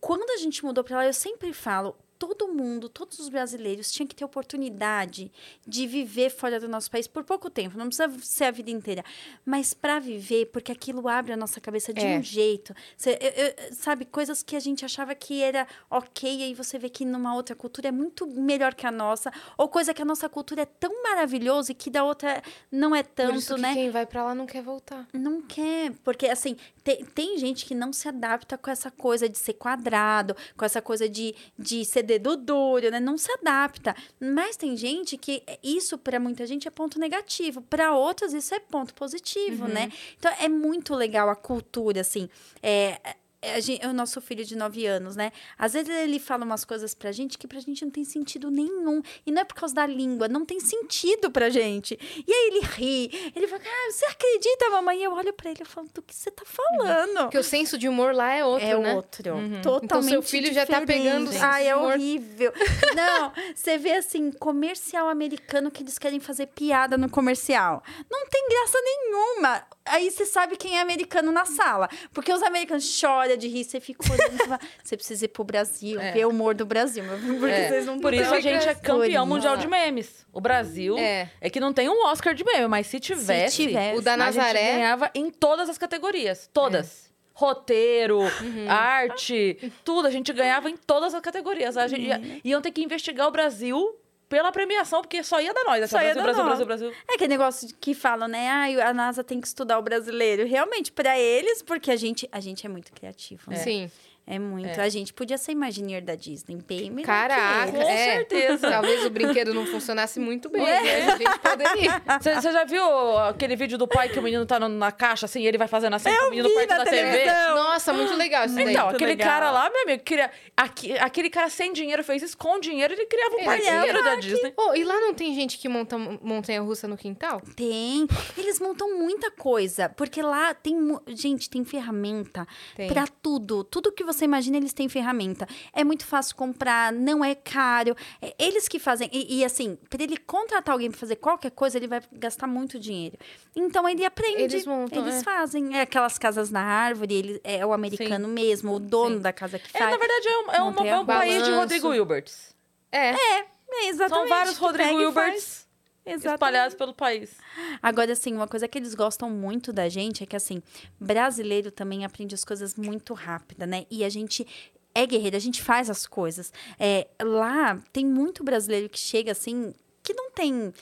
Quando a gente mudou pra lá, eu sempre falo, todo mundo, todos os brasileiros tinham que ter oportunidade de viver fora do nosso país por pouco tempo, não precisa ser a vida inteira, mas para viver, porque aquilo abre a nossa cabeça de É. um jeito. Cê- eu- eu- sabe, coisas que a gente achava que era ok, e aí você vê que numa outra cultura é muito melhor que a nossa, ou coisa que a nossa cultura é tão maravilhosa e que da outra não é Por tanto, isso que né? quem vai pra lá não quer voltar. Não quer, porque assim, tem, tem gente que não se adapta com essa coisa de ser quadrado, com essa coisa de, de ser dedo duro, né? Não se adapta. Mas tem gente que isso para muita gente é ponto negativo, para outras isso é ponto positivo, né? Então é muito legal a cultura, assim. É, a gente- o nosso filho de 9 anos, né? Às vezes ele fala umas coisas pra gente que pra gente não tem sentido nenhum. E não é por causa da língua, não tem sentido pra gente. E aí ele ri, ele fala, ah, você acredita, mamãe? E eu olho pra ele e falo, do que você tá falando? Porque o senso de humor lá é outro, é né? outro. Uhum. Totalmente Então, seu filho já tá diferente. pegando o senso Ai, é humor. horrível. Não, você vê assim, comercial americano que eles querem fazer piada no comercial. Não tem graça nenhuma. Aí você sabe quem é americano na sala. Porque os americanos choram de rir, você fica olhando e fala, você precisa ir pro Brasil, É. ver o humor do Brasil. Porque É, vocês não Por isso a gente é campeão mundial de memes. O Brasil é. É. que não tem um Oscar de meme, mas se tivesse, tivesse. O da a gente Nazaré. ganhava em todas as categorias. Todas. Roteiro, arte, tudo. A gente ganhava em todas as categorias. A gente ia- iam ter que investigar o Brasil pela premiação, porque só ia dar nós. Essa Só ia Brasil, dar Brasil, nós. Brasil, Brasil. É aquele negócio que falam, né? Ah, a NASA tem que estudar o brasileiro. Realmente, pra eles, porque a gente, a gente é muito criativo. Né? Sim. É muito. É. A gente podia ser Imagineer da Disney, bem melhor Caraca. Com é. certeza. Talvez o brinquedo não funcionasse muito bem. É. né? A gente poderia. Você você já viu aquele vídeo do pai que o menino tá no- na caixa, assim, e ele vai fazendo assim com o menino na da TV? Nossa, muito legal isso daí. Então, Muito aquele legal. cara lá, meu amigo, queria, aque- aquele cara sem dinheiro fez isso com dinheiro, ele criava um É, parceiro é, da Disney. Oh, e lá não tem gente que monta montanha-russa no quintal? Tem. Eles montam muita coisa. Porque lá tem. Gente, tem ferramenta Tem. pra tudo. Tudo que você imagina, eles têm ferramenta. É muito fácil comprar, não é caro. É eles que fazem. E, e, assim, pra ele contratar alguém pra fazer qualquer coisa, ele vai gastar muito dinheiro. Então ele aprende. Eles montam, Eles é. fazem. É aquelas casas na árvore, ele é o americano mesmo, o dono Sim. da casa que É, faz. na verdade, é um, é um, Montanha é um país de. Rodrigo Hilberts. É. É, exatamente. São vários Rodrigo Hilberts. Exatamente. espalhados pelo país. Agora, assim, uma coisa que eles gostam muito da gente é que, assim, brasileiro também aprende as coisas muito rápida, né? E a gente é guerreiro, a gente faz as coisas. É, lá, tem muito brasileiro que chega, assim, que não tem,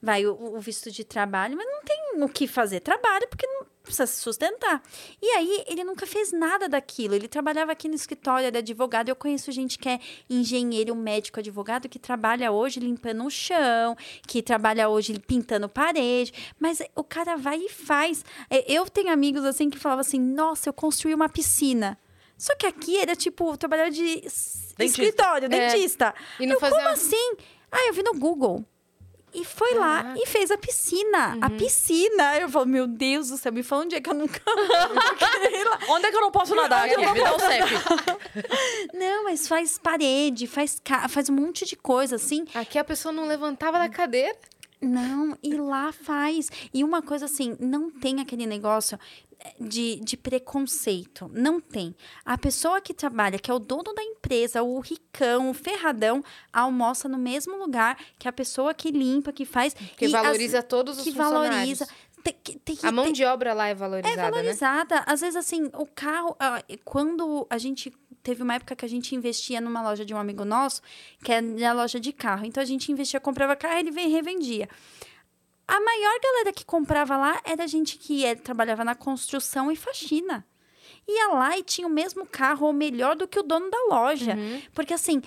vai, o, o visto de trabalho, mas não tem o que fazer. Trabalho porque não precisa se sustentar. E aí, ele nunca fez nada daquilo. Ele trabalhava aqui no escritório, era advogado. Eu conheço gente que é engenheiro, médico, advogado, que trabalha hoje limpando o chão, que trabalha hoje pintando parede. Mas o cara vai e faz. É, Eu tenho amigos, assim, que falavam assim, nossa, eu construí uma piscina. Só que aqui era, tipo, trabalhar de Dentista. escritório, É. dentista. E não eu, fazia- como assim? Ah, eu vi no Google. E foi lá Caraca. e fez a piscina. A piscina. Eu falo, meu Deus do céu, me fala onde é que eu nunca. Onde é que eu não posso nadar aqui? Me dá o CEP. não, mas faz parede, faz, ca... faz um monte de coisa, assim. Aqui a pessoa não levantava da cadeira. Não, e lá faz. E uma coisa assim, não tem aquele negócio de, de preconceito. Não tem. A pessoa que trabalha, que é o dono da empresa, o ricão, o ferradão, almoça no mesmo lugar que a pessoa que limpa, que faz. Que e as- valoriza todos os que funcionários. valoriza. Tem, tem A mão ter- de obra lá é é valorizada, né? valorizada. Às vezes, assim, o carro. ah, quando a gente. Teve uma época que a gente investia numa loja de um amigo nosso, que é na loja de carro. Então a gente investia, comprava carro, ele vem e revendia. A maior galera que comprava lá era gente que é- trabalhava na construção e faxina. Ia lá e tinha o mesmo carro, ou melhor do que o dono da loja. Uhum. Porque, assim,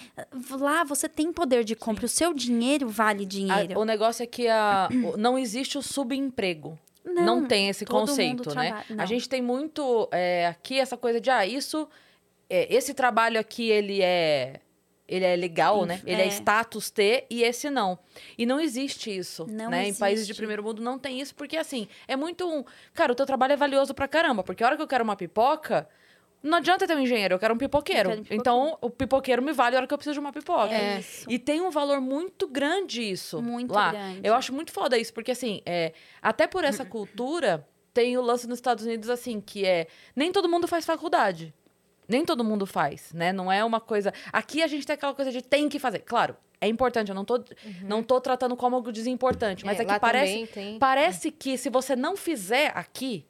lá você tem poder de compra. O seu dinheiro vale A- dinheiro. o negócio é que a, não existe o subemprego. Não, tem esse conceito, né? trabalha- A não. gente tem muito é, aqui essa coisa de, ah, isso, é, esse trabalho aqui, ele é, ele é legal, né? Ele é. É. status T e esse não. E não existe isso, Não né? Em países de existe. primeiro mundo não tem isso, porque assim, é muito um... Cara, o teu trabalho é valioso pra caramba, porque a hora que eu quero uma pipoca... Não adianta ter um engenheiro, eu quero um pipoqueiro. Quero um pipoqueiro. Então, o pipoqueiro me vale a hora que eu preciso de uma pipoca. É isso. E tem um valor muito grande isso. Muito lá. grande. Eu acho muito foda isso, porque assim, é, até por essa cultura, tem o lance nos Estados Unidos, assim, que é. Nem todo mundo faz faculdade. Nem todo mundo faz, né? Não é uma coisa. Aqui a gente tem aquela coisa de tem que fazer. Claro, é importante, eu não tô, não tô tratando como algo desimportante, mas É, é, que lá parece, tem. parece que se você não fizer aqui,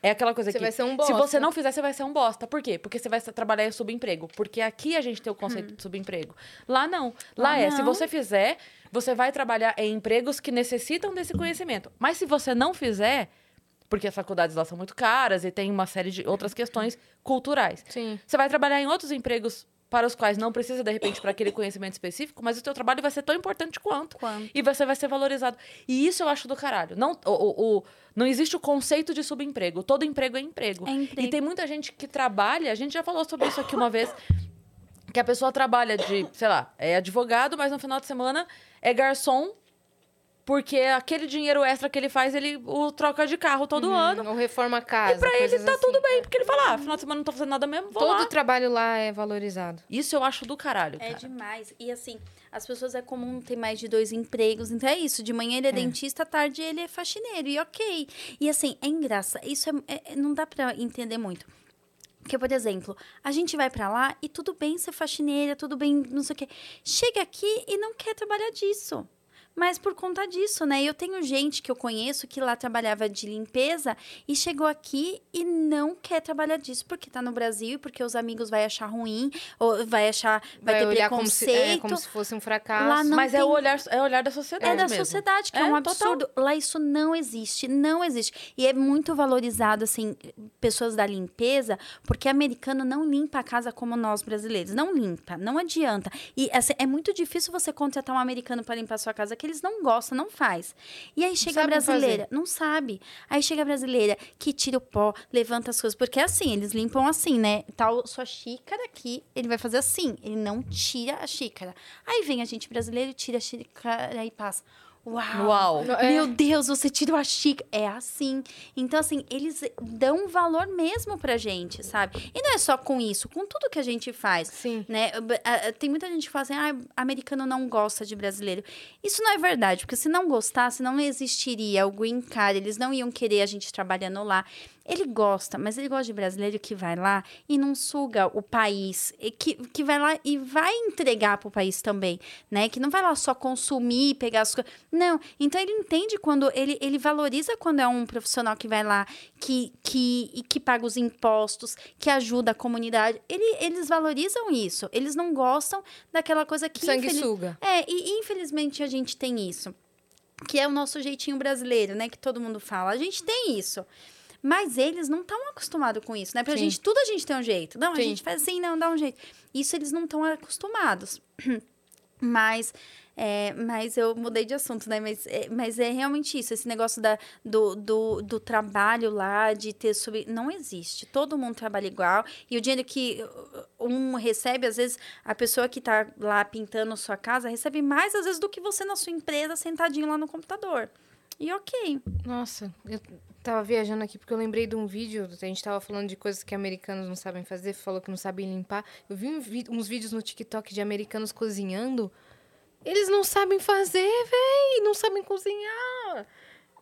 é aquela coisa Você que vai ser um se bosta. você não fizer, você vai ser um bosta. Por quê? Porque você vai trabalhar em subemprego. Porque aqui a gente tem o Hum. conceito de subemprego. Lá não. Lá, Lá é, se não. você fizer, você vai trabalhar em empregos que necessitam desse conhecimento. Mas se você não fizer, porque as faculdades lá são muito caras e tem uma série de outras questões culturais. Sim. Você vai trabalhar em outros empregos para os quais não precisa, de repente, para aquele conhecimento específico, mas o teu trabalho vai ser tão importante quanto. Quanto. E você vai ser valorizado. E isso eu acho do caralho. Não, o, o- o- não existe o conceito de subemprego. Todo emprego é emprego. É emprego. E tem muita gente que trabalha, a gente já falou sobre isso aqui uma vez, que a pessoa trabalha de, sei lá, é advogado, mas no final de semana é garçom, porque aquele dinheiro extra que ele faz, ele o troca de carro todo ano. Ou reforma a casa. E pra ele tá assim. tudo bem, porque ele fala, ah, final de semana não tô fazendo nada mesmo, vou Todo lá. trabalho lá é valorizado. Isso eu acho do caralho, É cara. demais. E assim, as pessoas é comum ter mais de dois empregos. Então é isso. De manhã ele é, dentista, à tarde ele é faxineiro. E ok. E assim, é engraçado. Isso é, é- não dá pra entender muito. Porque, por exemplo, a gente vai pra lá e tudo bem ser faxineira, tudo bem, não sei o quê. Chega aqui e não quer trabalhar disso. Mas por conta disso, né? Eu tenho gente que eu conheço que lá trabalhava de limpeza e chegou aqui e não quer trabalhar disso porque tá no Brasil e porque os amigos vai achar ruim ou vai achar vai, Vai, ter olhar como se, preconceito. é, como se fosse um fracasso. Lá não Mas é tem- o olhar, é o olhar da sociedade É da mesmo. sociedade, que é, É, um total. absurdo. Lá isso não existe, não existe. E é muito valorizado, assim, pessoas da limpeza, porque americano não limpa a casa como nós brasileiros. Não limpa, não adianta. E assim, é muito difícil você contratar um americano para limpar a sua casa, que eles não gostam, não faz. E aí chega a brasileira, não sabe. Aí chega a brasileira que tira o pó, levanta as coisas. Porque é assim, eles limpam assim, né? Tal sua xícara aqui, ele vai fazer assim. Ele não tira a xícara. Aí vem a gente brasileiro, tira a xícara e passa. Uau! Uau. É. Meu Deus, você tirou a xícara. É assim. Então, assim, eles dão valor mesmo pra gente, sabe? E não é só com isso, com tudo que a gente faz. Sim. Né? Tem muita gente que fala assim, ah, americano não gosta de brasileiro. Isso não é verdade, porque se não gostasse, não existiria o green card, eles não iam querer a gente trabalhando lá. Ele gosta, mas ele gosta de brasileiro que vai lá e não suga o país, que, que vai lá e vai entregar pro país também, né? Que não vai lá só consumir, pegar as coisas. Não, então ele entende quando, ele, ele valoriza quando é um profissional que vai lá, que, que, e que paga os impostos, que ajuda a comunidade. Ele, eles valorizam isso, eles não gostam daquela coisa que... infeliz- Sanguessuga. é, e infelizmente a gente tem isso. Que é o nosso jeitinho brasileiro, né? Que todo mundo fala. A gente tem isso. Mas eles não estão acostumados com isso, né? Pra Sim. gente, tudo a gente tem um jeito. Não, a Sim. gente faz assim, não, dá um jeito. Isso eles não estão acostumados. Mas, é, mas eu mudei de assunto, né? Mas é, mas é realmente isso, esse negócio da, do, do, do trabalho lá, de ter sub... Não existe. Todo mundo trabalha igual. E o dinheiro que um recebe, às vezes, a pessoa que tá lá pintando sua casa recebe mais, às vezes, do que você na sua empresa, sentadinho lá no computador. E ok. Nossa, eu tava viajando aqui porque eu lembrei de um vídeo, a gente tava falando de coisas que americanos não sabem fazer, falou que não sabem limpar. Eu vi uns vídeos no TikTok de americanos cozinhando. Eles não sabem fazer, véi, não sabem cozinhar.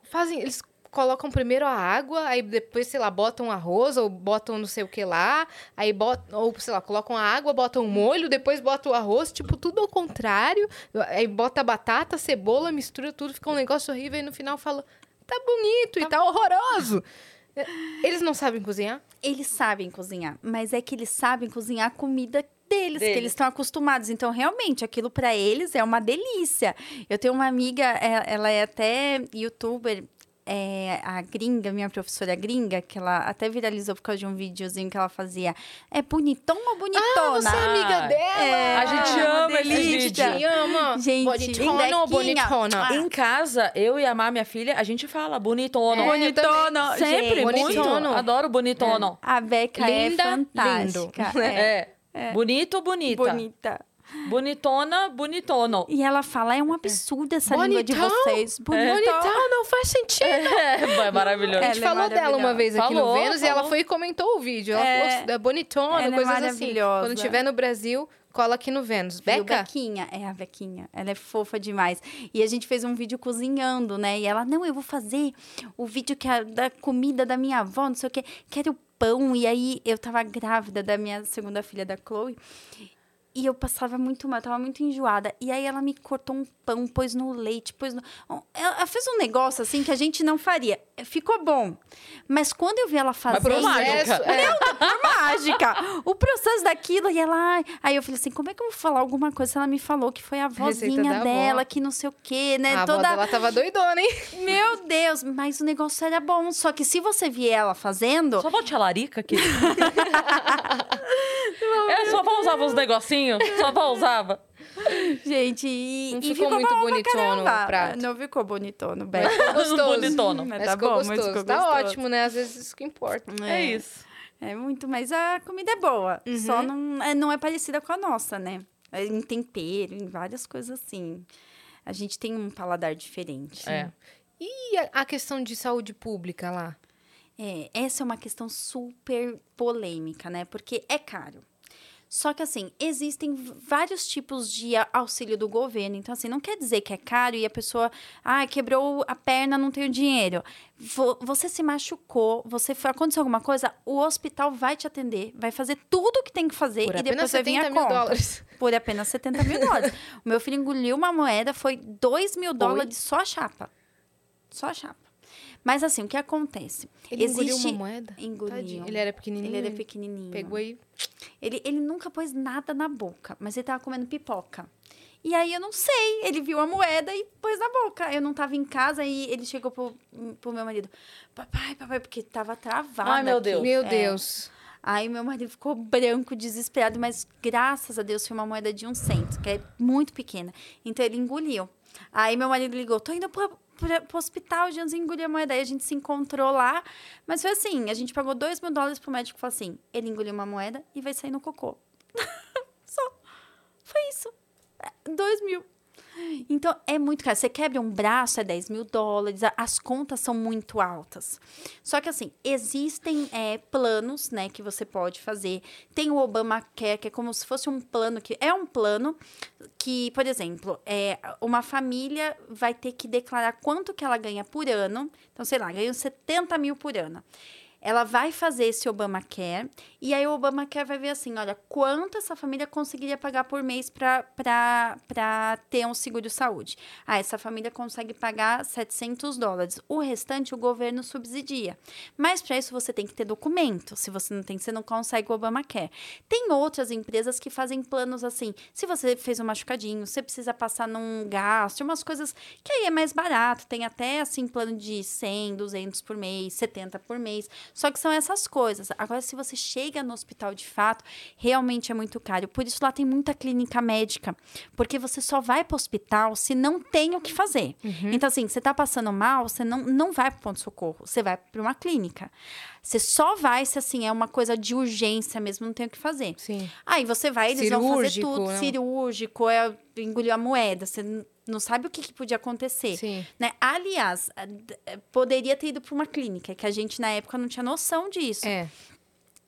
Fazem, eles colocam primeiro a água, aí depois, sei lá, botam arroz ou botam não sei o que lá, aí botam, ou sei lá, colocam a água, botam o molho, depois botam o arroz, tipo, tudo ao contrário. Aí bota batata, cebola, mistura tudo, fica um negócio horrível e no final fala, tá bonito e tá horroroso. Eles não sabem cozinhar? Eles sabem cozinhar, mas é que eles sabem cozinhar a comida deles, que Deles. eles estão acostumados. Então, realmente, aquilo para eles é uma delícia. Eu tenho uma amiga, é- ela é até youtuber, é, a gringa, minha professora gringa, que ela até viralizou por causa de um videozinho que ela fazia. É bonitona ou bonitona? Você é amiga Ah, dela? é, A gente uma ama esses delícia. vídeos. Te ama. Gente, bonitona ou bonitona? Em casa, eu e a Má, minha filha, a gente fala bonitono. É, eu Bonitono, Sempre, gente. muito. Bonitono. Adoro bonitono. A Beca Linda, é fantástica. lindo. É, É. Bonito, bonita. bonita. Bonitona, bonitono. E ela fala, é um absurdo essa língua de Bonitão? vocês. Bonitão. Bonitão, não faz sentido. É, é maravilhoso. A gente Ela é falou dela uma vez aqui Falou, no Vênus e ela falou. foi e comentou o vídeo. Ela É. falou é bonitona, Ela é coisas assim. maravilhosa. Quando estiver no Brasil, cola aqui no Vênus. Beca? Bequinha, é a Bequinha. Ela é fofa demais. E a gente fez um vídeo cozinhando, né? E ela, não, eu vou fazer o vídeo que é da comida da minha avó, não sei o quê. Quero pão. E aí eu tava grávida da minha segunda filha, da Chloe. E eu passava muito mal, eu tava muito enjoada. E aí ela me cortou um pão, pôs no leite, pôs no. Ela fez um negócio assim que a gente não faria. Ficou bom. Mas quando eu vi ela Mas fazendo. por mágica. É. por mágica. O processo daquilo, e ela. ai. Aí eu falei assim: como é que eu vou falar alguma coisa se ela me falou que foi a vozinha da avó. dela, que não sei o quê, né? A avó Toda. dela tava doidona, hein? Meu Deus, mas o negócio era bom. Só que se você vier ela fazendo. Só volte a larica aqui. é, só vó usava os negocinhos. Só vó usava. Gente, e, Não e ficou muito bom pra bonitono o prato. Não ficou bonitono, Beto. Gostoso. Bonitono. Mas Mas tá ficou bom, mas gostoso. ficou tá gostoso. ótimo, né? Às vezes isso que importa. É, isso. É muito, mas a comida é boa. Uhum. Só não é, não é parecida com a nossa, né? É Em tempero, em várias coisas assim. A gente tem um paladar diferente. É. E a, a questão de saúde pública lá? É, essa é uma questão super polêmica, né? Porque é caro. Só que, assim, existem vários tipos de auxílio do governo. Então, assim, não quer dizer que é caro e a pessoa, ah, quebrou a perna, não tenho dinheiro. Vo- Você se machucou, você aconteceu alguma coisa, o hospital vai te atender, vai fazer tudo o que tem que fazer Por e depois vai vir 70 a conta. dólares. Por apenas 70 mil dólares. o meu filho engoliu uma moeda, foi 2 mil dólares só a chapa. Só a chapa. Mas assim, o que acontece? Ele Existe... engoliu uma moeda? Engoliu. Ele era pequenininho. Ele era pequenininho. Pegou e... Ele, ele nunca pôs nada na boca, mas ele tava comendo pipoca. E aí eu não sei, ele viu a moeda e pôs na boca. Eu não tava em casa e ele chegou pro, pro meu marido. Papai, papai, porque tava travado. Ai, meu aqui. Deus. Meu É. Deus. Aí meu marido ficou branco, desesperado, mas graças a Deus foi uma moeda de um cento, que é muito pequena. Então ele engoliu. Aí meu marido ligou, tô indo pro, pro, pro hospital, Jans engoliu a moeda. Aí a gente se encontrou lá, mas foi assim, a gente pagou dois mil dólares pro médico e falou assim, ele engoliu uma moeda e vai sair no cocô. Só. Foi isso. É, Dois mil. Então, é muito caro. Você quebra um braço, é 10 mil dólares. As contas são muito altas. Só que, assim, existem é, planos, né, que você pode fazer. Tem o Obamacare, que é como se fosse um plano que... É um plano que, por exemplo, é, uma família vai ter que declarar quanto que ela ganha por ano. Então, sei lá, ganha 70 mil por ano. Ela vai fazer esse Obamacare e aí o Obamacare vai ver assim, olha, quanto essa família conseguiria pagar por mês para ter um seguro-saúde. Ah, essa família consegue pagar 700 dólares. O restante o governo subsidia. Mas para isso você tem que ter documento. Se você não tem, você não consegue o Obamacare. Tem outras empresas que fazem planos assim. Se você fez um machucadinho, você precisa passar num gasto, umas coisas que aí é mais barato. Tem até assim plano de 100, 200 por mês, 70 por mês. Só que são essas coisas. Agora, se você chega no hospital de fato, realmente é muito caro. Por isso lá tem muita clínica médica. Porque você só vai para o hospital se não tem o que fazer. Então, assim, você tá passando mal, você não, não vai para ponto-socorro. Você vai para uma clínica. Você só vai se, assim, é uma coisa de urgência mesmo, não tem o que fazer. Sim. Aí você vai, eles vão fazer Cirúrgico, tudo. né? Cirúrgico, é engoliu a moeda. Você não sabe o que, que podia acontecer. Sim. Né? Aliás, poderia ter ido para uma clínica, que a gente na época não tinha noção disso. É.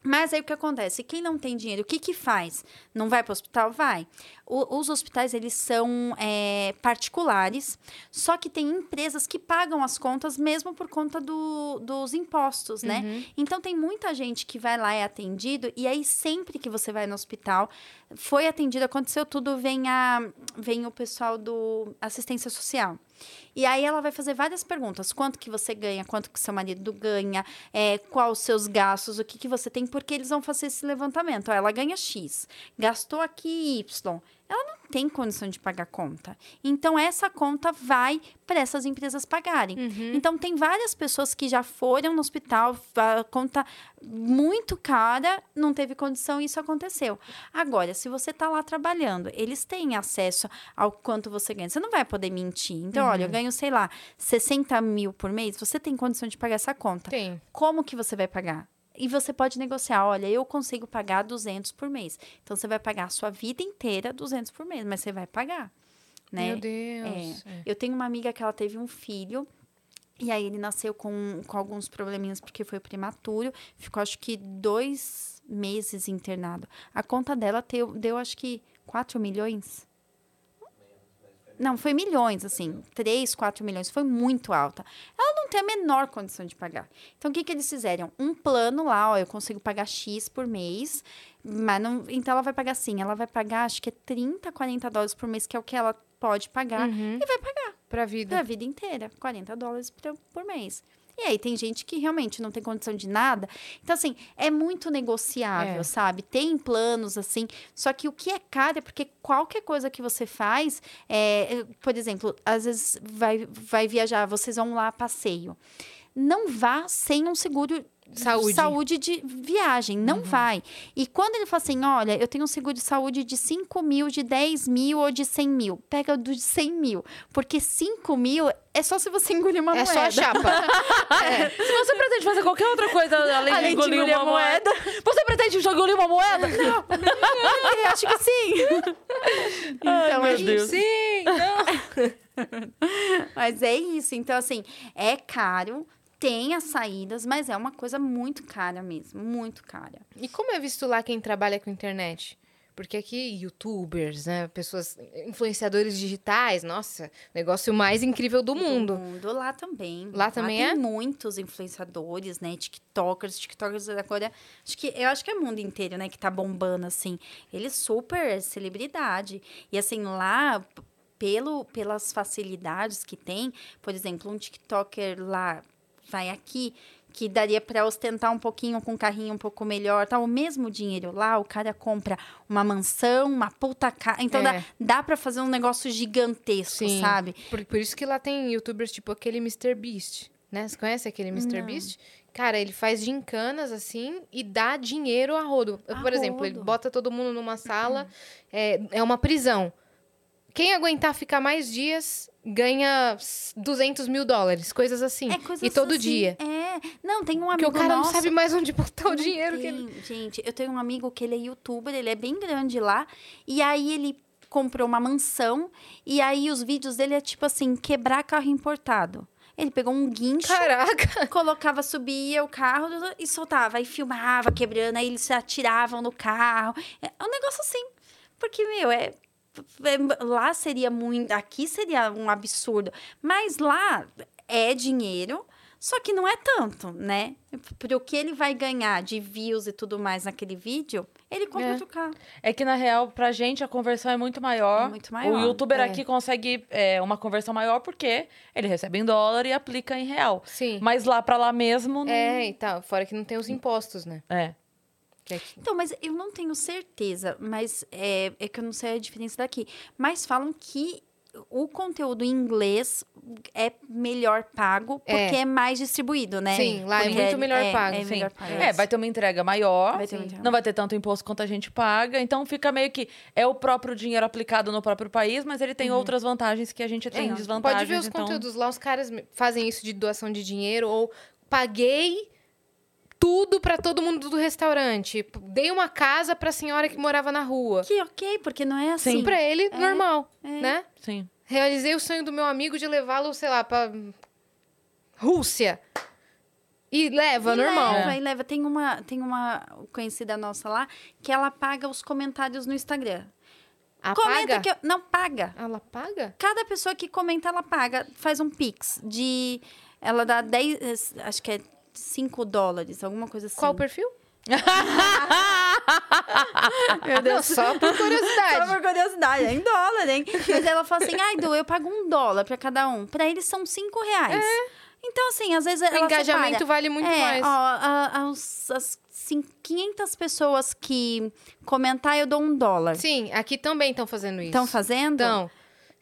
Mas aí o que acontece? Quem não tem dinheiro, o que que faz? Não vai para o hospital? Vai. O- os hospitais, eles são é, particulares, só que tem empresas que pagam as contas mesmo por conta do- dos impostos, né? Então, tem muita gente que vai lá, é atendido, e aí sempre que você vai no hospital, foi atendido, aconteceu tudo, vem, a, vem o pessoal do assistência social. E aí ela vai fazer várias perguntas. Quanto que você ganha? Quanto que seu marido ganha? É, quais os seus gastos? O que, que você tem? Porque eles vão fazer esse levantamento. Ó, ela ganha X. Gastou aqui Y. Ela não tem condição de pagar conta. Então, essa conta vai para essas empresas pagarem. Então, tem várias pessoas que já foram no hospital, a conta muito cara, não teve condição e isso aconteceu. Agora, se você está lá trabalhando, eles têm acesso ao quanto você ganha. Você não vai poder mentir. Então, olha, eu ganho, sei lá, 60 mil por mês, você tem condição de pagar essa conta. Tem. Como que você vai pagar? E você pode negociar, olha, eu consigo pagar 200 por mês. Então, você vai pagar a sua vida inteira 200 por mês, mas você vai pagar, né? Meu Deus. É. Eu tenho uma amiga que ela teve um filho. E aí ele nasceu com, com alguns probleminhas porque foi prematuro. Ficou acho que dois meses internado. A conta dela deu, deu acho que 4 milhões. Não, foi milhões, assim. 3, 4 milhões. Foi muito alta. Ela não tem a menor condição de pagar. Então, o que, que eles fizeram? Um plano lá, ó, eu consigo pagar X por mês. Mas não. Então, ela vai pagar assim. Ela vai pagar, acho que é 30, 40 dólares por mês, que é o que ela pode pagar. E vai pagar Pra vida. da vida inteira, 40 dólares por mês. E aí tem gente que realmente não tem condição de nada. Então, assim, é muito negociável, É. sabe? Tem planos, assim. Só que o que é caro é porque qualquer coisa que você faz, é, por exemplo, às vezes vai, vai viajar, vocês vão lá a passeio. Não vá sem um seguro Saúde. saúde de viagem, não vai. E quando ele fala assim, olha, eu tenho um seguro de saúde de 5 mil, de 10 mil ou de 100 mil, pega o do de 100 mil, porque 5 mil é só se você engolir uma É moeda. só a chapa. Se você pretende fazer qualquer outra coisa além, Além de engolir uma moeda. Você pretende engolir uma moeda? Eu acho que sim. então, meu é Deus. Sim, não. Mas é isso. Então, assim, é caro, tem as saídas, mas é uma coisa muito cara mesmo, muito cara. E como é visto lá quem trabalha com internet? Porque aqui, youtubers, né? Pessoas, influenciadores digitais, nossa, negócio mais incrível do mundo. Do mundo lá também. Lá também tem é? muitos influenciadores, né? TikTokers, TikTokers agora. Acho que eu acho que é o mundo inteiro, né, que tá bombando assim. Ele é super celebridade. E assim, lá pelo pelas facilidades que tem, por exemplo, um TikToker lá vai aqui que daria para ostentar um pouquinho com um carrinho um pouco melhor, tá? O mesmo dinheiro lá, o cara compra uma mansão, uma puta casa. Então É. dá, dá para fazer um negócio gigantesco, Sim. sabe? Por, por isso que lá tem youtubers tipo aquele Mr. Beast, né? Você conhece aquele Mr. Beast? Cara, ele faz gincanas assim e dá dinheiro a rodo. A Por exemplo, ele rodo. bota todo mundo numa sala, é, é uma prisão. Quem aguentar ficar mais dias ganha s- 200 mil dólares, coisas assim. É coisas e todo assim, dia. É. Não, tem um Porque amigo o cara nosso... não sabe mais onde botar o dinheiro que ele. tem, Gente, eu tenho um amigo que ele é youtuber, ele é bem grande lá. E aí ele comprou uma mansão. E aí os vídeos dele é tipo assim, quebrar carro importado. Ele pegou um guincho, Caraca! colocava, subia o carro e soltava. Aí filmava, quebrando, aí eles se atiravam no carro. É um negócio assim. Porque, meu, é... é- Lá seria muito... Aqui seria um absurdo. Mas lá é dinheiro... Só que não é tanto, né? Pro que ele vai ganhar de views e tudo mais naquele vídeo, ele compra É. outro carro. É que, na real, pra gente, a conversão é muito maior. É muito maior, O youtuber é. aqui consegue é, uma conversão maior porque ele recebe em dólar e aplica em real. Sim. Mas lá pra lá mesmo, não... É, e tal. Fora que não tem os impostos, né? É. Aqui- Então, mas eu não tenho certeza, mas é, é que eu não sei a diferença daqui. Mas falam que o conteúdo em inglês é melhor pago porque É. é, mais distribuído, né? Sim, lá é Porque muito melhor pago, É, sim. melhor pago. É, vai ter uma entrega maior, Vai ter uma entrega não vai ter tanto imposto quanto a gente paga, então fica meio que é o próprio dinheiro aplicado no próprio país, mas ele tem outras vantagens que a gente tem É, desvantagens. Pode ver os então... conteúdos lá, os caras fazem isso de doação de dinheiro ou paguei tudo pra todo mundo do restaurante. Dei uma casa pra senhora que morava na rua. Que ok, porque não é assim. Sim. Pra ele, normal, é. né? Sim. Realizei o sonho do meu amigo de levá-lo, sei lá, pra Rússia. E leva, E normal. Leva, e leva. Tem uma, tem uma conhecida nossa lá que ela paga os comentários no Instagram. Comenta Apaga? que eu, não paga. Ela paga? Cada pessoa que comenta, ela paga, faz um pix de ela dá 10, eh, acho que é 5 dólares, alguma coisa assim. Qual o perfil? Meu Não, só por Só curiosidade. por curiosidade, é em dólar, hein? Mas ela fala assim, ai, Du, eu pago um dólar pra cada um. Pra eles são cinco reais. Então, assim, às vezes O ela engajamento separa. vale muito é, mais. Ó, a- aos- as cin- 500 pessoas que comentar, eu dou um dólar. Sim, aqui também estão fazendo isso. Estão fazendo? Então,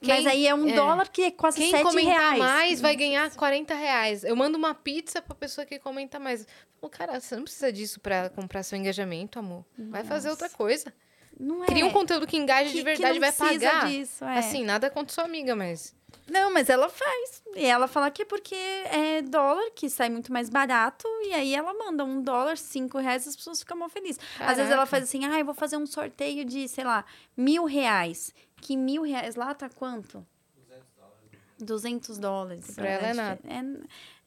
Mas quem- aí é um é. dólar que é quase Quem 7 comentar reais. mais vai ganhar 40 reais. Eu mando uma pizza pra pessoa que comenta mais. Falo, cara, você não precisa disso pra comprar seu engajamento, amor. Vai fazer outra coisa. Não é. Cria um conteúdo que engaje Que- de que verdade não vai pagar. disso, é. Assim, nada contra sua amiga, mas. Não, mas ela faz. E ela fala que é porque é dólar, que sai muito mais barato. E aí ela manda um dólar, cinco reais, as pessoas ficam mal felizes. Às vezes ela Caraca. faz assim, ah, eu vou fazer um sorteio de, sei lá, mil reais. Que mil reais lá tá quanto? 200 dólares. Pra ela é nada. que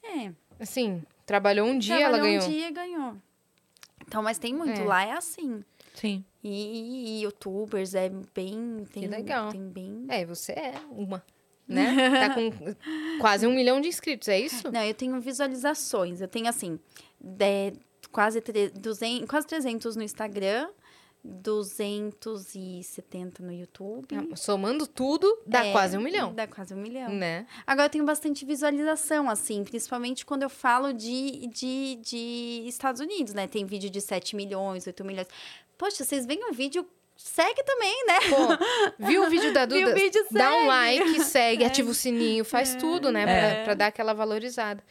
É, é. Assim, trabalhou um dia, ela Trabalhou ganhou. um dia e ganhou. Então, mas tem muito. É. Lá é assim. Sim. E, e- e youtubers é bem... Tem, legal. Tem bem... É, você é uma. Né? Tá com quase um milhão de inscritos, é isso? Não, eu tenho visualizações. Eu tenho, assim, de- quase, tre- 200, quase 300 no Instagram, 270 no YouTube. Somando tudo, dá É, quase um milhão. Dá quase um milhão. Né? Agora, eu tenho bastante visualização, assim, principalmente quando eu falo de, de, de Estados Unidos, né? Tem vídeo de 7 milhões, 8 milhões. Poxa, vocês veem o vídeo, segue também, né? Pô, viu o vídeo da Duda? Viu o vídeo, Dá um segue. like, segue, ativa o sininho, faz tudo, né? Pra, É. pra dar aquela valorizada.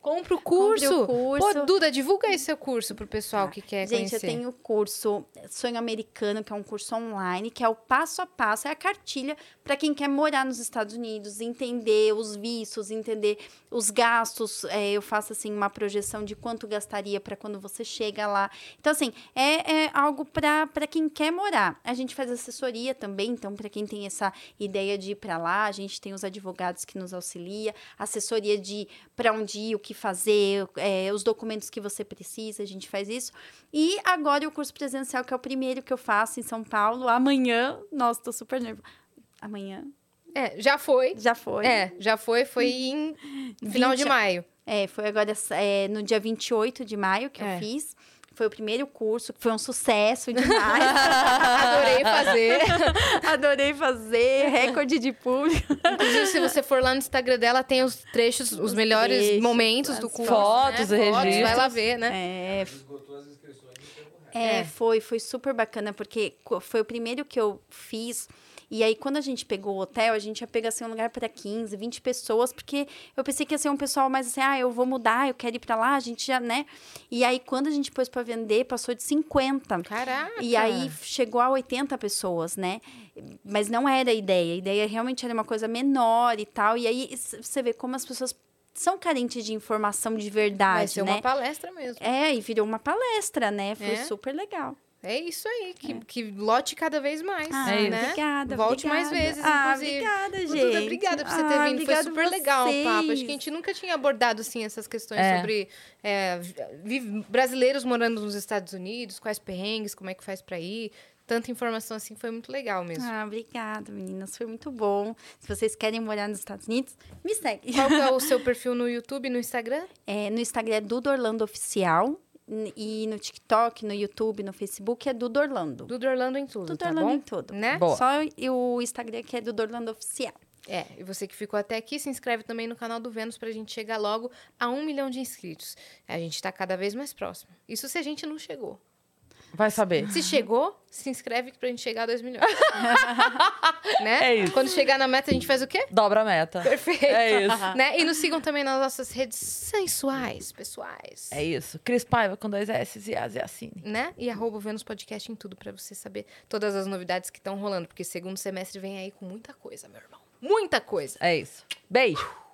Compra o Compre curso. o curso. Pô, Duda, divulga aí seu curso pro pessoal que quer Gente, conhecer. eu tenho o curso Sonho Americano, que é um curso online, que é o passo a passo, é a cartilha para quem quer morar nos Estados Unidos, entender os vistos, entender os gastos. É, eu faço assim uma projeção de quanto gastaria para quando você chega lá. Então, assim, é, é algo para quem quer morar. A gente faz assessoria também, então, para quem tem essa ideia de ir para lá, a gente tem os advogados que nos auxilia, assessoria de para onde ir, o que fazer, é, os documentos que você precisa, a gente faz isso. E agora o curso presencial, que é o primeiro que eu faço em São Paulo, amanhã. Nossa, tô super nervosa. Amanhã? É, já foi. Já foi. É, já foi. Foi em final de 20. maio. É, foi agora é, no dia 28 de maio que É. eu fiz. Foi o primeiro curso, que foi um sucesso demais. Adorei fazer. Adorei fazer, recorde de público. Inclusive, se você for lá no Instagram dela, tem os trechos, os, Os melhores trechos, momentos do curso. fotos né? Fotos, Vai registros. lá ver, né? É, Esgotou as inscrições no tempo recorde. É, É. foi, foi super bacana, porque foi o primeiro que eu fiz. E aí, quando a gente pegou o hotel, a gente ia pegar assim, um lugar para 15, 20 pessoas, porque eu pensei que ia ser um pessoal mais assim, ah, eu vou mudar, eu quero ir para lá, a gente já, né? E aí, quando a gente pôs para vender, passou de 50. Caraca! E aí chegou a 80 pessoas, né? Mas não era a ideia. A ideia realmente era uma coisa menor e tal. E aí você vê como as pessoas são carentes de informação de verdade, Vai ser né? uma palestra mesmo. É, e virou uma palestra, né? Foi É. super legal. É isso aí, que, que lote cada vez mais, Ah, É né? obrigada, Volte obrigada. mais vezes, Ah, inclusive. obrigada, gente. Duda, obrigada por você ter Ah, vindo. Foi super legal o papo. Acho vocês. que a gente nunca tinha abordado assim essas questões É. sobre é, brasileiros morando nos Estados Unidos, quais perrengues, como é que faz pra ir. Tanta informação assim, foi muito legal mesmo. Ah, obrigada, meninas. Foi muito bom. Se vocês querem morar nos Estados Unidos, me segue. Qual é o seu perfil no YouTube e no Instagram? É, no Instagram é Duda Orlando Oficial. E no TikTok, no YouTube, no Facebook é Duda Orlando. Duda Orlando em tudo, Duda tá Orlando bom? em tudo. Né? Boa. Só o Instagram que é Duda Orlando Oficial. É, e você que ficou até aqui, se inscreve também no canal do Vênus pra gente chegar logo a um milhão de inscritos. A gente tá cada vez mais próximo. Isso se a gente não chegou. Vai saber. Se chegou, se inscreve pra gente chegar a 2 milhões. né? É isso. Quando chegar na meta, a gente faz o quê? Dobra a meta. Perfeito. É isso. Né? E nos sigam também nas nossas redes sensuais, pessoais. É isso. Cris Paiva com dois S e As e Assine. Né? E arroba Vênus Podcast em tudo pra você saber todas as novidades que estão rolando. Porque segundo semestre vem aí com muita coisa, meu irmão. Muita coisa. É isso. Beijo.